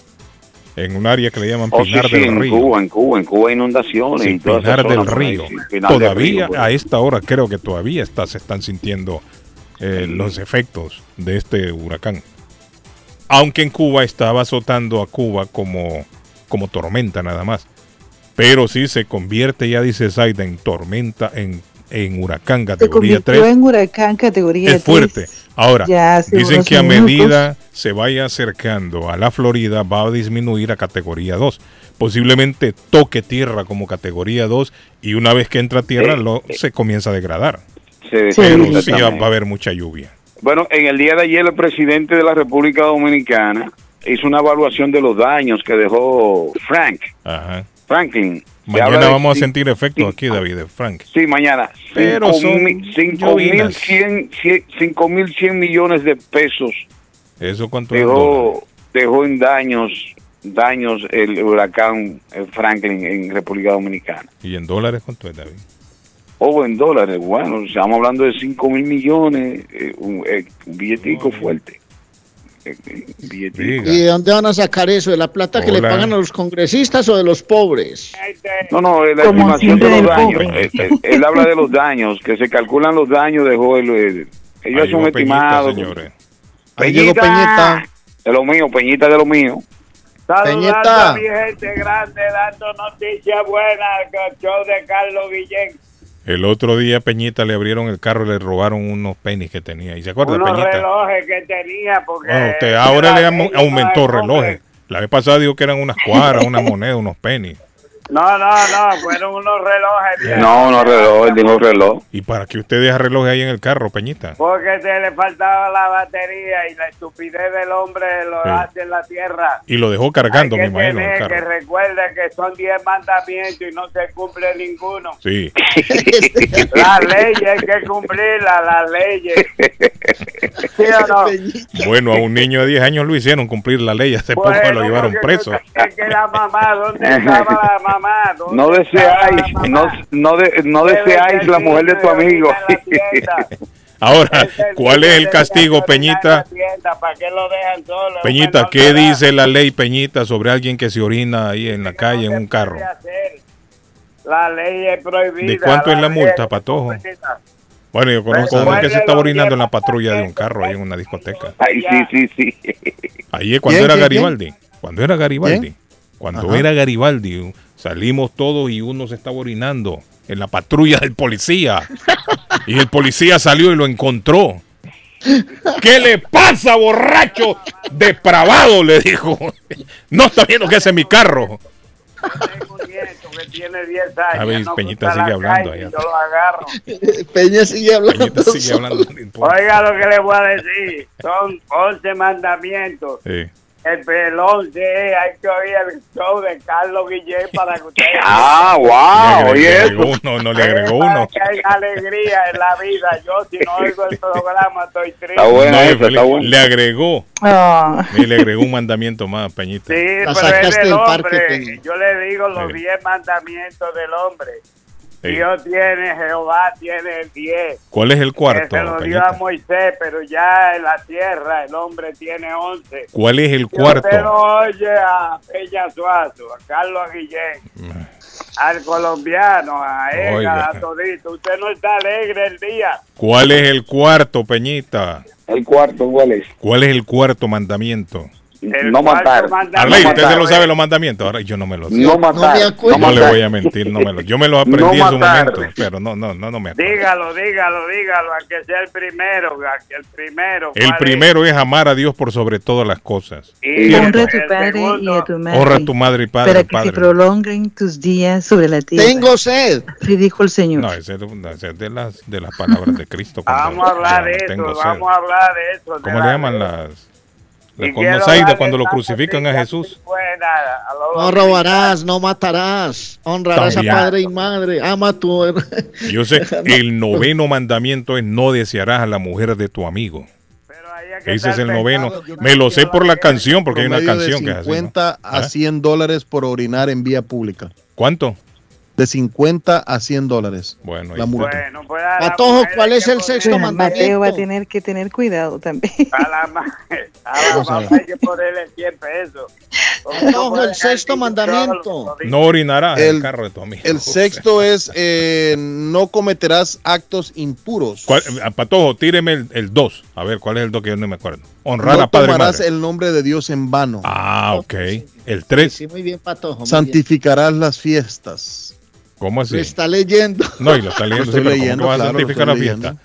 En un área que le llaman Oh, sí, Pinar sí, del en Río. Cuba, en Cuba, en Cuba hay inundaciones Sí, y toda Pinar del Río. sí, Pinar del Todavía Río, por a esta hora creo que todavía está, se están sintiendo eh, los efectos de este huracán. Aunque en Cuba estaba azotando a Cuba como, como tormenta nada más. Pero sí se convierte, ya dice Zaida, en tormenta, en, en huracán se categoría convirtió 3. en huracán categoría Es fuerte. 3. Ahora, Ya dicen que a medida se vaya acercando a la Florida va a disminuir a categoría 2. Posiblemente toque tierra como categoría 2 y una vez que entra tierra lo, se comienza a degradar. Sí, Pero sí va a haber mucha lluvia. Bueno, en el día de ayer el presidente de la República Dominicana hizo una evaluación de los daños que dejó Frank, Ajá. Franklin. Mañana vamos a sentir efectos aquí, David, de Frank. Sí, mañana. Pero Cinco son mi- cinco llovinas. mil cien- cien- cinco mil cien millones de pesos ¿Eso cuánto dejó, dejó en daños daños el huracán eh, Franklin en República Dominicana. ¿Y en dólares cuánto es, David? O en dólares, bueno, estamos hablando de 5 mil millones, eh, un, eh, un billetico fuerte. Billetico. ¿Y de dónde van a sacar eso? ¿De la plata que le Hola. pagan a los congresistas o de los pobres? No, no, es la Como estimación de los daños. pobre. Eh, eh, Él, habla de los daños, que se calculan los daños, dejó el... el- ellos Ahí hacen un llegó Peñita, estimado. señores. Llegó Peñita. De lo mío, Peñita de lo mío. Peñita. Saludando a mi gente grande, dando noticias buenas con show de Carlos Guillén. El otro día Peñita le abrieron el carro y le robaron unos pennies que tenía. ¿Y se acuerda Unos Peñita? relojes que tenía, porque... Bueno, usted ahora le aumentó relojes. La vez pasada dijo que eran unas cuadras, unas monedas, unos pennies. No, no, no, fueron unos relojes. viejos. No, no reloj, él dijo reloj. ¿Y para qué usted deja relojes ahí en el carro, Peñita? Porque se le faltaba la batería y la estupidez del hombre lo Sí. hace en la tierra. Y lo dejó cargando, Hay me que imagino, el tener que recuerde que son 10 mandamientos y no se cumple ninguno. Sí. Las leyes hay que cumplirlas, las leyes. ¿Sí o no? Bueno, a un niño de 10 años lo hicieron cumplir la ley. Hace poco Bueno, lo llevaron preso. Es que la mamá, ¿dónde estaba la mamá? ¿Dónde No deseáis, mamá? no, no, de- no deseáis la mujer de tu amigo. Ahora, ¿cuál es el castigo, Peñita? ¿Para qué lo dejan solo? Peñita, ¿qué dice la ley, Peñita, sobre alguien que se orina ahí en la calle en un carro? La ley es prohibida. ¿De cuánto es la multa, Patojo? Bueno, yo conozco Pues, uno que se estaba orinando en la patrulla de un carro ahí en una discoteca. Ay, sí, sí, sí. Ahí es cuando ¿Quién, era Garibaldi. Cuando era Garibaldi. Cuando era Garibaldi, salimos todos y uno se estaba orinando en la patrulla del policía. y el policía salió y lo encontró. ¿Qué le pasa, borracho depravado? Le dijo. No está viendo que ese es mi carro. Tengo un nieto que tiene 10 años. A ver, no Peñita sigue hablando allá. Yo lo agarro. Peña sigue hablando. Peñita sigue hablando. Oiga lo que le voy a decir. Son 11 mandamientos. Sí. El, el 11 es, hay que oír el show de Carlos Guillén para que ustedes... Ah, wow, Le oye agregó eso. uno, no le agregó uno. Que hay alegría en la vida. Yo si no oigo el programa estoy triste. Está buena No, está buena. Le agregó. Ah. Y le agregó un mandamiento más, Peñita. Sí, La pero es sacaste del hombre. Yo le digo los Sí. 10 mandamientos del hombre. Dios tiene, Jehová tiene 10. ¿Cuál es el Que cuarto, se lo dio a? Moisés, pero ya en la tierra el hombre tiene 11. ¿Cuál es el cuarto? Usted no oye a Peña Suazo, a Carlos Guillén, al colombiano, a Ega, a Todito. Usted no está alegre el día. ¿Cuál es el cuarto, Peñita? El cuarto, ¿cuál es? ¿Cuál es el cuarto mandamiento? El No matar. Arley, ¿usted se lo sabe los mandamientos? Ahora yo no me lo sé. No matar. me acuerdo. No, no le voy a mentir, no me lo, yo me lo aprendí No en su momento, pero no, no, no, no me acuerdo. Dígalo, dígalo, dígalo, a que sea el primero, a que el primero. El primero es amar a Dios por sobre todas las cosas. Y. Honra a tu padre y a tu madre. Honra a tu madre y padre. para que padre. se prolonguen tus días sobre la tierra. Tengo sed. Así dijo el Señor. No, ese es de, las, de las palabras de Cristo. Vamos a hablar de eso, vamos a hablar de eso. ¿Cómo le llaman las, cuando lo crucifican a Jesús? a No robarás, no matarás. Honrarás También. a padre y madre. Ama a tu. Yo sé, el noveno mandamiento es no desearás a la mujer de tu amigo. Ese es el noveno. Me lo sé por la canción, porque hay una canción que de es así. ¿no? 50 a ¿Ah? 100 dólares por orinar en vía pública. ¿Cuánto? De 50 a 100 dólares. Bueno, la multa. Bueno, pues a la Patojo, ¿cuál es el sexto ponerle- Mateo va a tener que tener cuidado también. A la, ma- a la mamá hay que ponerle 100 pesos. Patojo, el sexto mandamiento. No orinarás en el El- carro de tu amigo. El sexto es eh, no cometerás actos impuros. ¿Cuál- a Patojo, tíreme el 2. A ver, ¿cuál es el 2 que yo no me acuerdo? Honrar no a padre tomarás madre. el nombre de Dios en vano. Ah, ok. El 3. Sí, muy bien, Patojo. muy bien. Santificarás las fiestas. ¿Cómo así? Lo está leyendo. No, y lo está leyendo. Lo sí, ¿cómo leyendo, vas a claro, lo santificar la fiesta?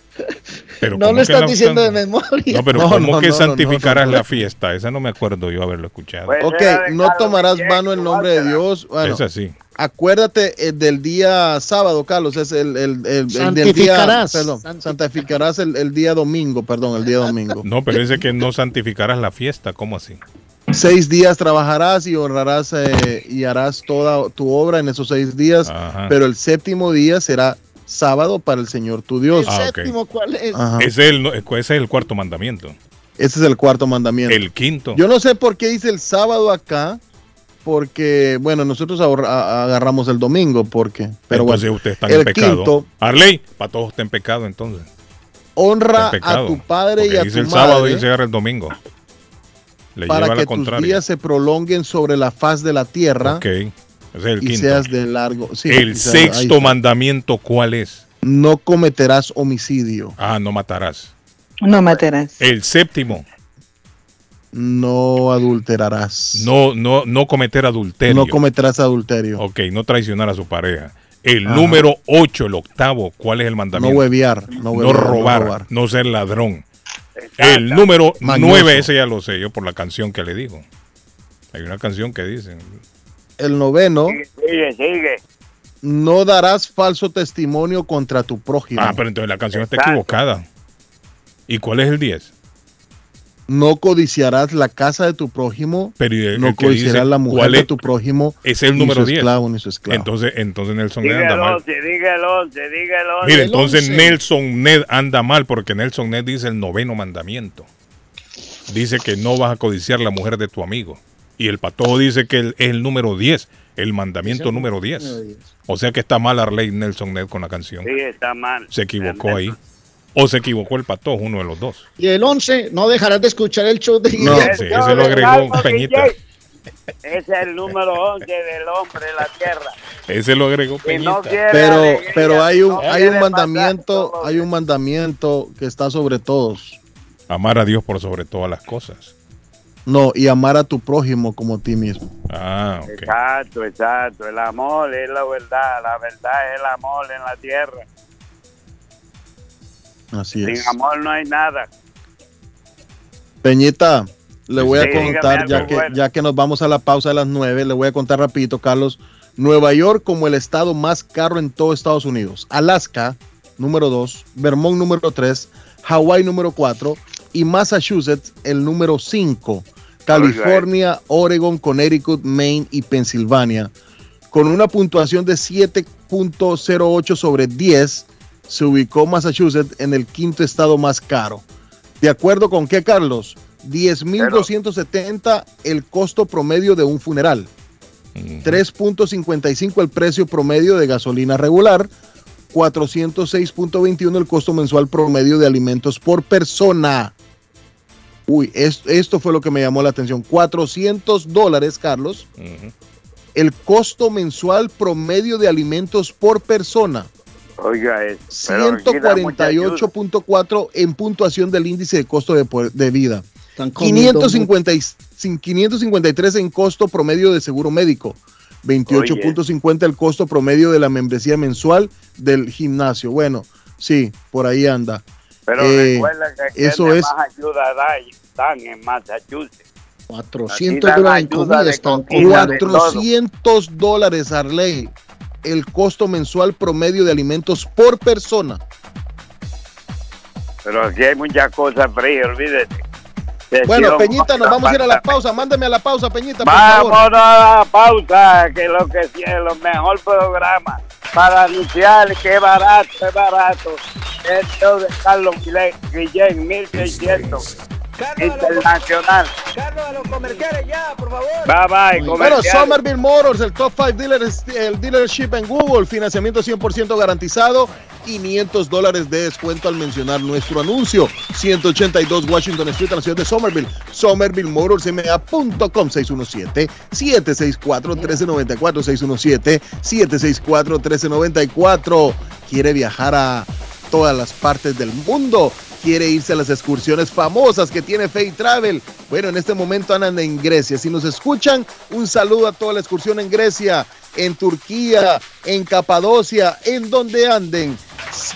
Pero No ¿cómo lo estás la- diciendo de memoria. No, pero No, ¿cómo no, que no, santificarás no, no. la fiesta? Esa no me acuerdo yo haberlo escuchado. Pues Ok, no tomarás vano el nombre de Dios. Bueno, es así. acuérdate eh, del día sábado, Carlos, es el, el, el- el del día, Santificarás. perdón, santificarás el, el día domingo, perdón, el día domingo. No, pero dice que no santificarás la fiesta. ¿Cómo así? Seis días trabajarás y honrarás eh, y harás toda tu obra en esos seis días, Ajá. pero el séptimo día será sábado para el Señor tu Dios. El Ah, séptimo, ¿cuál es? Es, el, no- ese es el cuarto mandamiento. Ese es el cuarto mandamiento. El quinto. Yo no sé por qué dice el sábado acá, porque, bueno, nosotros ahorra- agarramos el domingo, porque, pero entonces bueno, usted está en pecado. quinto, Arley, Patojo está en pecado entonces. honra Está en pecado. a tu padre y a dice tu el sábado y se agarra el domingo. Le para que la tus contraria. días se prolonguen sobre la faz de la tierra Ok. Ese es el y quinto. seas de largo. sí, el seas- sexto mandamiento, ¿cuál es? No cometerás homicidio. Ah, no matarás. No matarás. El séptimo, No adulterarás. no, no, no cometer adulterio. No cometerás adulterio. Ok, no traicionar a su pareja. El Ajá. número 8, el octavo, ¿cuál es el No mandamiento? No, No, huevear, robar, no ser ladrón. El número Mañoso. 9, ese ya lo sé yo por la canción que le digo. Hay una canción que dice, El noveno, Sigue, sigue. no darás falso testimonio contra tu prójimo. ah, pero entonces la canción está equivocada. ¿Y cuál es el 10? No codiciarás la casa de tu prójimo. Pero no el que dice, codiciarás la mujer ¿cuál de tu prójimo. Es el ni número su 10. esclavo ni su esclavo. Entonces, entonces Nelson Ned anda mal. 11, diga el 11, diga el 11. Mire, el entonces 11. Nelson Ned anda mal porque Nelson Ned dice el noveno mandamiento. Dice que no vas a codiciar la mujer de tu amigo. Y el patojo dice que es el número 10, el mandamiento número 10. O sea que está mal Arley Nelson Ned con la canción. Sí, está mal. Se equivocó ahí. O se equivocó el patojo, uno de los dos. Y el 11, no dejarás de escuchar el show de No. Sí, ese lo agregó Peñita. Ese es el número 11 del hombre en la tierra. Ese lo agregó no Peñita. Pero, alegría, pero hay un, no hay un mandamiento, hay un mandamiento que está sobre todos. Amar a Dios por sobre todas las cosas. No, y amar a tu prójimo como a ti mismo. Ah, ok. Exacto, exacto. El amor es la verdad. La verdad es el amor en la tierra. Así Sin es. amor no hay nada. Peñita, le voy a Sí, contar, ya que, bueno. ya que nos vamos a la pausa de las nueve, le voy a contar rapidito, Carlos. Nueva York como el estado más caro en todo Estados Unidos. Alaska, número 2. Vermont, número 3. Hawái, número 4. Y Massachusetts, el número 5. California, Oregon, Connecticut, Maine y Pensilvania. Con una puntuación de 7.08 sobre 10, se ubicó Massachusetts en el quinto estado más caro. ¿De acuerdo con qué, Carlos? 10.270 el costo promedio de un funeral. 3.55 el precio promedio de gasolina regular. 406.21 el costo mensual promedio de alimentos por persona. Uy, es- esto fue lo que me llamó la atención. 400 dólares, Carlos. El costo mensual promedio de alimentos por persona. Oiga, es. pero aquí da mucha ayuda. 148.4 en puntuación del índice de costo de, de vida. comiendo 550 y- sin- 553 en costo promedio de seguro médico. 28.50 el costo promedio de la membresía mensual del gimnasio. Bueno, sí, por ahí anda. Pero Eh, recuerda que eso es más ayuda da- dan en Massachusetts. 400 dan dólares en comida están comida, de comiendo. 400 dólares, Arley el costo mensual promedio de alimentos por persona. Pero aquí hay muchas cosas frías, olvídate. Bueno, Peñita, nos vamos a ir a la pausa. Mándame a la pausa, Peñita. Por Vámonos favor. a la pausa, que lo que es lo mejor programa para anunciar que barato es barato. Esto de Carlos Guillén, 1600. Internacional. Carlos, a los comerciales ya, por favor. Bye bye, comerciales. Bueno, Somerville Motors, el top 5 dealer, dealership en Google, financiamiento 100% garantizado, 500 dólares de descuento al mencionar nuestro anuncio. 182 Washington Street, la ciudad de Somerville. SomervilleMotorsMA.com 617-764-1394. 617-764-1394. Quiere viajar a todas las partes del mundo Quiere irse a las excursiones famosas que tiene Fay Travel. Bueno, en este momento andan en Grecia. Si nos escuchan, un saludo a toda la excursión en Grecia, en Turquía, en Capadocia, en donde anden.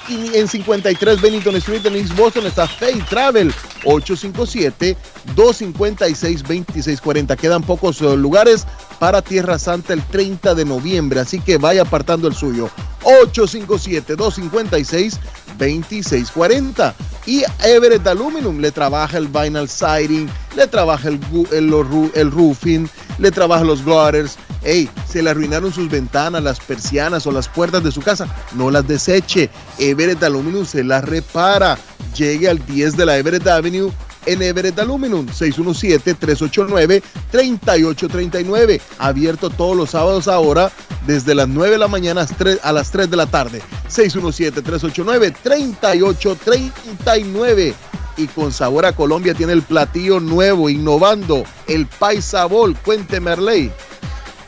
En 53 Bennington Street en East Boston está Fay Travel 857-256-2640. Quedan pocos eh, lugares para Tierra Santa el 30 de noviembre, así que vaya apartando el suyo. 857-256-2640. Y Everett Aluminum le trabaja el vinyl siding, le trabaja el, el roofing, le trabaja los gutters. Ey, se le arruinaron sus ventanas, las persianas o las puertas de su casa. No las deseche. Everett Aluminum se las repara. Llegue al 10 de la Everett Avenue en Everett Aluminum 617-389-3839. Abierto todos los sábados ahora desde las 9 de la mañana a las 3 a las 3 de la tarde. 617-389-3839. Y con sabor a Colombia tiene el platillo nuevo, innovando, el paisabol. Cuénteme, Arley.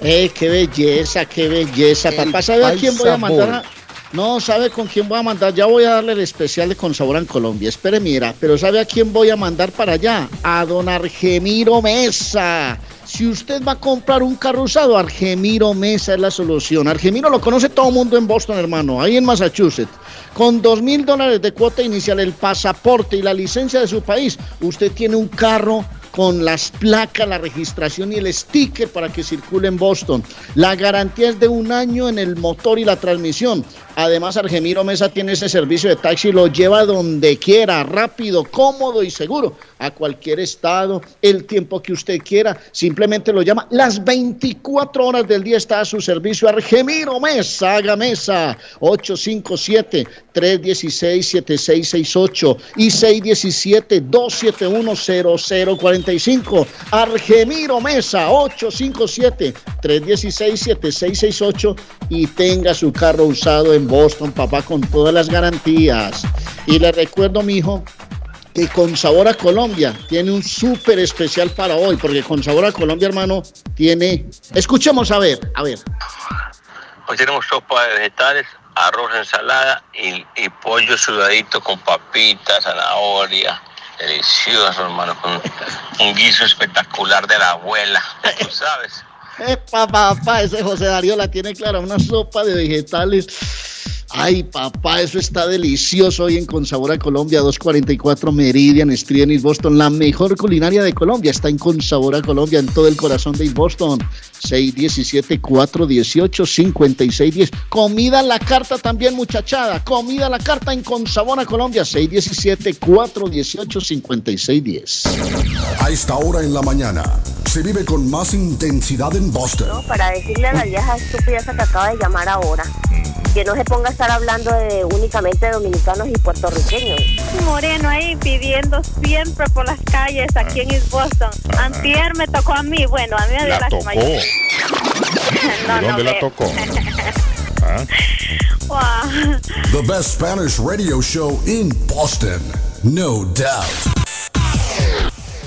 Eh, qué belleza, qué belleza. El Papá, ¿sabe a quién voy a mandar? a- No, ¿sabe con quién voy a mandar? Ya voy a darle el especial de Con Sabor en Colombia. Espere, mira, pero ¿sabe a quién voy a mandar para allá? A don Argemiro Mesa. Si usted va a comprar un carro usado, Argemiro Mesa es la solución. Argemiro lo conoce todo el mundo en Boston, hermano, ahí en Massachusetts. Con dos mil dólares de cuota inicial, el pasaporte y la licencia de su país, usted tiene un carro con las placas, la registración y el sticker para que circule en Boston. La garantía es de un año en el motor y la transmisión. Además, Argemiro Mesa tiene ese servicio de taxi, lo lleva donde quiera, rápido, cómodo y seguro, a cualquier estado, el tiempo que usted quiera. Simplemente lo llama. Las 24 horas del día está a su servicio. Argemiro Mesa, haga mesa. 857-316-7668 y 617-271-0045. Argemiro Mesa, 857-316-7668 y tenga su carro usado en Boston, papá, con todas las garantías. Y le recuerdo, mi hijo, que con sabor a Colombia tiene un súper especial para hoy, porque con sabor a Colombia, hermano, tiene... Escuchemos a ver, a ver. Hoy tenemos sopa de vegetales, arroz, ensalada y, y pollo sudadito con papitas, zanahoria. Delicioso, hermano, con un guiso espectacular de la abuela. Tú sabes. Epa, papá, ese José Darío la tiene clara, una sopa de vegetales. Ay, papá, eso está delicioso hoy en Con Sabor a Colombia, 244 Meridian Street en East Boston. La mejor culinaria de Colombia está en Con Sabor a Colombia, en todo el corazón de East Boston. 617-418-5610. Comida a la carta también, muchachada. Comida a la carta en Con Sabor a Colombia, 617-418-5610. A esta hora en la mañana se vive con más intensidad en Boston. para decirle a la vieja estúpida esa que acaba de llamar ahora que no se ponga a estar hablando de únicamente dominicanos y puertorriqueños. Moreno ahí pidiendo siempre por las calles aquí en East Boston. Antier me tocó a mí, bueno, a mí me dio La las tocó. No, ¿De no, dónde la ve. tocó? ¿Ah? Wow. The best Spanish radio show in Boston. No doubt.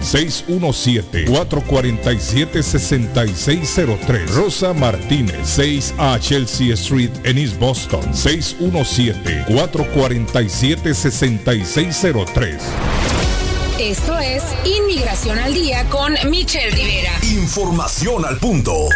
617-447-6603. Rosa Martínez, 6 a Chelsea Street en East Boston, 617-447-6603. Esto es Inmigración al Día con Michelle Rivera. Información al punto.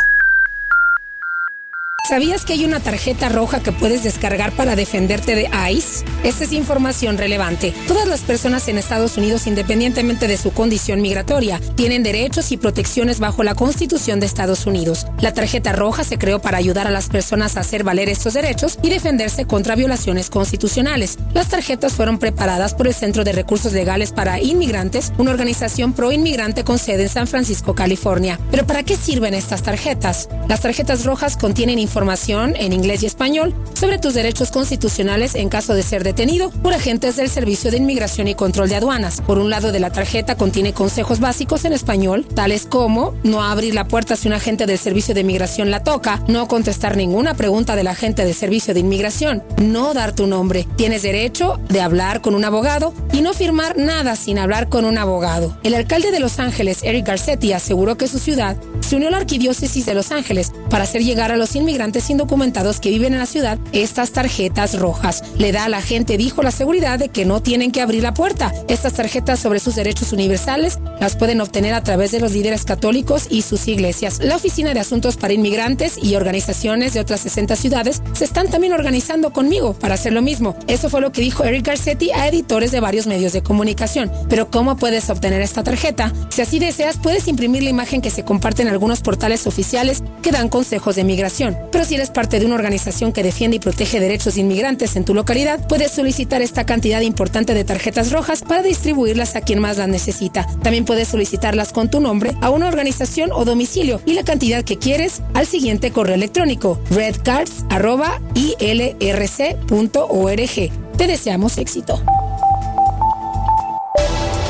¿Sabías que hay una tarjeta roja que puedes descargar para defenderte de ICE? Esta es información relevante. Todas las personas en Estados Unidos, independientemente de su condición migratoria, tienen derechos y protecciones bajo la Constitución de Estados Unidos. La tarjeta roja se creó para ayudar a las personas a hacer valer estos derechos y defenderse contra violaciones constitucionales. Las tarjetas fueron preparadas por el Centro de Recursos Legales para Inmigrantes, una organización pro inmigrante con sede en San Francisco, California. Pero ¿para qué sirven estas tarjetas? Las tarjetas rojas contienen información en inglés y español sobre tus derechos constitucionales en caso de ser detenido por agentes del Servicio de Inmigración y Control de Aduanas. Por un lado de la tarjeta contiene consejos básicos en español, tales como no abrir la puerta si un agente del Servicio de Inmigración la toca, no contestar ninguna pregunta del agente de Servicio de Inmigración, no dar tu nombre, tienes derecho de hablar con un abogado y no firmar nada sin hablar con un abogado. El alcalde de Los Ángeles, Eric Garcetti, aseguró que su ciudad se unió a la Arquidiócesis de Los Ángeles para hacer llegar a los inmigrantes indocumentados que viven en la ciudad estas tarjetas rojas. Le da a la gente, dijo, la seguridad de que no tienen que abrir la puerta. Estas tarjetas sobre sus derechos universales las pueden obtener a través de los líderes católicos y sus iglesias. La Oficina de Asuntos para Inmigrantes y organizaciones de otras 60 ciudades se están también organizando conmigo para hacer lo mismo. Eso fue lo que dijo Eric Garcetti a editores de varios medios de comunicación. Pero ¿cómo puedes obtener esta tarjeta? Si así deseas, puedes imprimir la imagen que se comparte en algunos portales oficiales que dan consejos de migración. Pero si eres parte de una organización que defiende y protege derechos de inmigrantes en tu localidad, puedes solicitar esta cantidad importante de tarjetas rojas para distribuirlas a quien más las necesita. También puedes solicitarlas con tu nombre a una organización o domicilio y la cantidad que quieres al siguiente correo electrónico redcards.ilrc.org. Te deseamos éxito.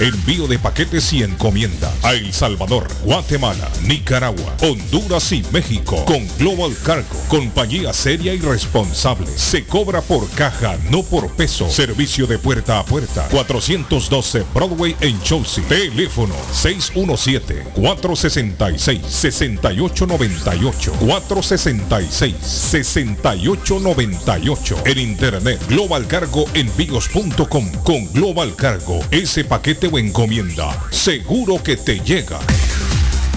Envío de paquetes y encomienda a El Salvador, Guatemala, Nicaragua, Honduras y México con Global Cargo, compañía seria y responsable. Se cobra por caja, no por peso. Servicio de puerta a puerta. 412 Broadway en Chelsea. Teléfono 617-466-6898. 466-6898. En internet, globalcargoenvíos.com. Con Global Cargo, ese paquete encomienda, seguro que te llega.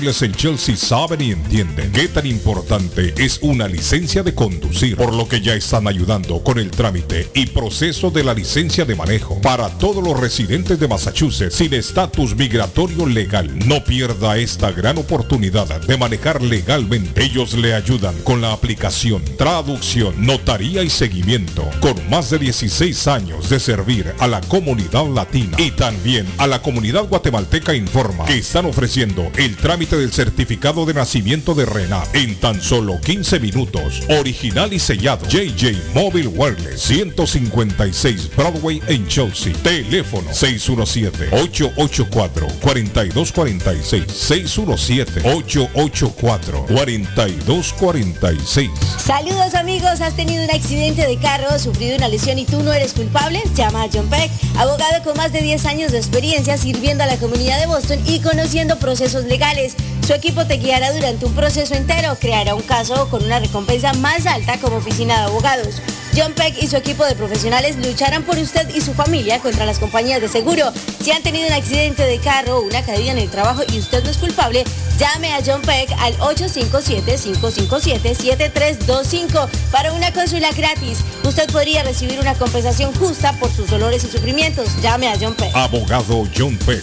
En Chelsea saben y entienden qué tan importante es una licencia de conducir, por lo que ya están ayudando con el trámite y proceso de la licencia de manejo para todos los residentes de Massachusetts sin estatus migratorio legal. No pierda esta gran oportunidad de manejar legalmente. Ellos le ayudan con la aplicación, traducción, notaría y seguimiento, con más de 16 años de servir a la comunidad latina y también a la comunidad guatemalteca informa que están ofreciendo el trámite del certificado de nacimiento de Renat en tan solo 15 minutos. Original y sellado. JJ Mobile Wireless 156 Broadway en Chelsea. Teléfono 617-884-4246. 617-884-4246. Saludos amigos, ¿has tenido un accidente de carro, sufrido una lesión y tú no eres culpable? Llama a John Peck, abogado con más de 10 años de experiencia sirviendo a la comunidad de Boston y conociendo procesos legales. Su equipo te guiará durante un proceso entero, creará un caso con una recompensa más alta como oficina de abogados. John Peck y su equipo de profesionales lucharán por usted y su familia contra las compañías de seguro. Si han tenido un accidente de carro o una caída en el trabajo y usted no es culpable, llame a John Peck al 857-557-7325 para una consulta gratis. Usted podría recibir una compensación justa por sus dolores y sufrimientos. Llame a John Peck. Abogado John Peck,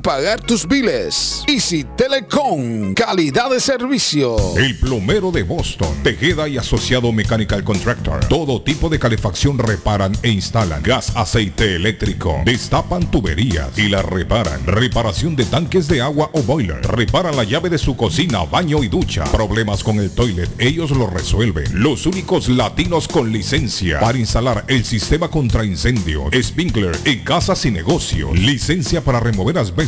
pagar tus biles. Easy Telecom, calidad de servicio. El plomero de Boston, Tejeda y Asociado Mechanical Contractor. Todo tipo de calefacción reparan e instalan. Gas, aceite eléctrico. Destapan tuberías y las reparan. Reparación de tanques de agua o boiler. Reparan la llave de su cocina, baño y ducha. Problemas con el toilet, ellos lo resuelven. Los únicos latinos con licencia para instalar el sistema contra incendio. Sprinkler en casas y negocio. Licencia para remover asbesto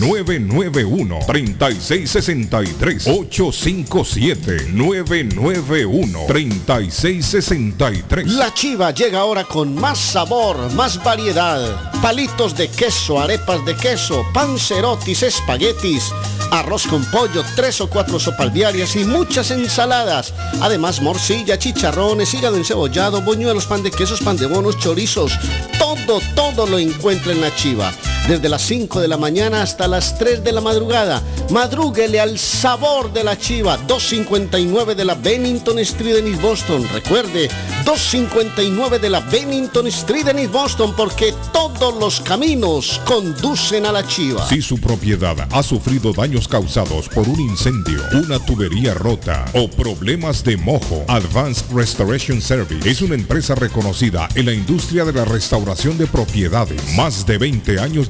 991-3663. 857-991-3663. La chiva llega ahora con más sabor, más variedad. Palitos de queso, arepas de queso, pancerotis, espaguetis, arroz con pollo, tres o cuatro sopalviarias y muchas ensaladas. Además, morcilla, chicharrones, hígado encebollado, boñuelos, pan de quesos, pan de bonos, chorizos. Todo, todo lo encuentra en la chiva. Desde las 5 de la mañana hasta las 3 de la madrugada. Madrúguele al sabor de la chiva, 259 de la Bennington Street en East Boston. Recuerde, 259 de la Bennington Street en East Boston, porque todos los caminos conducen a la chiva. Si su propiedad ha sufrido daños causados por un incendio, una tubería rota o problemas de mojo, Advanced Restoration Service es una empresa reconocida en la industria de la restauración de propiedades. Más de 20 años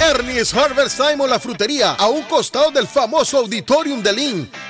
Ernie's Harvest Time o la frutería, a un costado del famoso Auditorium de Lynn.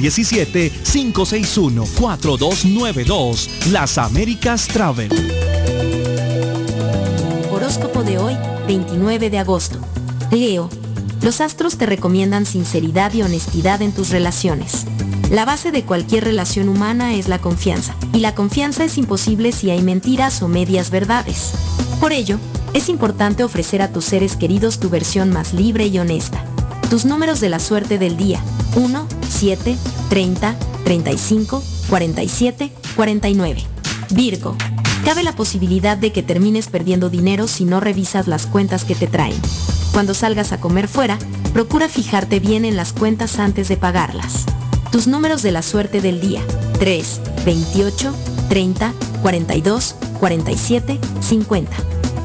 617-561-4292. Las Américas Travel. Horóscopo de hoy, 29 de agosto. Leo, los astros te recomiendan sinceridad y honestidad en tus relaciones. La base de cualquier relación humana es la confianza, y la confianza es imposible si hay mentiras o medias verdades. Por ello, es importante ofrecer a tus seres queridos tu versión más libre y honesta. Tus números de la suerte del día. 1, 7, 30, 35, 47, 49. Virgo. Cabe la posibilidad de que termines perdiendo dinero si no revisas las cuentas que te traen. Cuando salgas a comer fuera, procura fijarte bien en las cuentas antes de pagarlas. Tus números de la suerte del día. 3, 28, 30, 42, 47, 50.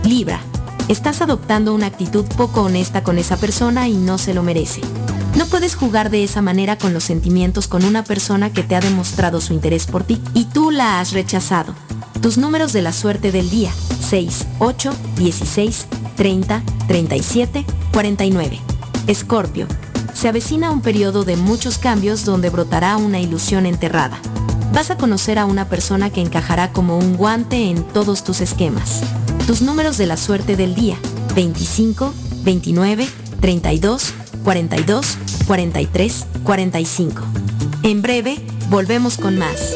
Libra. Estás adoptando una actitud poco honesta con esa persona y no se lo merece. No puedes jugar de esa manera con los sentimientos con una persona que te ha demostrado su interés por ti y tú la has rechazado. Tus números de la suerte del día. 6, 8, 16, 30, 37, 49. Escorpio. Se avecina un periodo de muchos cambios donde brotará una ilusión enterrada. Vas a conocer a una persona que encajará como un guante en todos tus esquemas. Tus números de la suerte del día. 25, 29, 32, 42, 43, 45. En breve, volvemos con más.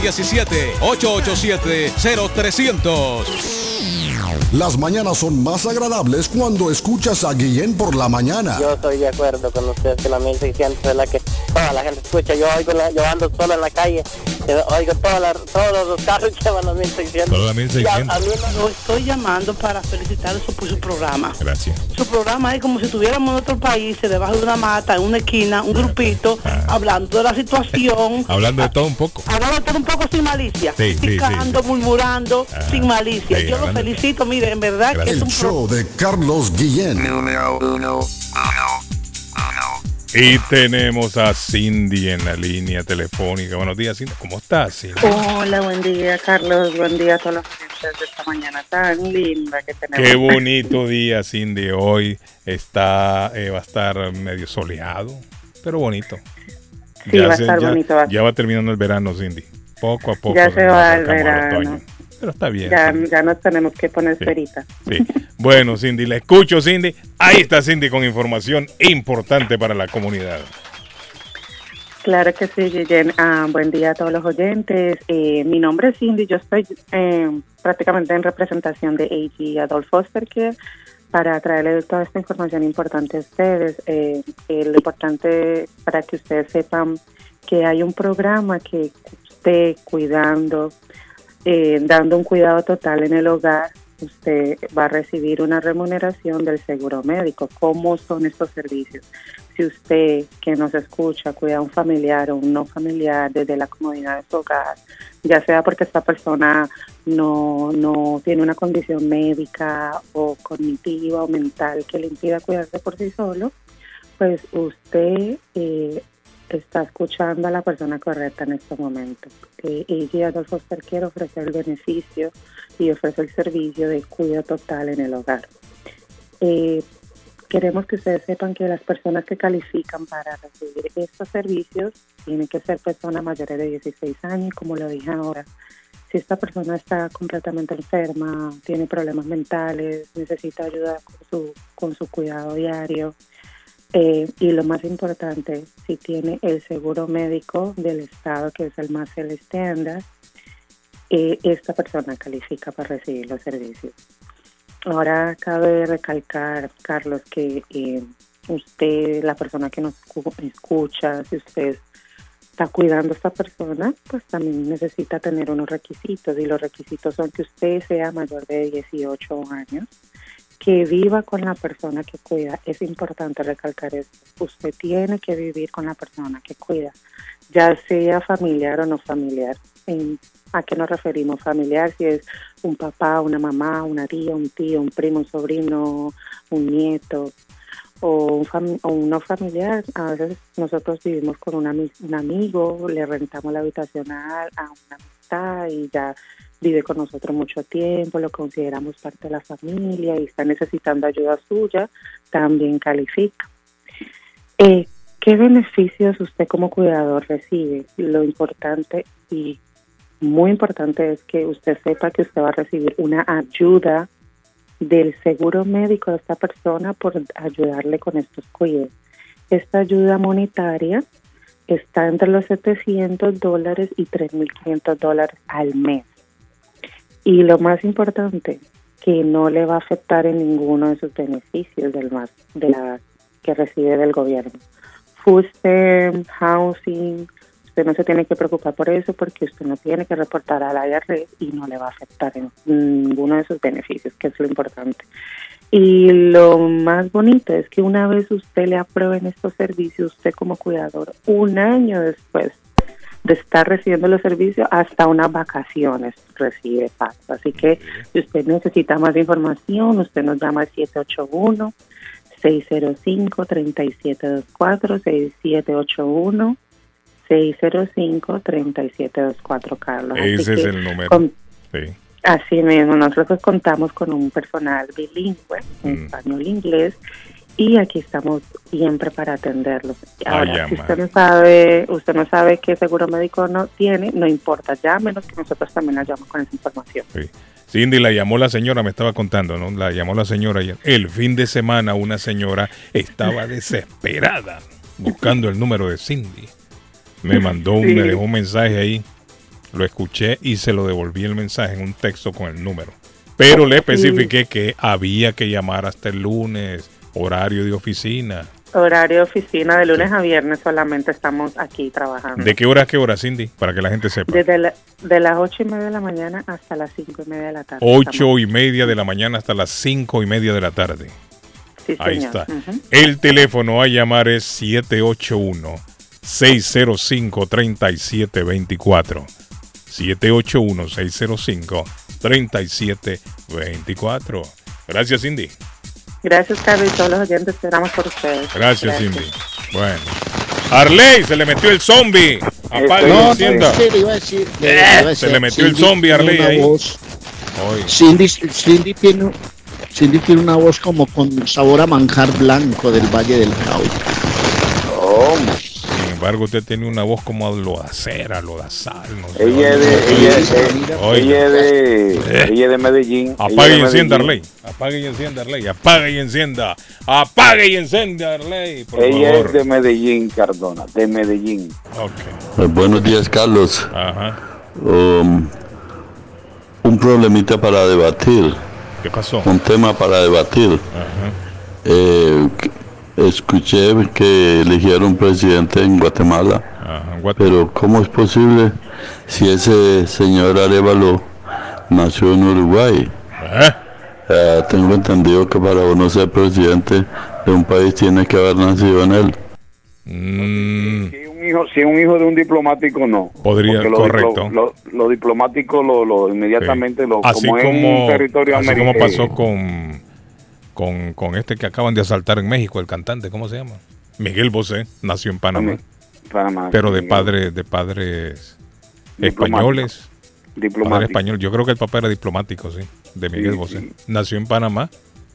617-887-0300. Las mañanas son más agradables cuando escuchas a Guillén por la mañana. Yo estoy de acuerdo con usted que la 1600 es la que toda la gente escucha. Yo oigo la, yo ando solo en la calle, eh, oigo toda la- todos los carros 1600. Solo la 1600. Y a- a mí no- estoy llamando para felicitarlos por su programa. Gracias. Su programa es como si estuviéramos en otro país, debajo de una mata, en una esquina, un grupito, hablando de la situación, Hablando de todo un poco. hablando todo un poco sin malicia, Sí, sí, murmurando, sin malicia. sí, Yo lo hablando- mire, en verdad que es El un show de Carlos Guillén. Y tenemos a Cindy en la línea telefónica. Buenos días, Cindy. ¿Cómo estás, Cindy? Hola, buen día, Carlos. Buen día a todos los oyentes de esta mañana tan linda que tenemos. Qué bonito día, Cindy. Hoy está, eh, va a estar medio soleado, pero bonito. Sí, va a estar ya, bonito, ya va terminando el verano, Cindy. Poco a poco. Ya se nos va el verano. Pero está bien. Ya, ya nos tenemos que poner perita. Sí. Bueno, Cindy, la escucho, Cindy. Ahí está Cindy con información importante para la comunidad. Claro que sí, Guillén. Ah, buen día a todos los oyentes. Eh, mi nombre es Cindy. Yo estoy eh, prácticamente en representación de AG Adolf Foster Care para traerles toda esta información importante a ustedes. Eh, eh, lo importante para que ustedes sepan que hay un programa que esté cuidando, eh, dando un cuidado total en el hogar. Usted va a recibir una remuneración del seguro médico. ¿Cómo son estos servicios? Si usted que nos escucha cuida a un familiar o un no familiar desde la comodidad de su hogar, ya sea porque esta persona no, no tiene una condición médica o cognitiva o mental que le impida cuidarse por sí solo, pues usted eh, está escuchando a la persona correcta en este momento. Eh, y Adolfo Foster quiere ofrecer el beneficio y ofrece el servicio de cuidado total en el hogar. Eh, queremos que ustedes sepan que las personas que califican para recibir estos servicios tienen que ser personas mayores de 16 años, como lo dije ahora. Si esta persona está completamente enferma, tiene problemas mentales, necesita ayuda con su, con su cuidado diario, eh, y lo más importante, si tiene el seguro médico del Estado, que es el más el estándar, eh, esta persona califica para recibir los servicios. Ahora cabe recalcar, Carlos, que eh, usted, la persona que nos cu- escucha, si usted está cuidando a esta persona, pues también necesita tener unos requisitos y los requisitos son que usted sea mayor de 18 años, que viva con la persona que cuida. Es importante recalcar esto. Usted tiene que vivir con la persona que cuida, ya sea familiar o no familiar. ¿A qué nos referimos? Familiar, si es un papá, una mamá, una tía, un tío, un primo, un sobrino, un nieto, o un, o un no familiar. A veces nosotros vivimos con un, un amigo, le rentamos la habitación a, a una amistad y ya vive con nosotros mucho tiempo, lo consideramos parte de la familia y está necesitando ayuda suya, también califica. Eh, ¿Qué beneficios usted como cuidador recibe? Lo importante y muy importante es que usted sepa que usted va a recibir una ayuda del seguro médico de esta persona por ayudarle con estos cuidados. Esta ayuda monetaria está entre los 700 dólares y 3.500 dólares al mes. Y lo más importante, que no le va a afectar en ninguno de sus beneficios del más, de la que recibe del gobierno. Food housing, usted no se tiene que preocupar por eso porque usted no tiene que reportar a la IRS y no le va a afectar en ninguno de sus beneficios, que es lo importante. Y lo más bonito es que una vez usted le aprueben estos servicios, usted como cuidador, un año después de estar recibiendo los servicios, hasta unas vacaciones recibe pago. Así que si usted necesita más información, usted nos llama al 781 605-3724, 6781 605-3724, Carlos. Así Ese es que el número. con- Sí. Así mismo, nosotros contamos con un personal bilingüe, Mm. en español e inglés, y aquí estamos siempre para atenderlos. Ahora, si usted no sabe, usted no sabe qué seguro médico no tiene, no importa, llámenos que nosotros también la llamamos con esa información. Cindy la llamó la señora, me estaba contando, ¿no? La llamó la señora ayer. El fin de semana una señora estaba desesperada buscando el número de Cindy. Me mandó, un, Sí. me dejó un mensaje ahí. Lo escuché y se lo devolví el mensaje en un texto con el número. Pero le especifiqué que había que llamar hasta el lunes, horario de oficina. Horario de oficina de lunes a viernes solamente estamos aquí trabajando. ¿De qué hora a qué hora, Cindy? Para que la gente sepa. Desde la- de las ocho y media de la mañana hasta las cinco y media de la tarde. Ocho y media de la mañana hasta las cinco y media de la tarde. Sí, Ahí señor. está. El teléfono a llamar es 781-605-3724. 781-605-3724. Gracias, Cindy. Gracias, Carlos, y todos los oyentes esperamos por ustedes. Gracias, Cindy. Bueno. Arley, se le metió el zombie. No, no, iba a decir- le- le Eh, iba a se le metió el zombie Arley ahí. Cindy, Cindy tiene, Cindy tiene una voz como con sabor a manjar blanco del Valle del Cauca. Sin embargo, usted tiene una voz como a lo de acera, lo de sal. No sé. Ella es de, ella, ella de, Eh. ella de Medellín. Apague y encienda. Arley. Apague y encienda, Arley. Apague y encienda. Apague y encienda, Arley. Por Ella favor. es de Medellín, Cardona, de Medellín. Eh, buenos días, Carlos. Ajá. Um, un problemita para debatir. ¿Qué pasó? Un tema para debatir. Ajá. Eh, escuché que eligieron presidente en Guatemala. Ajá. Pero ¿cómo es posible si ese señor Arevalo nació en Uruguay? Eh, tengo entendido que para uno ser presidente de un país tiene que haber nacido en él. Si un hijo, si un hijo de un diplomático no. Podría, lo correcto. diplo- Lo, lo diplomático lo, lo inmediatamente lo Así como, es como, un territorio así como pasó con, con, con este que acaban de asaltar en México, el cantante, ¿cómo se llama? Miguel Bosé, nació en Panamá. Panamá, pero de padres de padres españoles. Diplomático. Padre español. Yo creo que el papá era diplomático, sí, de Miguel Sí, Bosé. Nació en Panamá,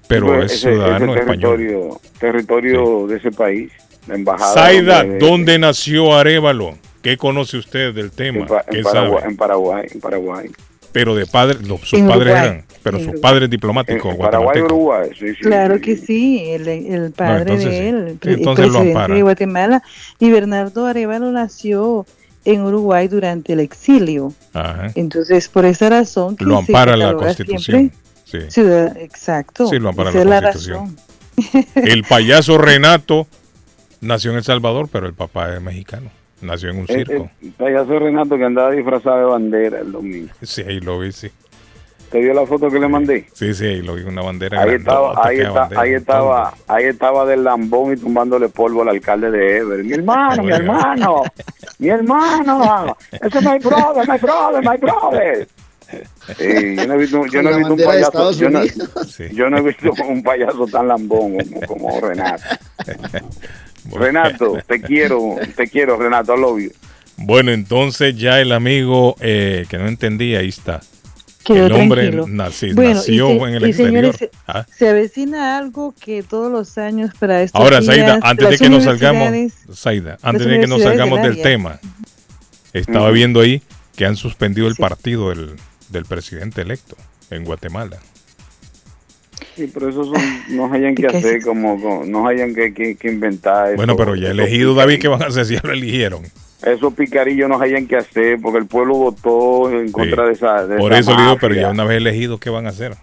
pero Pues es ese- ciudadano ese español. territorio, territorio de ese país, la embajada. Zaida, donde- ¿dónde nació Arevalo? ¿Qué conoce usted del tema? en, Pa- en ¿Qué Paraguay, sabe? en Paraguay, en Paraguay. Pero de padre, no, sus En padres Uruguay. eran, pero En sus Uruguay. padres diplomáticos En Paraguay. Uruguay, sí, sí. Claro que sí, el, el padre entonces de él, el, pre- el presidente de Guatemala. Y Bernardo Arevalo nació en Uruguay durante el exilio. Ajá. Entonces, por esa razón que Lo se ampara la Constitución. siempre Sí. ciudad- exacto. Sí, lo ampara Esa la es la Constitución. razón. El payaso Renato nació en El Salvador, pero el papá es mexicano. Nació en un El, circo. el payaso Renato que andaba disfrazado de bandera el domingo. Sí, ahí lo vi, sí. ¿Te vio la foto que le mandé? Sí, sí, ahí lo vi, una bandera Ahí grandota, estaba, ahí, está, bandera, ahí estaba, ahí estaba del lambón y tumbándole polvo al alcalde de Ever. Mi hermano, mi hermano, mi hermano, ese es my brother, my brother, my brother. Sí, yo no he visto, yo no he visto un payaso, no, yo no he visto un payaso tan lambón como, como Renato. Renato, te quiero, te quiero, Renato, I love you. Bueno, entonces ya el amigo eh, que no entendía, ahí está. Quedó el hombre tranquilo. nací- Bueno, y nació se- en el y exterior. señores, se- Ah. Se avecina algo que todos los años para estos Ahora, días, Zaida, antes de que nos salgamos, antes de que nos salgamos del tema, estaba viendo ahí que han suspendido el partido del, del presidente electo en Guatemala. Sí, pero eso son, no hayan que hacer como, como- no hayan que, que- que inventar. eso- Bueno, pero ya elegido David. ¿qué van a hacer si ya lo eligieron? Esos picarillos no hayan que hacer porque el pueblo votó en contra Sí. de esa. de Por esa eso le digo, pero mafia. ya una vez elegido, ¿qué van a hacer?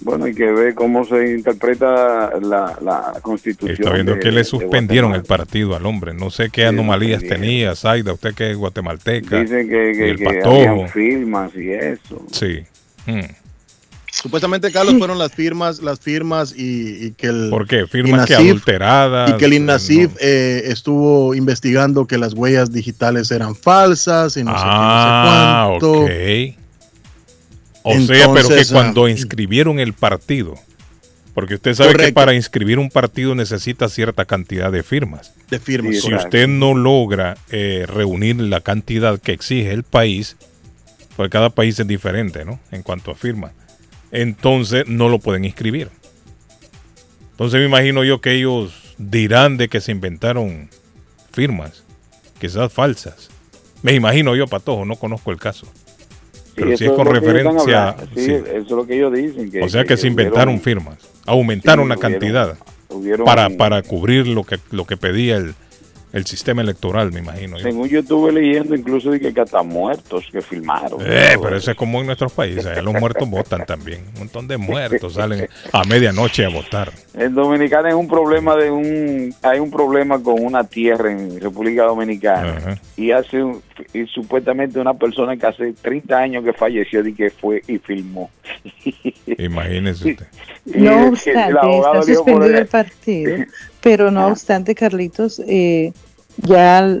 Bueno, hay que ver cómo se interpreta la, la constitución. Está viendo de- que le suspendieron el partido al hombre. No sé qué Sí, anomalías tenía, Zaida, usted que es guatemalteca. Dicen que, y que, el que patojo. habían firmas y eso. Sí. Mm. Supuestamente, Carlos, fueron las firmas, las firmas y, y que el ¿Por qué? Firmas que adulteradas. y que el eh, INASIF eh, estuvo investigando que las huellas digitales eran falsas y no ah, sé qué, no sé cuánto. ok. O sea, pero que ah, cuando inscribieron el partido, porque usted sabe que para inscribir un partido necesita cierta cantidad de firmas. De firmas. Si correcto. usted no logra eh, reunir la cantidad que exige el país, pues cada país es diferente, ¿no? En cuanto a firmas. Entonces no lo pueden inscribir. Entonces me imagino yo que ellos dirán de que se inventaron firmas, quizás falsas. Me imagino yo, Patojo, no conozco el caso. Pero Sí, si es con referencia... Sí, sí. eso es lo que ellos dicen. Que, O sea que se inventaron hubieron- firmas, aumentaron la hubieron- cantidad hubieron- para, para cubrir lo que, lo que pedía el, el sistema electoral, me imagino. Según yo estuve leyendo, incluso de que, hasta muertos que filmaron. Eh, pero eso es como en nuestros países, allá los muertos votan también. Un montón de muertos salen a medianoche a votar. En Dominicana es un problema de un hay un problema con una tierra en República Dominicana y hace un- y supuestamente una persona que hace 30 años que falleció y que fue y filmó. Imagínese usted. Y No el- el obstante, abogado está suspendido el- el partido, pero no obstante, Carlitos, eh, ya,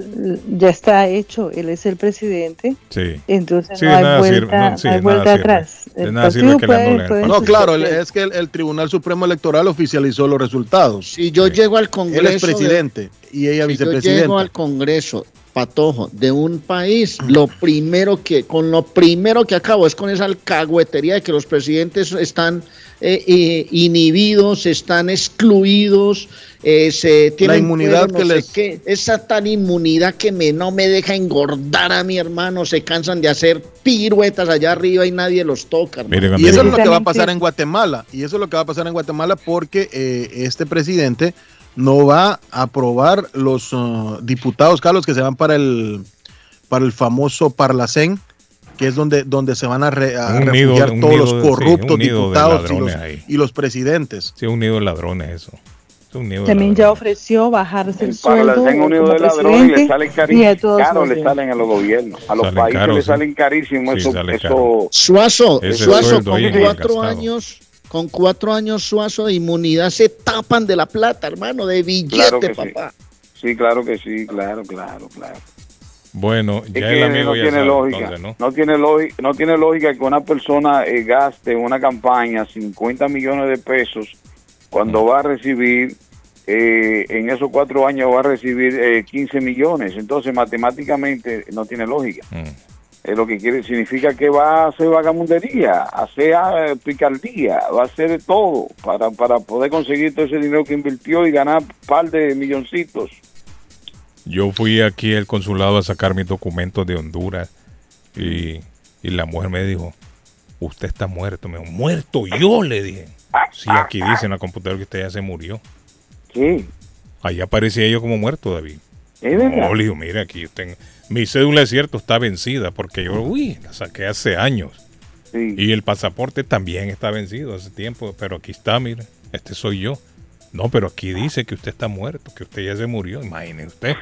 ya está hecho, él es el presidente, Sí. entonces Sí, no hay nada vuelta, no, sí, no hay vuelta atrás. De El nada sirve partido que le puede- anulen el puede No, claro, es que el, el Tribunal Supremo Electoral oficializó los resultados. Si yo llego al Congreso. Él es de- presidente y ella Si yo llego al Congreso, patojo, de un país, lo primero que, con lo primero que acabo es con esa alcahuetería de que los presidentes están eh, eh, inhibidos, están excluidos, eh, se tienen inmunidad fuero, que no les- qué. esa tan inmunidad que me, no me deja engordar a mi hermano, se cansan de hacer piruetas allá arriba y nadie los toca. hermano. Y eso es lo que va a pasar en Guatemala. Y eso es lo que va a pasar en Guatemala porque eh, este presidente no va a aprobar los uh, diputados, Carlos, que se van para el, para el famoso Parlacén, que es donde, donde se van a, re- a Un nido- refugiar todos nido los sí, corruptos diputados y los, ahí. y los presidentes. Sí, un nido de ladrones eso. Es un nido de También ya ofreció bajarse el Para sueldo en un nido de ladrones le salen y a carísimos, todos caro los le salen a los gobiernos, a los Salen países caros, le sí. salen carísimos Sí, eso, sale eso caro. Suazo, Suazo, con cuatro años, con cuatro años Suazo de inmunidad se tapan de la plata, hermano, de billete, Claro sí. papá. Sí, claro que sí, claro, claro, claro. Bueno, ya el amigo no ya tiene sabe, lógica. entonces, ¿no? ¿no? tiene lógica, no tiene lógica que una persona eh, gaste en una campaña 50 millones de pesos cuando va a recibir eh, en esos cuatro años va a recibir eh, 15 millones. Entonces, matemáticamente no tiene lógica. Mm. Eh, lo que quiere significa que va a hacer vagamundería, a hacer ah, picardía, va a hacer de todo para, para poder conseguir todo ese dinero que invirtió y ganar un par de milloncitos. Yo fui aquí al consulado a sacar mis documentos de Honduras y, y la mujer me dijo, usted está muerto. Me dijo, muerto yo, le dije. Sí, aquí dice en la computadora que usted ya se murió. Sí. Ahí aparecía yo como muerto, David. ¿Es verdad? No, le digo, mire, aquí yo tengo, Mi cédula es cierto, está vencida porque yo, uy, la saqué hace años. Y el pasaporte también está vencido hace tiempo, pero aquí está, mire, este soy yo. No, pero aquí dice que usted está muerto, que usted ya se murió, imagine usted.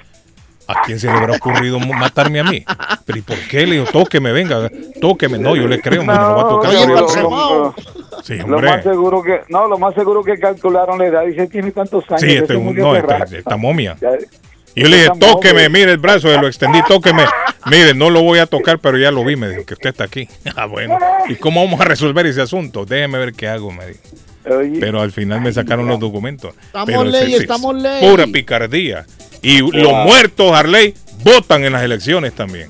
¿A quién se le habrá ocurrido matarme a mí? Pero ¿y por qué? Le digo, tóqueme, venga, tóqueme. No, yo le creo, me lo va a tocar. Oye, pero- Sí, Lo hombre. más seguro que, no, lo más seguro que calcularon la edad. Dice, tiene tantos años. Sí, este, no, este- rato". esta momia. Ya- Y yo le dije, tóqueme, mire el brazo, lo extendí, tóqueme. Mire, no lo voy a tocar, pero ya lo vi, me dijo que usted está aquí. Ah, bueno. ¿Y cómo vamos a resolver ese asunto? Déjeme ver qué hago, me dijo. Pero al final me sacaron los documentos. Estamos Pero ley, estamos ley. Pura picardía. Y los muertos, Harley, votan en las elecciones también.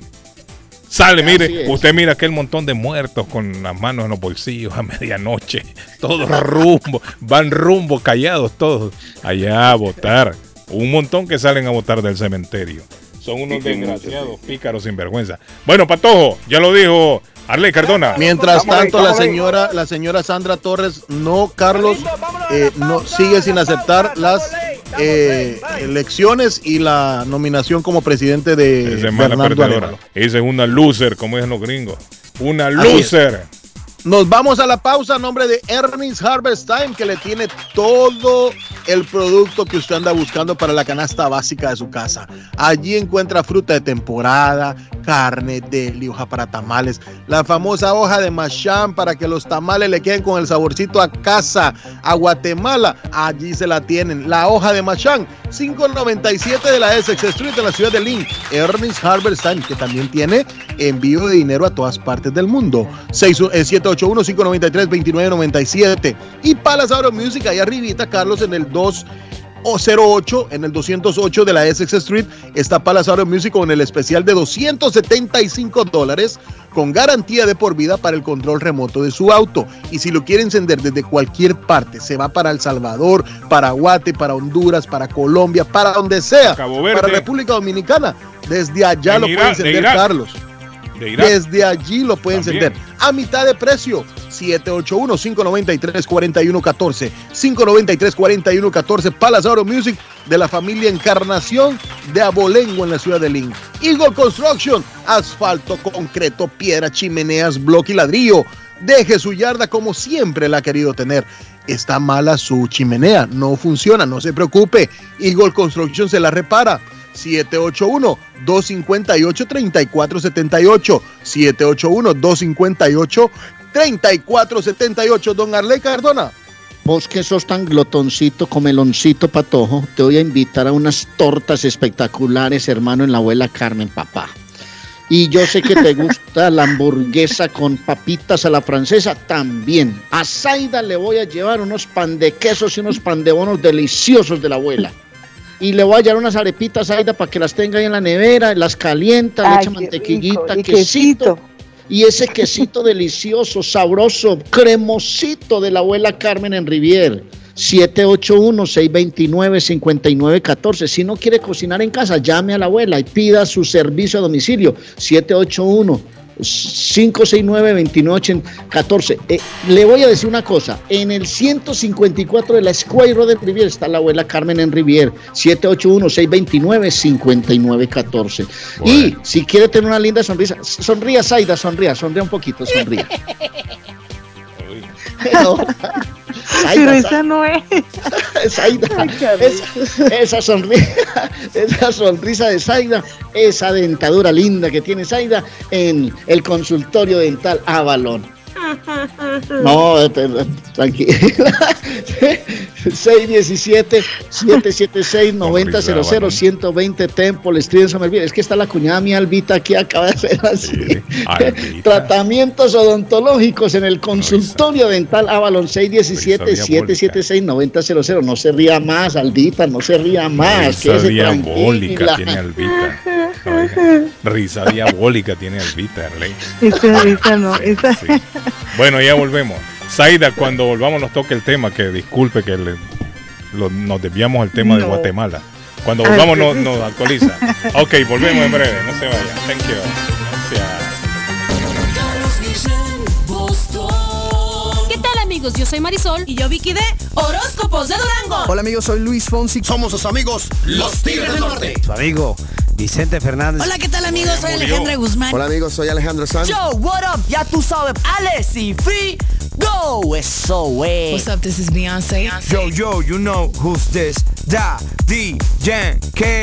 Sale, mire, usted mira aquel montón de muertos con las manos en los bolsillos a medianoche. Todos rumbo, van rumbo callados todos allá a votar. Un montón que salen a votar del cementerio. Son unos Sí, sí, desgraciados, pícaros, sinvergüenza. Bueno, Patojo, ya lo dijo Arley Cardona. Mientras tanto, la señora, la señora Sandra Torres, no, Carlos, eh, no sigue sin aceptar las eh, elecciones y la nominación como presidente de Esa es mala Bernardo perdedora. Arevalo. Esa es una loser, como dicen los gringos. Una Así es. loser. Nos vamos a la pausa a nombre de Ernest Harvest Time, que le tiene todo el producto que usted anda buscando para la canasta básica de su casa. Allí encuentra fruta de temporada, carne, deli, hoja para tamales, la famosa hoja de machán para que los tamales le queden con el saborcito a casa, a Guatemala. Allí se la tienen. La hoja de machán, 597 de la Essex Street en la ciudad de Lynn. Ernest Harvest Time, que también tiene envío de dinero a todas partes del mundo. 6, eh, 781-593-2997. Y Palace Auto Music, ahí arribita, Carlos, en el 2 o 08 en el 208 de la Essex Street está Palace Auto Music con el especial de 275 dólares con garantía de por vida para el control remoto de su auto. Y si lo quiere encender desde cualquier parte, se va para El Salvador, para Guate, para Honduras, para Colombia, para donde sea, para República Dominicana, desde allá lo puede de encender. Carlos. De. Desde allí lo puede También. encender a mitad de precio. 781-593-4114. 593-4114. Palace Auto Music de la familia Encarnación de Abolengo en la ciudad de Lynn. Eagle Construction, asfalto, concreto, piedra, chimeneas, bloque y ladrillo. Deje su yarda como siempre la ha querido tener. Está mala su chimenea, no funciona, no se preocupe. Eagle Construction se la repara. 781-258-3478. 781-258-3478. Don Arley Cardona. Vos que sos tan glotoncito, comeloncito, patojo, te voy a invitar a unas tortas espectaculares, hermano, en la abuela Carmen, papá. Y yo sé que te gusta la hamburguesa con papitas a la francesa también. A Zaida le voy a llevar unos pan de quesos y unos pan de bonos deliciosos de la abuela. Y le voy a llevar unas arepitas a Zaida para que las tenga ahí en la nevera, las calienta, le echa mantequillita, rico, quesito. Y ese quesito delicioso, sabroso, cremosito de la abuela Carmen en Rivier. 781-629-5914. Si no quiere cocinar en casa, llame a la abuela y pida su servicio a domicilio. 781 569-2914. Eh, le voy a decir una cosa. En el 154 de la Square Road en Rivier está la abuela Carmen en Rivier. 781-629-5914. Y si quiere tener una linda sonrisa, sonría, Zaida, sonría, sonría un poquito, sonría. Pero esa no es. Zaida, es- esa sonrisa, esa sonrisa de Zaida, esa dentadura linda que tiene Zaida en el consultorio dental Avalon. No, eh, eh, tranquila. 617-776-9000, 120 Temple Street en Somerville. Es que está la cuñada mía Albita aquí, acaba de hacer así. Tratamientos odontológicos en el consultorio dental Avalon 617-776-9000. No se ría más, Albita, no se ría más. Risa quédese diabólica tranquila. tiene Albita. Oiga, Risa diabólica tiene Albita, Arley. Esa, esa no, esa. Bueno, ya volvemos. Zaida, cuando volvamos nos toque el tema, que disculpe que le- lo- nos desviamos al tema de. Guatemala. Cuando volvamos nos, nos actualiza. Ok, volvemos en breve, no se vaya. Thank you. Gracias. Amigos? Yo soy Marisol y yo Vicky de Horóscopos de Durango. Hola amigos, soy Luis Fonsi. Somos sus amigos, los Tigres del Norte. Su amigo Vicente Fernández. Hola, ¿qué tal amigos? Soy Alejandra Guzmán. Hola amigos, soy Alejandro Sanz. Yo, what up? Ya tú sabes, Alex y Free, go, eso. What's up? This is Beyonce. Yo, yo, you know who's this? Da, D, Yankee.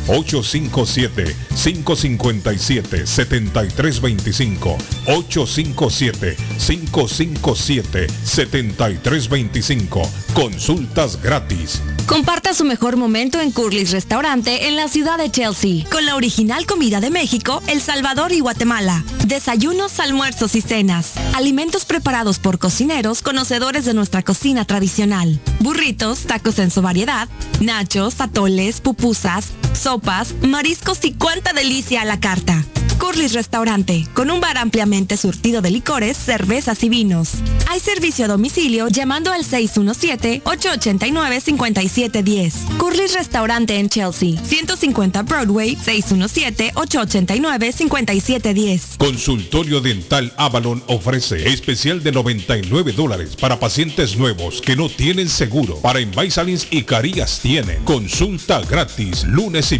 857-557-7325. 857-557-7325. Consultas gratis. Comparta su mejor momento en Curly's Restaurante en la ciudad de Chelsea, con la original comida de México, El Salvador y Guatemala. Desayunos, almuerzos y cenas. Alimentos preparados por cocineros conocedores de nuestra cocina tradicional. Burritos, tacos en su variedad, nachos, atoles, pupusas, sopas, mariscos y cuánta delicia a la carta. Curly's Restaurante, con un bar ampliamente surtido de licores, cervezas y vinos. Hay servicio a domicilio llamando al 617-889-5710. Curly's Restaurante en Chelsea, 150 Broadway, 617-889-5710. Consultorio Dental Avalon ofrece especial de 99 dólares para pacientes nuevos que no tienen seguro. Para Invisalins y Carías tiene consulta gratis lunes y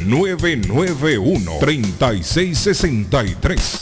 857-991-3663.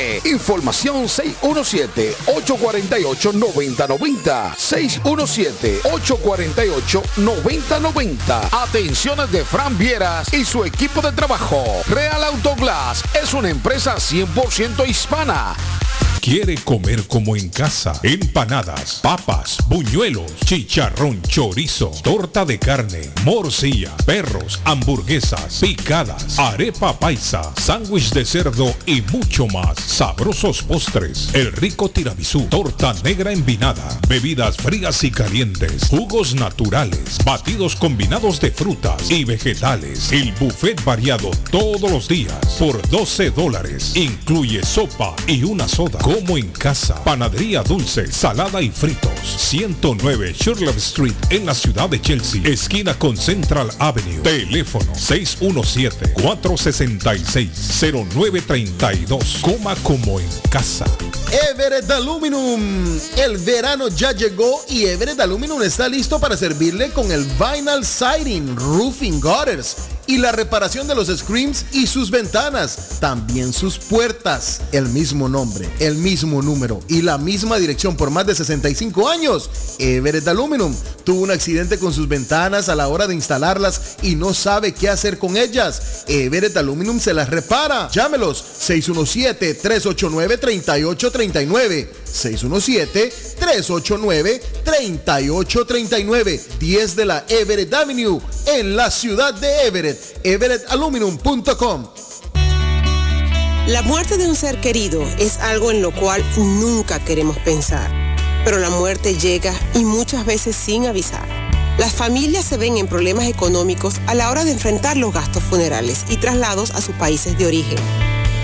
Información 617-848-9090. 617-848-9090. Atenciones de Fran Vieras y su equipo de trabajo. Real Autoglass es una empresa 100% hispana. ¿Quiere comer como en casa? Empanadas, papas, buñuelos, chicharrón, chorizo, torta de carne, morcilla, perros, hamburguesas, picadas, arepa paisa, sándwich de cerdo y mucho más. Sabrosos postres, el rico tiramisú, torta negra envinada, bebidas frías y calientes, jugos naturales, batidos combinados de frutas y vegetales. El buffet variado todos los días por 12 dólares. Incluye sopa y una soda como en casa. Panadería dulce, salada y fritos. 109 Sherlock Street en la ciudad de Chelsea, esquina con Central Avenue. Teléfono 617-466-0932. Coma como en casa. Everett Aluminum. El verano ya llegó y Everett Aluminum está listo para servirle con el vinyl siding, roofing gutters y la reparación de los screens y sus ventanas, también sus puertas. El mismo nombre, el mismo número y la misma dirección por más de 65 años. Everett Aluminum tuvo un accidente con sus ventanas a la hora de instalarlas y no sabe qué hacer con ellas. Everett Aluminum se las repara. Llámelos 617-389-3839. 617-389-3839. 10 de la Everett Avenue en la ciudad de Everett. EverettAluminum.com. La muerte de un ser querido es algo en lo cual nunca queremos pensar, pero la muerte llega y muchas veces sin avisar. Las familias se ven en problemas económicos a la hora de enfrentar los gastos funerales y traslados a sus países de origen.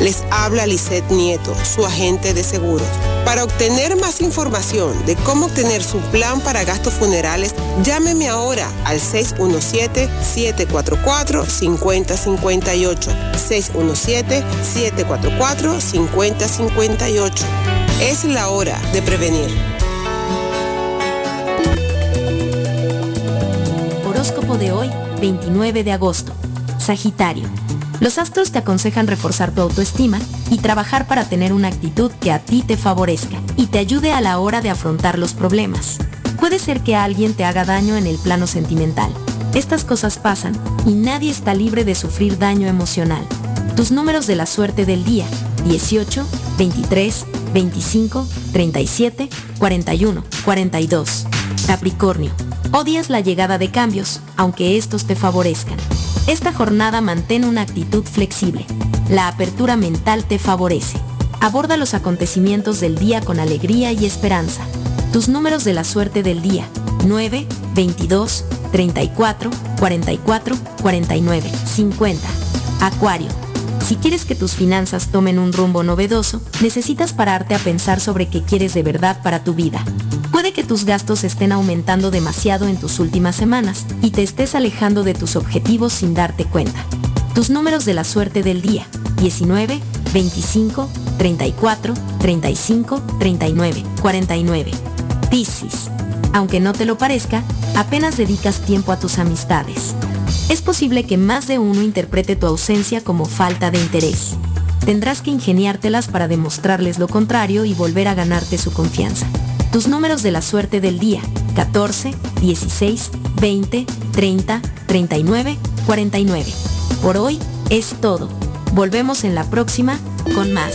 Les habla Lisette Nieto, su agente de seguros. Para obtener más información de cómo obtener su plan para gastos funerales, llámeme ahora al 617-744-5058. 617-744-5058. Es la hora de prevenir. Horóscopo de hoy, 29 de agosto. Sagitario. Los astros te aconsejan reforzar tu autoestima y trabajar para tener una actitud que a ti te favorezca y te ayude a la hora de afrontar los problemas. Puede ser que alguien te haga daño en el plano sentimental. Estas cosas pasan y nadie está libre de sufrir daño emocional. Tus números de la suerte del día, 18, 23, 25, 37, 41, 42. Capricornio. Odias la llegada de cambios, aunque estos te favorezcan. Esta jornada mantén una actitud flexible. La apertura mental te favorece. Aborda los acontecimientos del día con alegría y esperanza. Tus números de la suerte del día. 9, 22, 34, 44, 49, 50. Acuario. Si quieres que tus finanzas tomen un rumbo novedoso, necesitas pararte a pensar sobre qué quieres de verdad para tu vida. Puede que tus gastos estén aumentando demasiado en tus últimas semanas y te estés alejando de tus objetivos sin darte cuenta. Tus números de la suerte del día. 19, 25, 34, 35, 39, 49. Piscis. Aunque no te lo parezca, apenas dedicas tiempo a tus amistades. Es posible que más de uno interprete tu ausencia como falta de interés. Tendrás que ingeniártelas para demostrarles lo contrario y volver a ganarte su confianza. Tus números de la suerte del día. 14, 16, 20, 30, 39, 49. Por hoy es todo. Volvemos en la próxima con más.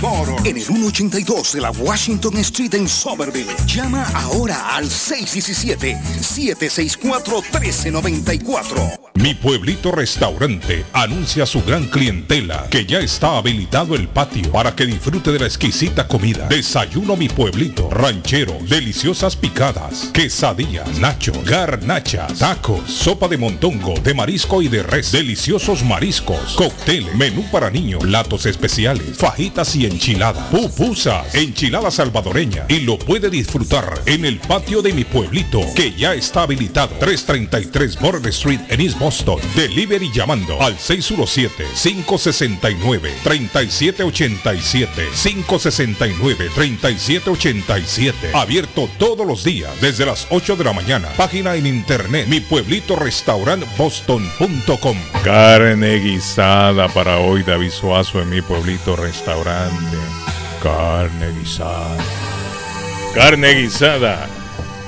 En el 182 de la Washington Street en Somerville. Llama ahora al 617-764-1394. Mi pueblito restaurante anuncia a su gran clientela que ya está habilitado el patio para que disfrute de la exquisita comida. Desayuno mi pueblito, ranchero, deliciosas picadas, quesadillas, nachos, garnachas, tacos, sopa de montongo, de marisco y de res, deliciosos mariscos, cócteles, menú para niños, platos especiales, fajitas y enchiladas, pupusas, enchilada salvadoreña y lo puede disfrutar en el patio de mi pueblito que ya está habilitado 333 Border Street en East Boston. Delivery llamando al 617-569-3787. 569-3787. Abierto todos los días desde las 8 de la mañana. Página en internet mi pueblito restaurant boston.com. Carne guisada para hoy David Suazo en mi pueblito restaurante. Carne guisada. Carne guisada.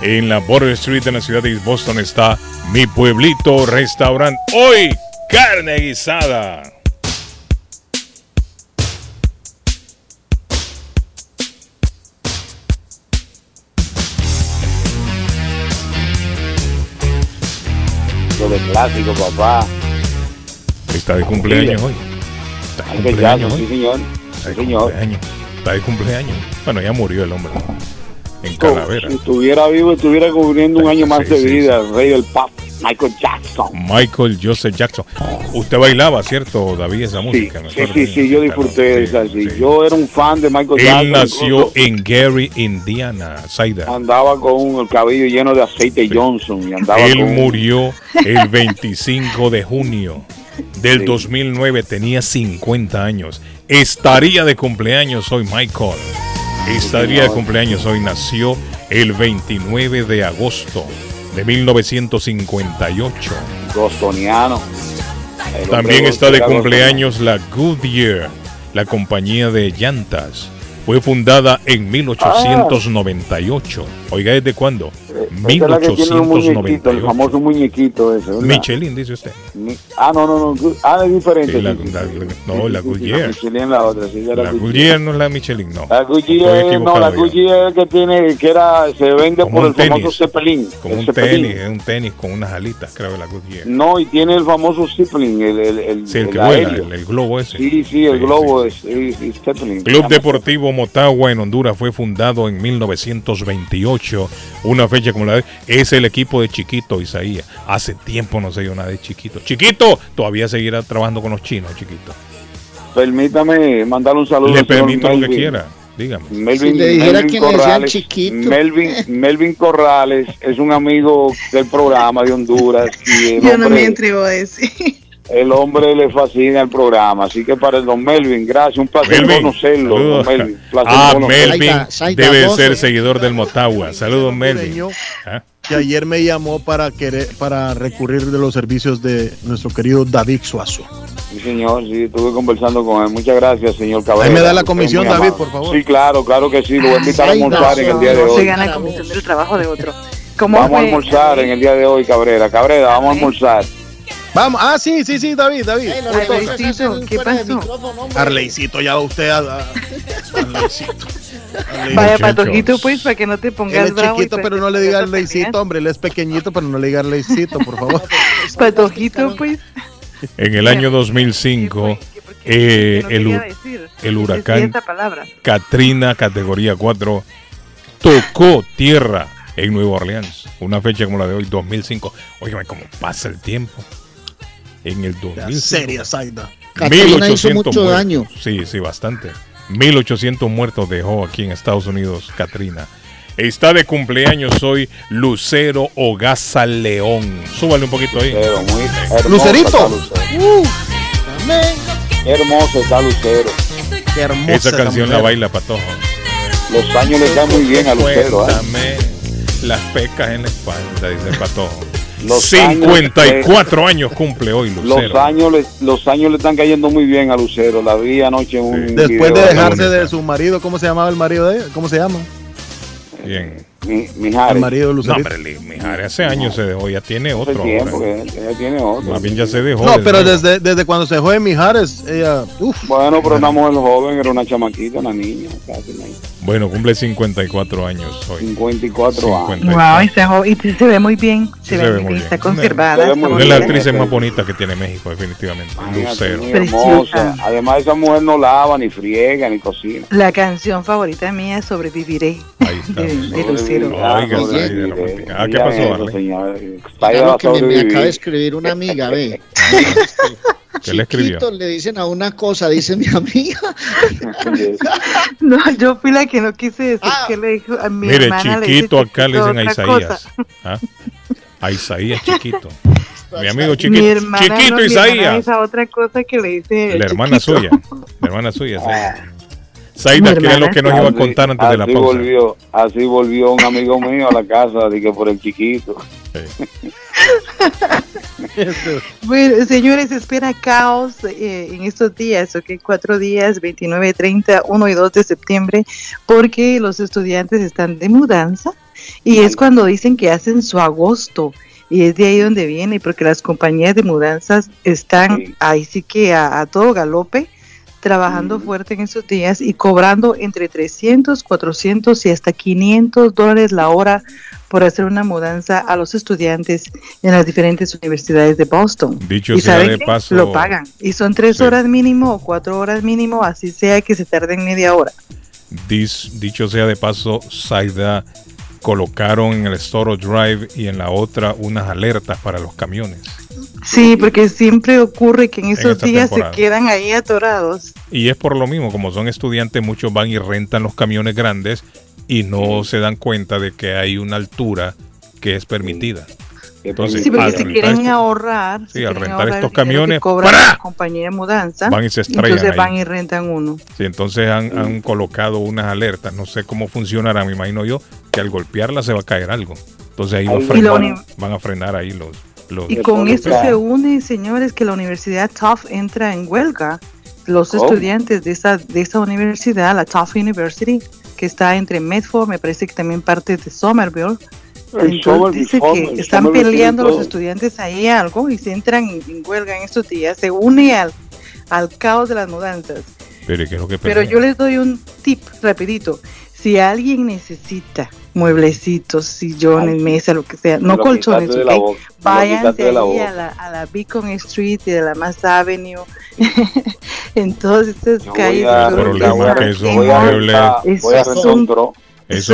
En la Border Street en la ciudad de East Boston está mi pueblito restaurante. Hoy, carne guisada. De clásico, papá. Está de cumpleaños hoy. Está de cumpleaños hoy. sí, señor. Está de señor. cumpleaños. Está de cumpleaños. Bueno, ya murió el hombre. En Calavera. Si estuviera vivo, estuviera cubriendo un año más de vida, el rey del pop, Michael Jackson. Michael Joseph Jackson. Usted bailaba, ¿cierto, David, esa música? sí, sí, sí, yo disfruté de esa. sí. Yo era un fan de Michael Él Jackson. nació incluso en Gary, Indiana, Saida. Andaba con el cabello lleno de aceite Johnson y andaba Él murió el 25 de junio del 2009, tenía 50 años. Estaría de cumpleaños hoy Michael. Estaría de cumpleaños hoy, nació el 29 de agosto de 1958. Bostoniano. El hombre También está de cumpleaños la Goodyear, la compañía de llantas. Fue fundada en 1898. Oiga, ¿desde cuándo? Esa es la que tiene un muñequito, el 1898. famoso muñequito ese. ¿verdad? Michelin, dice usted. Mi- Ah, no, no, no. Ah, es diferente. Sí, la- sí, sí, la- sí. la- Sí, no, la Goodyear. Michelin la otra, sí, La Goodyear no es la Michelin, no. La Goodyear, no, la. Goodyear que tiene, que era, se vende Como por el famoso. Zeppelin. Como un Zeppelin. tenis, es un tenis con unas alitas, creo, la Goodyear. No, y tiene el famoso Zeppelin, el, el, el, Sí, el que el vuela, el, el globo ese. Sí, sí, el globo es, es- es Zeppelin. Club Deportivo Motagua en Honduras fue fundado en 1928. Una fecha como la de. Es el equipo de Chiquito, Isaías. Hace tiempo no se dio nada de Chiquito. Chiquito, todavía seguirá trabajando con los chinos, Chiquito. Permítame mandarle un saludo Le permito lo que Melvin. quiera. Dígame. Melvin, Si le dijera Melvin que le decían Corrales, chiquito. Melvin, Melvin Corrales es un amigo del programa de Honduras y Yo no me atrevo a decir. El hombre le fascina el programa. Así que para el don Melvin, gracias, un placer Melvin, conocerlo. Don Melvin, placer Ah, conocerlo. Melvin debe ser seguidor del Motagua. Saludos, Melvin. ¿Ah? que ayer me llamó para querer para recurrir de los servicios de nuestro querido David Suazo. Sí, señor, sí, estuve conversando con él. Muchas gracias, señor Cabrera. Ahí me da la comisión, David, por favor. Sí, claro, claro que sí. Lo voy a invitar a almorzar no, en el día de no se hoy. gana comisión del trabajo de otro. ¿Cómo Vamos a fue? almorzar en el día de hoy, Cabrera. Cabrera, vamos a almorzar. Vamos, ah, sí, sí, sí, David, David. Ey, los Entonces, negocios hacen ¿qué pasó? Arleycito, ya usted. ah, Arleycito. Vaya Muchachos. patojito, pues, para que no te Él pongas es bravo. chiquito, para pero no le diga pongas a Arleycito, hombre. Él es pequeñito, pero no le diga Arleycito, por favor. Patojito, pues. En el año 2005, eh, no el, el huracán. Katrina, categoría 4, tocó tierra en Nueva Orleans. Una fecha como la de hoy, 2005. Óigame, cómo pasa el tiempo. En el 2005. Seria, Zaida. Katrina hizo mucho muertos. daño. Sí, sí, bastante. 1800 muertos dejó aquí en Estados Unidos Katrina. Está de cumpleaños hoy Lucero Ogaza León. Súbale un poquito ahí. hermosa Lucerito. está Lucero. Uh, Hermoso está Lucero. qué hermosa Esa canción la baila Patojo. Los años le dan muy bien a Lucero. ¿eh? Cuéntame las pecas en la espalda, dice Patojo. Los 54 años, cumple hoy Los Lucero. años, le, los años le están cayendo muy bien a Lucero. La vi anoche en un Después de dejarse de su marido, ¿cómo se llamaba el marido de ella? ¿Cómo se llama? Bien. Mi, Mijares. El marido de No, Lucerito. hombre, Li- Mijares hace años se dejó, ya tiene Hace otro. tiempo que ella tiene otro. Más bien ya se dejó. No, pero desde, desde cuando se fue de Mijares, ella. Uf, Bueno, pero una mujer joven, era una chamaquita, una niña, casi una- Bueno, cumple 54 años hoy. 54 años. 54. Wow, y se, se ve muy bien. Sí Se, ve, muy bien. Está Se conservada. muy Una de las actrices más bonitas que tiene México, definitivamente. Imagínate, Lucero. hermosa. Además, esa mujer no lava, ni friega, ni cocina. La canción favorita mía es Sobreviviré. Ahí está. De, de Lucero. Oiga, la romántica. Ah, ¿qué pasó, eso, Arley? señor. Mira Zaida va lo a que me, me acaba de escribir una amiga, ve. ¿Qué le escribió? Le dicen a una cosa, dice mi amiga. No, yo fui la que no quise decir que le dijo a mi Mire, hermana. le dice chiquito acá le dicen a Isaías. ¿Ah? A Isaías chiquito. Mi amigo Mi chiquito. hermana, Chiquito no, mi hermana Isaías. esa otra cosa que le dice. La hermana chiquito. suya. La hermana suya, Zaida. Zaida, Mi ¿qué era lo que nos iba a Así- contar antes de la así pausa? Volvió, así volvió un amigo mío a la casa, dije por el chiquito. Bueno, señores, espera caos eh, en estos días, ok, cuatro días, 29, 30, 1 y 2 de septiembre, porque los estudiantes están de mudanza y es cuando dicen que hacen su agosto. Y es de ahí donde viene, porque las compañías de mudanzas están ahí sí que a, a todo galope, trabajando fuerte en esos días y cobrando entre 300, 400 y hasta 500 dólares la hora por hacer una mudanza a los estudiantes en las diferentes universidades de Boston. Dicho y sea ¿saben de qué? paso- lo pagan. Y son tres Sí. horas mínimo o cuatro horas mínimo, así sea que se tarden media hora. Dis- dicho sea de paso, Zaida colocaron en el Storage Drive y en la otra unas alertas para los camiones. Sí, porque siempre ocurre que en esos días temporada. se quedan ahí atorados. Y es por lo mismo, como son estudiantes, muchos van y rentan los camiones grandes y no se dan cuenta de que hay una altura que es permitida. Entonces, Sí, porque si quieren ahorrar, Sí, si al quieren rentar ahorrar estos camiones, cobra ¡para! la compañía de mudanza, Van y se estrellan entonces ahí. van y rentan uno. Sí, entonces han, han colocado unas alertas, no sé cómo funcionará, me imagino yo, que al golpearla se va a caer algo. Entonces ahí va a frenar- van a frenar ahí los... los Y con esto se une, señores, que la Universidad Tufts entra en huelga. Los ¿Cómo? estudiantes de esa, de esa universidad, la Tufts University, que está entre Medford, me parece que también parte de Somerville. Entonces Somerville, dice que están Somerville peleando los estudiantes ahí algo y se entran en, en huelga en estos días. Se une al, al caos de las mudanzas. Pero, ¿qué es lo que Pero yo les doy un tip rapidito. Si alguien necesita mueblecitos, sillones, mesa, lo que sea, no colchones, quitaste de la ¿ok? boca, váyanse la ahí a la, a la Beacon Street y de la Mass Avenue, en todas estas calles. a- de El problema es que esos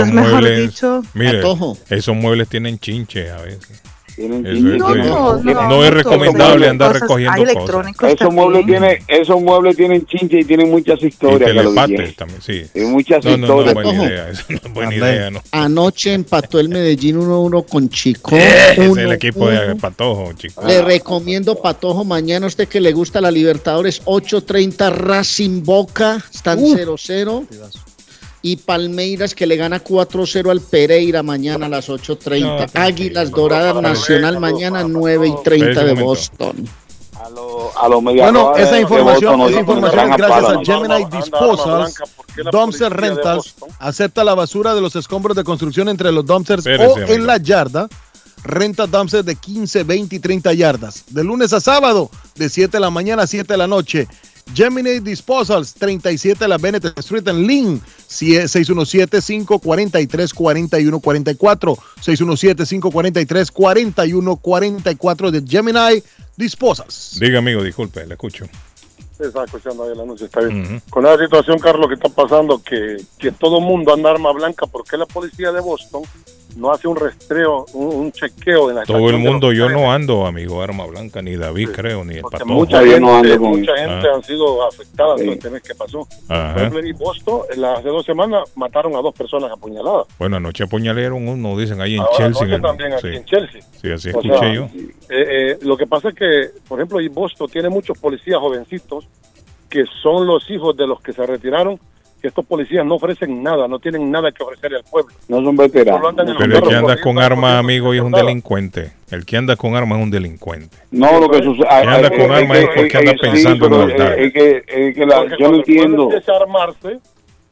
muebles... Mire, esos muebles tienen chinche a veces. Tienen Eso No, no, no, no, es recomendable andar cosas- recogiendo hay cosas. Esos muebles, tienen, esos muebles tienen chinche y tienen muchas Y historias. Carlos telepates también, sí. Y muchas no, no, no, historias. buena idea. Eso no es buena idea, no. Anoche empató el Medellín 1-1 con Chico. Es el 1-1. equipo de Patojo, chicos. Le recomiendo Patojo mañana a usted que le gusta la Libertadores 8.30 Racing Boca, están Uh. 0-0. Y Palmeiras que le gana 4-0 al Pereira mañana a las 8.30. Águilas Doradas Nacional mañana 9 y 30 de Boston. A los media Bueno, esa información, Boston esa información es gracias a ¿no? Gemini Disposals. Dumpster Rentals acepta la basura de los escombros de construcción entre los dumpsters Espérese, o en amigo. la yarda renta dumpster de 15, 20 y 30 yardas. De lunes a sábado, de 7 de la mañana a 7 de la noche. Gemini Disposals, 37 de la Bennett Street en Lynn, 617-543-4144, 617-543-4144 de Gemini Disposals. Diga, amigo, disculpe, le escucho. Está escuchando ahí el anuncio, está bien. Con la situación, Carlos, que está pasando, que, que todo el mundo anda arma blanca, ¿por qué la policía de Boston no hace un rastreo, un, un chequeo en la Todo el mundo, yo trenes? no ando, amigo, arma blanca, ni David, creo, ni el pato. Mucha gente, mucha gente han sido afectadas por este mes que pasó. Ajá. En Boston, en las hace dos semanas, mataron a dos personas apuñaladas. Bueno, anoche apuñalearon uno, dicen ahí en Ahora Chelsea. en el- también aquí sí. en Chelsea. Sí, así O escuché sea, yo. eh, eh, lo que pasa es que, por ejemplo, y Boston tiene muchos policías jovencitos que son los hijos de los que se retiraron, que estos policías no ofrecen nada, no tienen nada que ofrecerle al pueblo. No son veteranos. Andan Pero el que anda con arma, amigo, y es un nada. delincuente. El que anda con arma es un delincuente. No, lo que sucede. Que anda con arma es porque anda pensando en Porque yo cuando no el pueblo entiendo. empiece a armarse,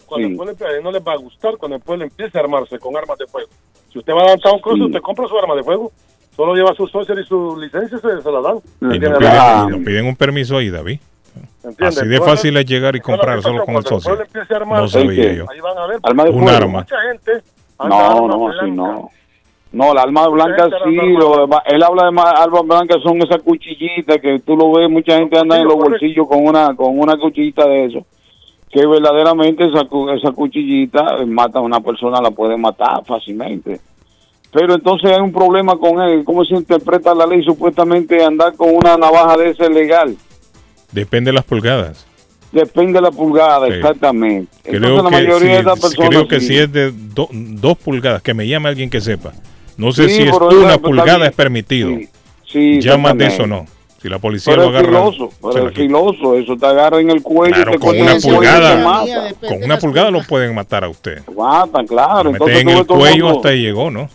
cuando Sí. el pueblo empiece- no les va a gustar cuando el pueblo empiece a armarse con armas de fuego. Si usted va a Downtown Cross, usted compra su arma de fuego, solo lleva su social y su licencia, se, se la dan. Y piden, nos piden un permiso ahí, David. Así de fácil es llegar y comprar solo con el socio. pueblo empiece a armarse, No sabía yo. Ahí van a ver. Arma de Un arma. Mucha gente No, arma no, blanca. sí, no. No, la arma blanca sí, lo él habla de ma- armas blancas, son esas cuchillitas que tú lo ves, mucha gente anda en los bolsillos con una con una cuchillita de eso, que verdaderamente esa, cu- esa cuchillita eh, mata a una persona, la puede matar fácilmente. Pero entonces hay un problema con él, cómo se interpreta la ley, supuestamente andar con una navaja de esa es legal. Depende de las pulgadas. Depende de la pulgada, Sí. exactamente. Creo Entonces la que, de personas... creo que sí. si es de do- dos pulgadas, que me llame alguien que sepa. No sé Sí, si es una pulgada es permitido. Sí, ya más de eso no. Si la policía Pero lo es agarra, filoso, se pero es filoso, eso te agarra en el cuello Claro, y te con una pulgada, con una pulgada lo pueden matar a usted. Matan, claro. Lo Entonces en el todo cuello hasta ahí llegó, ¿no?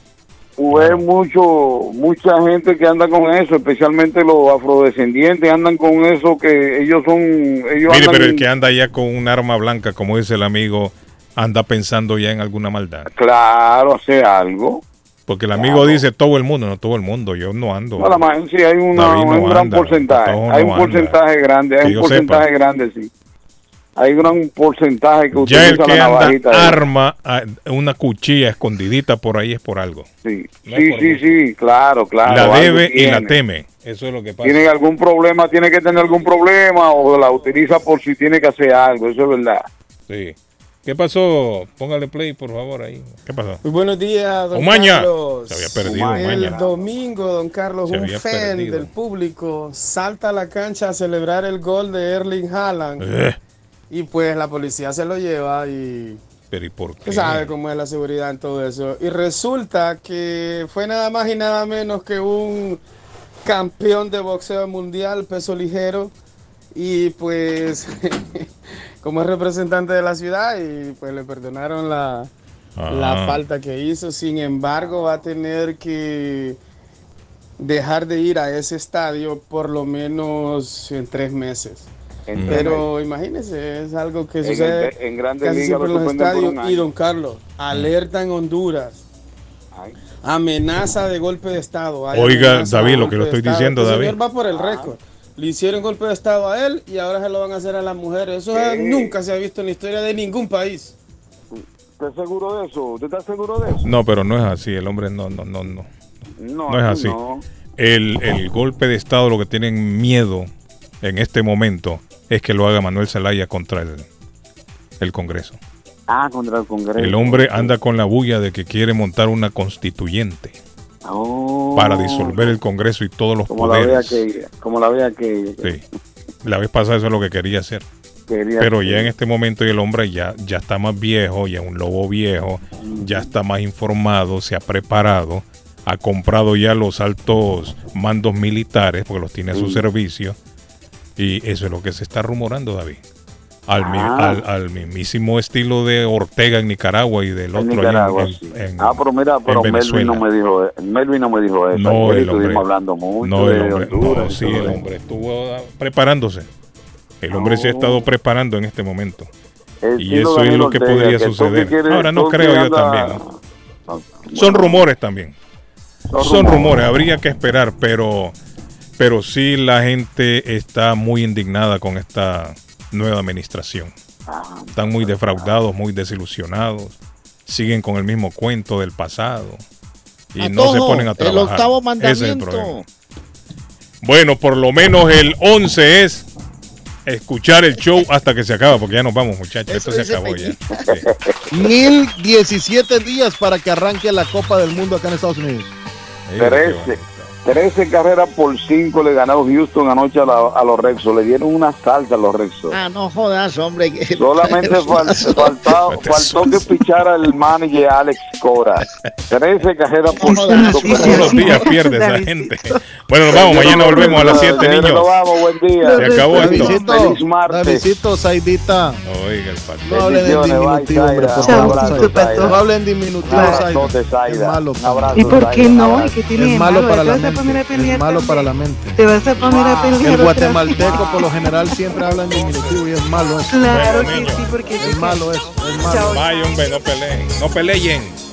Ves mucho, mucha gente que anda con eso, especialmente los afrodescendientes andan con eso que ellos son, ellos Mire, andan pero el que anda ya con un arma blanca, como dice el amigo, anda pensando ya en alguna maldad. claro, hace algo. Porque el amigo dice todo el mundo, no todo el mundo, yo no ando. No, la sí, hay, una, no hay un gran anda, porcentaje, Patojo hay no un anda. porcentaje grande, Que hay un porcentaje sepa. grande, sí. Hay un gran porcentaje que Ya el utiliza que la anda navajita. esa. arma, una cuchilla escondidita por ahí es por algo. Sí, No sí, sí, claro, claro. la debe y la teme. Eso es lo que pasa. Tiene algún problema, tiene que tener algún problema o la utiliza por si tiene que hacer algo, eso es verdad. Sí. ¿Qué pasó? Póngale play, por favor, ahí. ¿Qué pasó? Muy buenos días, don Umaña. Carlos. Se había perdido, El Umaña. domingo, don Carlos, Se un fan perdido. del público salta a la cancha a celebrar el gol de Erling Haaland. Eh, Y pues la policía se lo lleva y pero ¿y por qué? sabe cómo es la seguridad en todo eso. Y resulta que fue nada más y nada menos que un campeón de boxeo mundial, peso ligero. Y pues, como es representante de la ciudad, y pues le perdonaron la, la Ah. falta que hizo. Sin embargo, va a tener que dejar de ir a ese estadio por lo menos en tres meses. En Pero imagínese, es algo que En sucede el- en Grandes casi Ligas siempre en lo los estadios. Y don Carlos, alerta en Honduras. Amenaza de golpe de Estado. Hay Oiga, David, lo que de estoy diciendo, David. señor va por el récord. Le hicieron golpe de Estado a él y ahora se lo van a hacer a las mujeres. Eso nunca se ha visto en la historia de ningún país. ¿Estás seguro de eso? ¿Usted está seguro de eso? No, pero no es así. El hombre no, no, no, no. No, No es así. no. El, el golpe de Estado, lo que tienen miedo en este momento es que lo haga Manuel Zelaya contra el, el Congreso. Ah, contra el Congreso. El hombre anda con la bulla de que quiere montar una constituyente Oh. para disolver el Congreso y todos los como la poderes. que como la vea que Sí. La vez pasada eso es lo que quería hacer. quería Pero hacer. ya en este momento el hombre ya, ya está más viejo, ya es un lobo viejo, ya está más informado, se ha preparado, ha comprado ya los altos mandos militares porque los tiene a su Mm. servicio. Y eso es lo que se está rumorando, David. Al, Ah. al, al mismísimo estilo de Ortega en Nicaragua y del otro Nicaragua, en- sí. en- ah, pero mira, pero Melvin no me dijo, eh, Melvin no me dijo eso. No, el hombre. hablando mucho No, de el hombre. Honduras No, y sí, todo el eso. hombre estuvo ah, preparándose. El hombre se ha estado preparando en este momento. El Y eso es lo que Ortega, podría que suceder. Ahora no creo yo también. Son rumores también. Son Son rumores. rumores, habría que esperar, pero, pero sí la gente está muy indignada con esta nueva administración. Están muy defraudados, muy desilusionados, siguen con el mismo cuento del pasado y no se ponen a el trabajar. octavo Ese es el mandamiento. problema. Bueno, por lo menos el 11 es escuchar el show hasta que se acaba, porque ya nos vamos, muchachos. Eso Esto se acabó ya. Peñi. 1017 días para que arranque la Copa del Mundo acá en Estados Unidos. 13, 13 carreras por 5 le ganó Houston anoche a, la- a los Rexos. Le dieron una salsa a los Rexos. Ah, no jodas, hombre. Solamente fal- faltó, faltó que pichara el manager Alex Cora. 13 carreras por 5. Todos los días pierde esa gente. Bueno, nos vamos. Mañana volvemos a las 7, Nos niños. vamos, buen día. Se acabó esto. Feliz martes. Davidcito, Saidita. Oiga, el patrón. No hablen en diminutivo, hombre, por favor. No hablen en diminutivo, Saida. Es malo. Un abrazo, ¿Y por qué no? abrazo. ¿Y qué tiene de Es malo para ¿Te la a poner a pelear Es malo también? para la mente. Te vas a poner a pelear. El guatemalteco por lo general siempre habla en diminutivo y es malo eso. Claro Bueno, que niños. sí, porque Es malo eso, es malo. Vaya, hombre, no peleen. No peleen.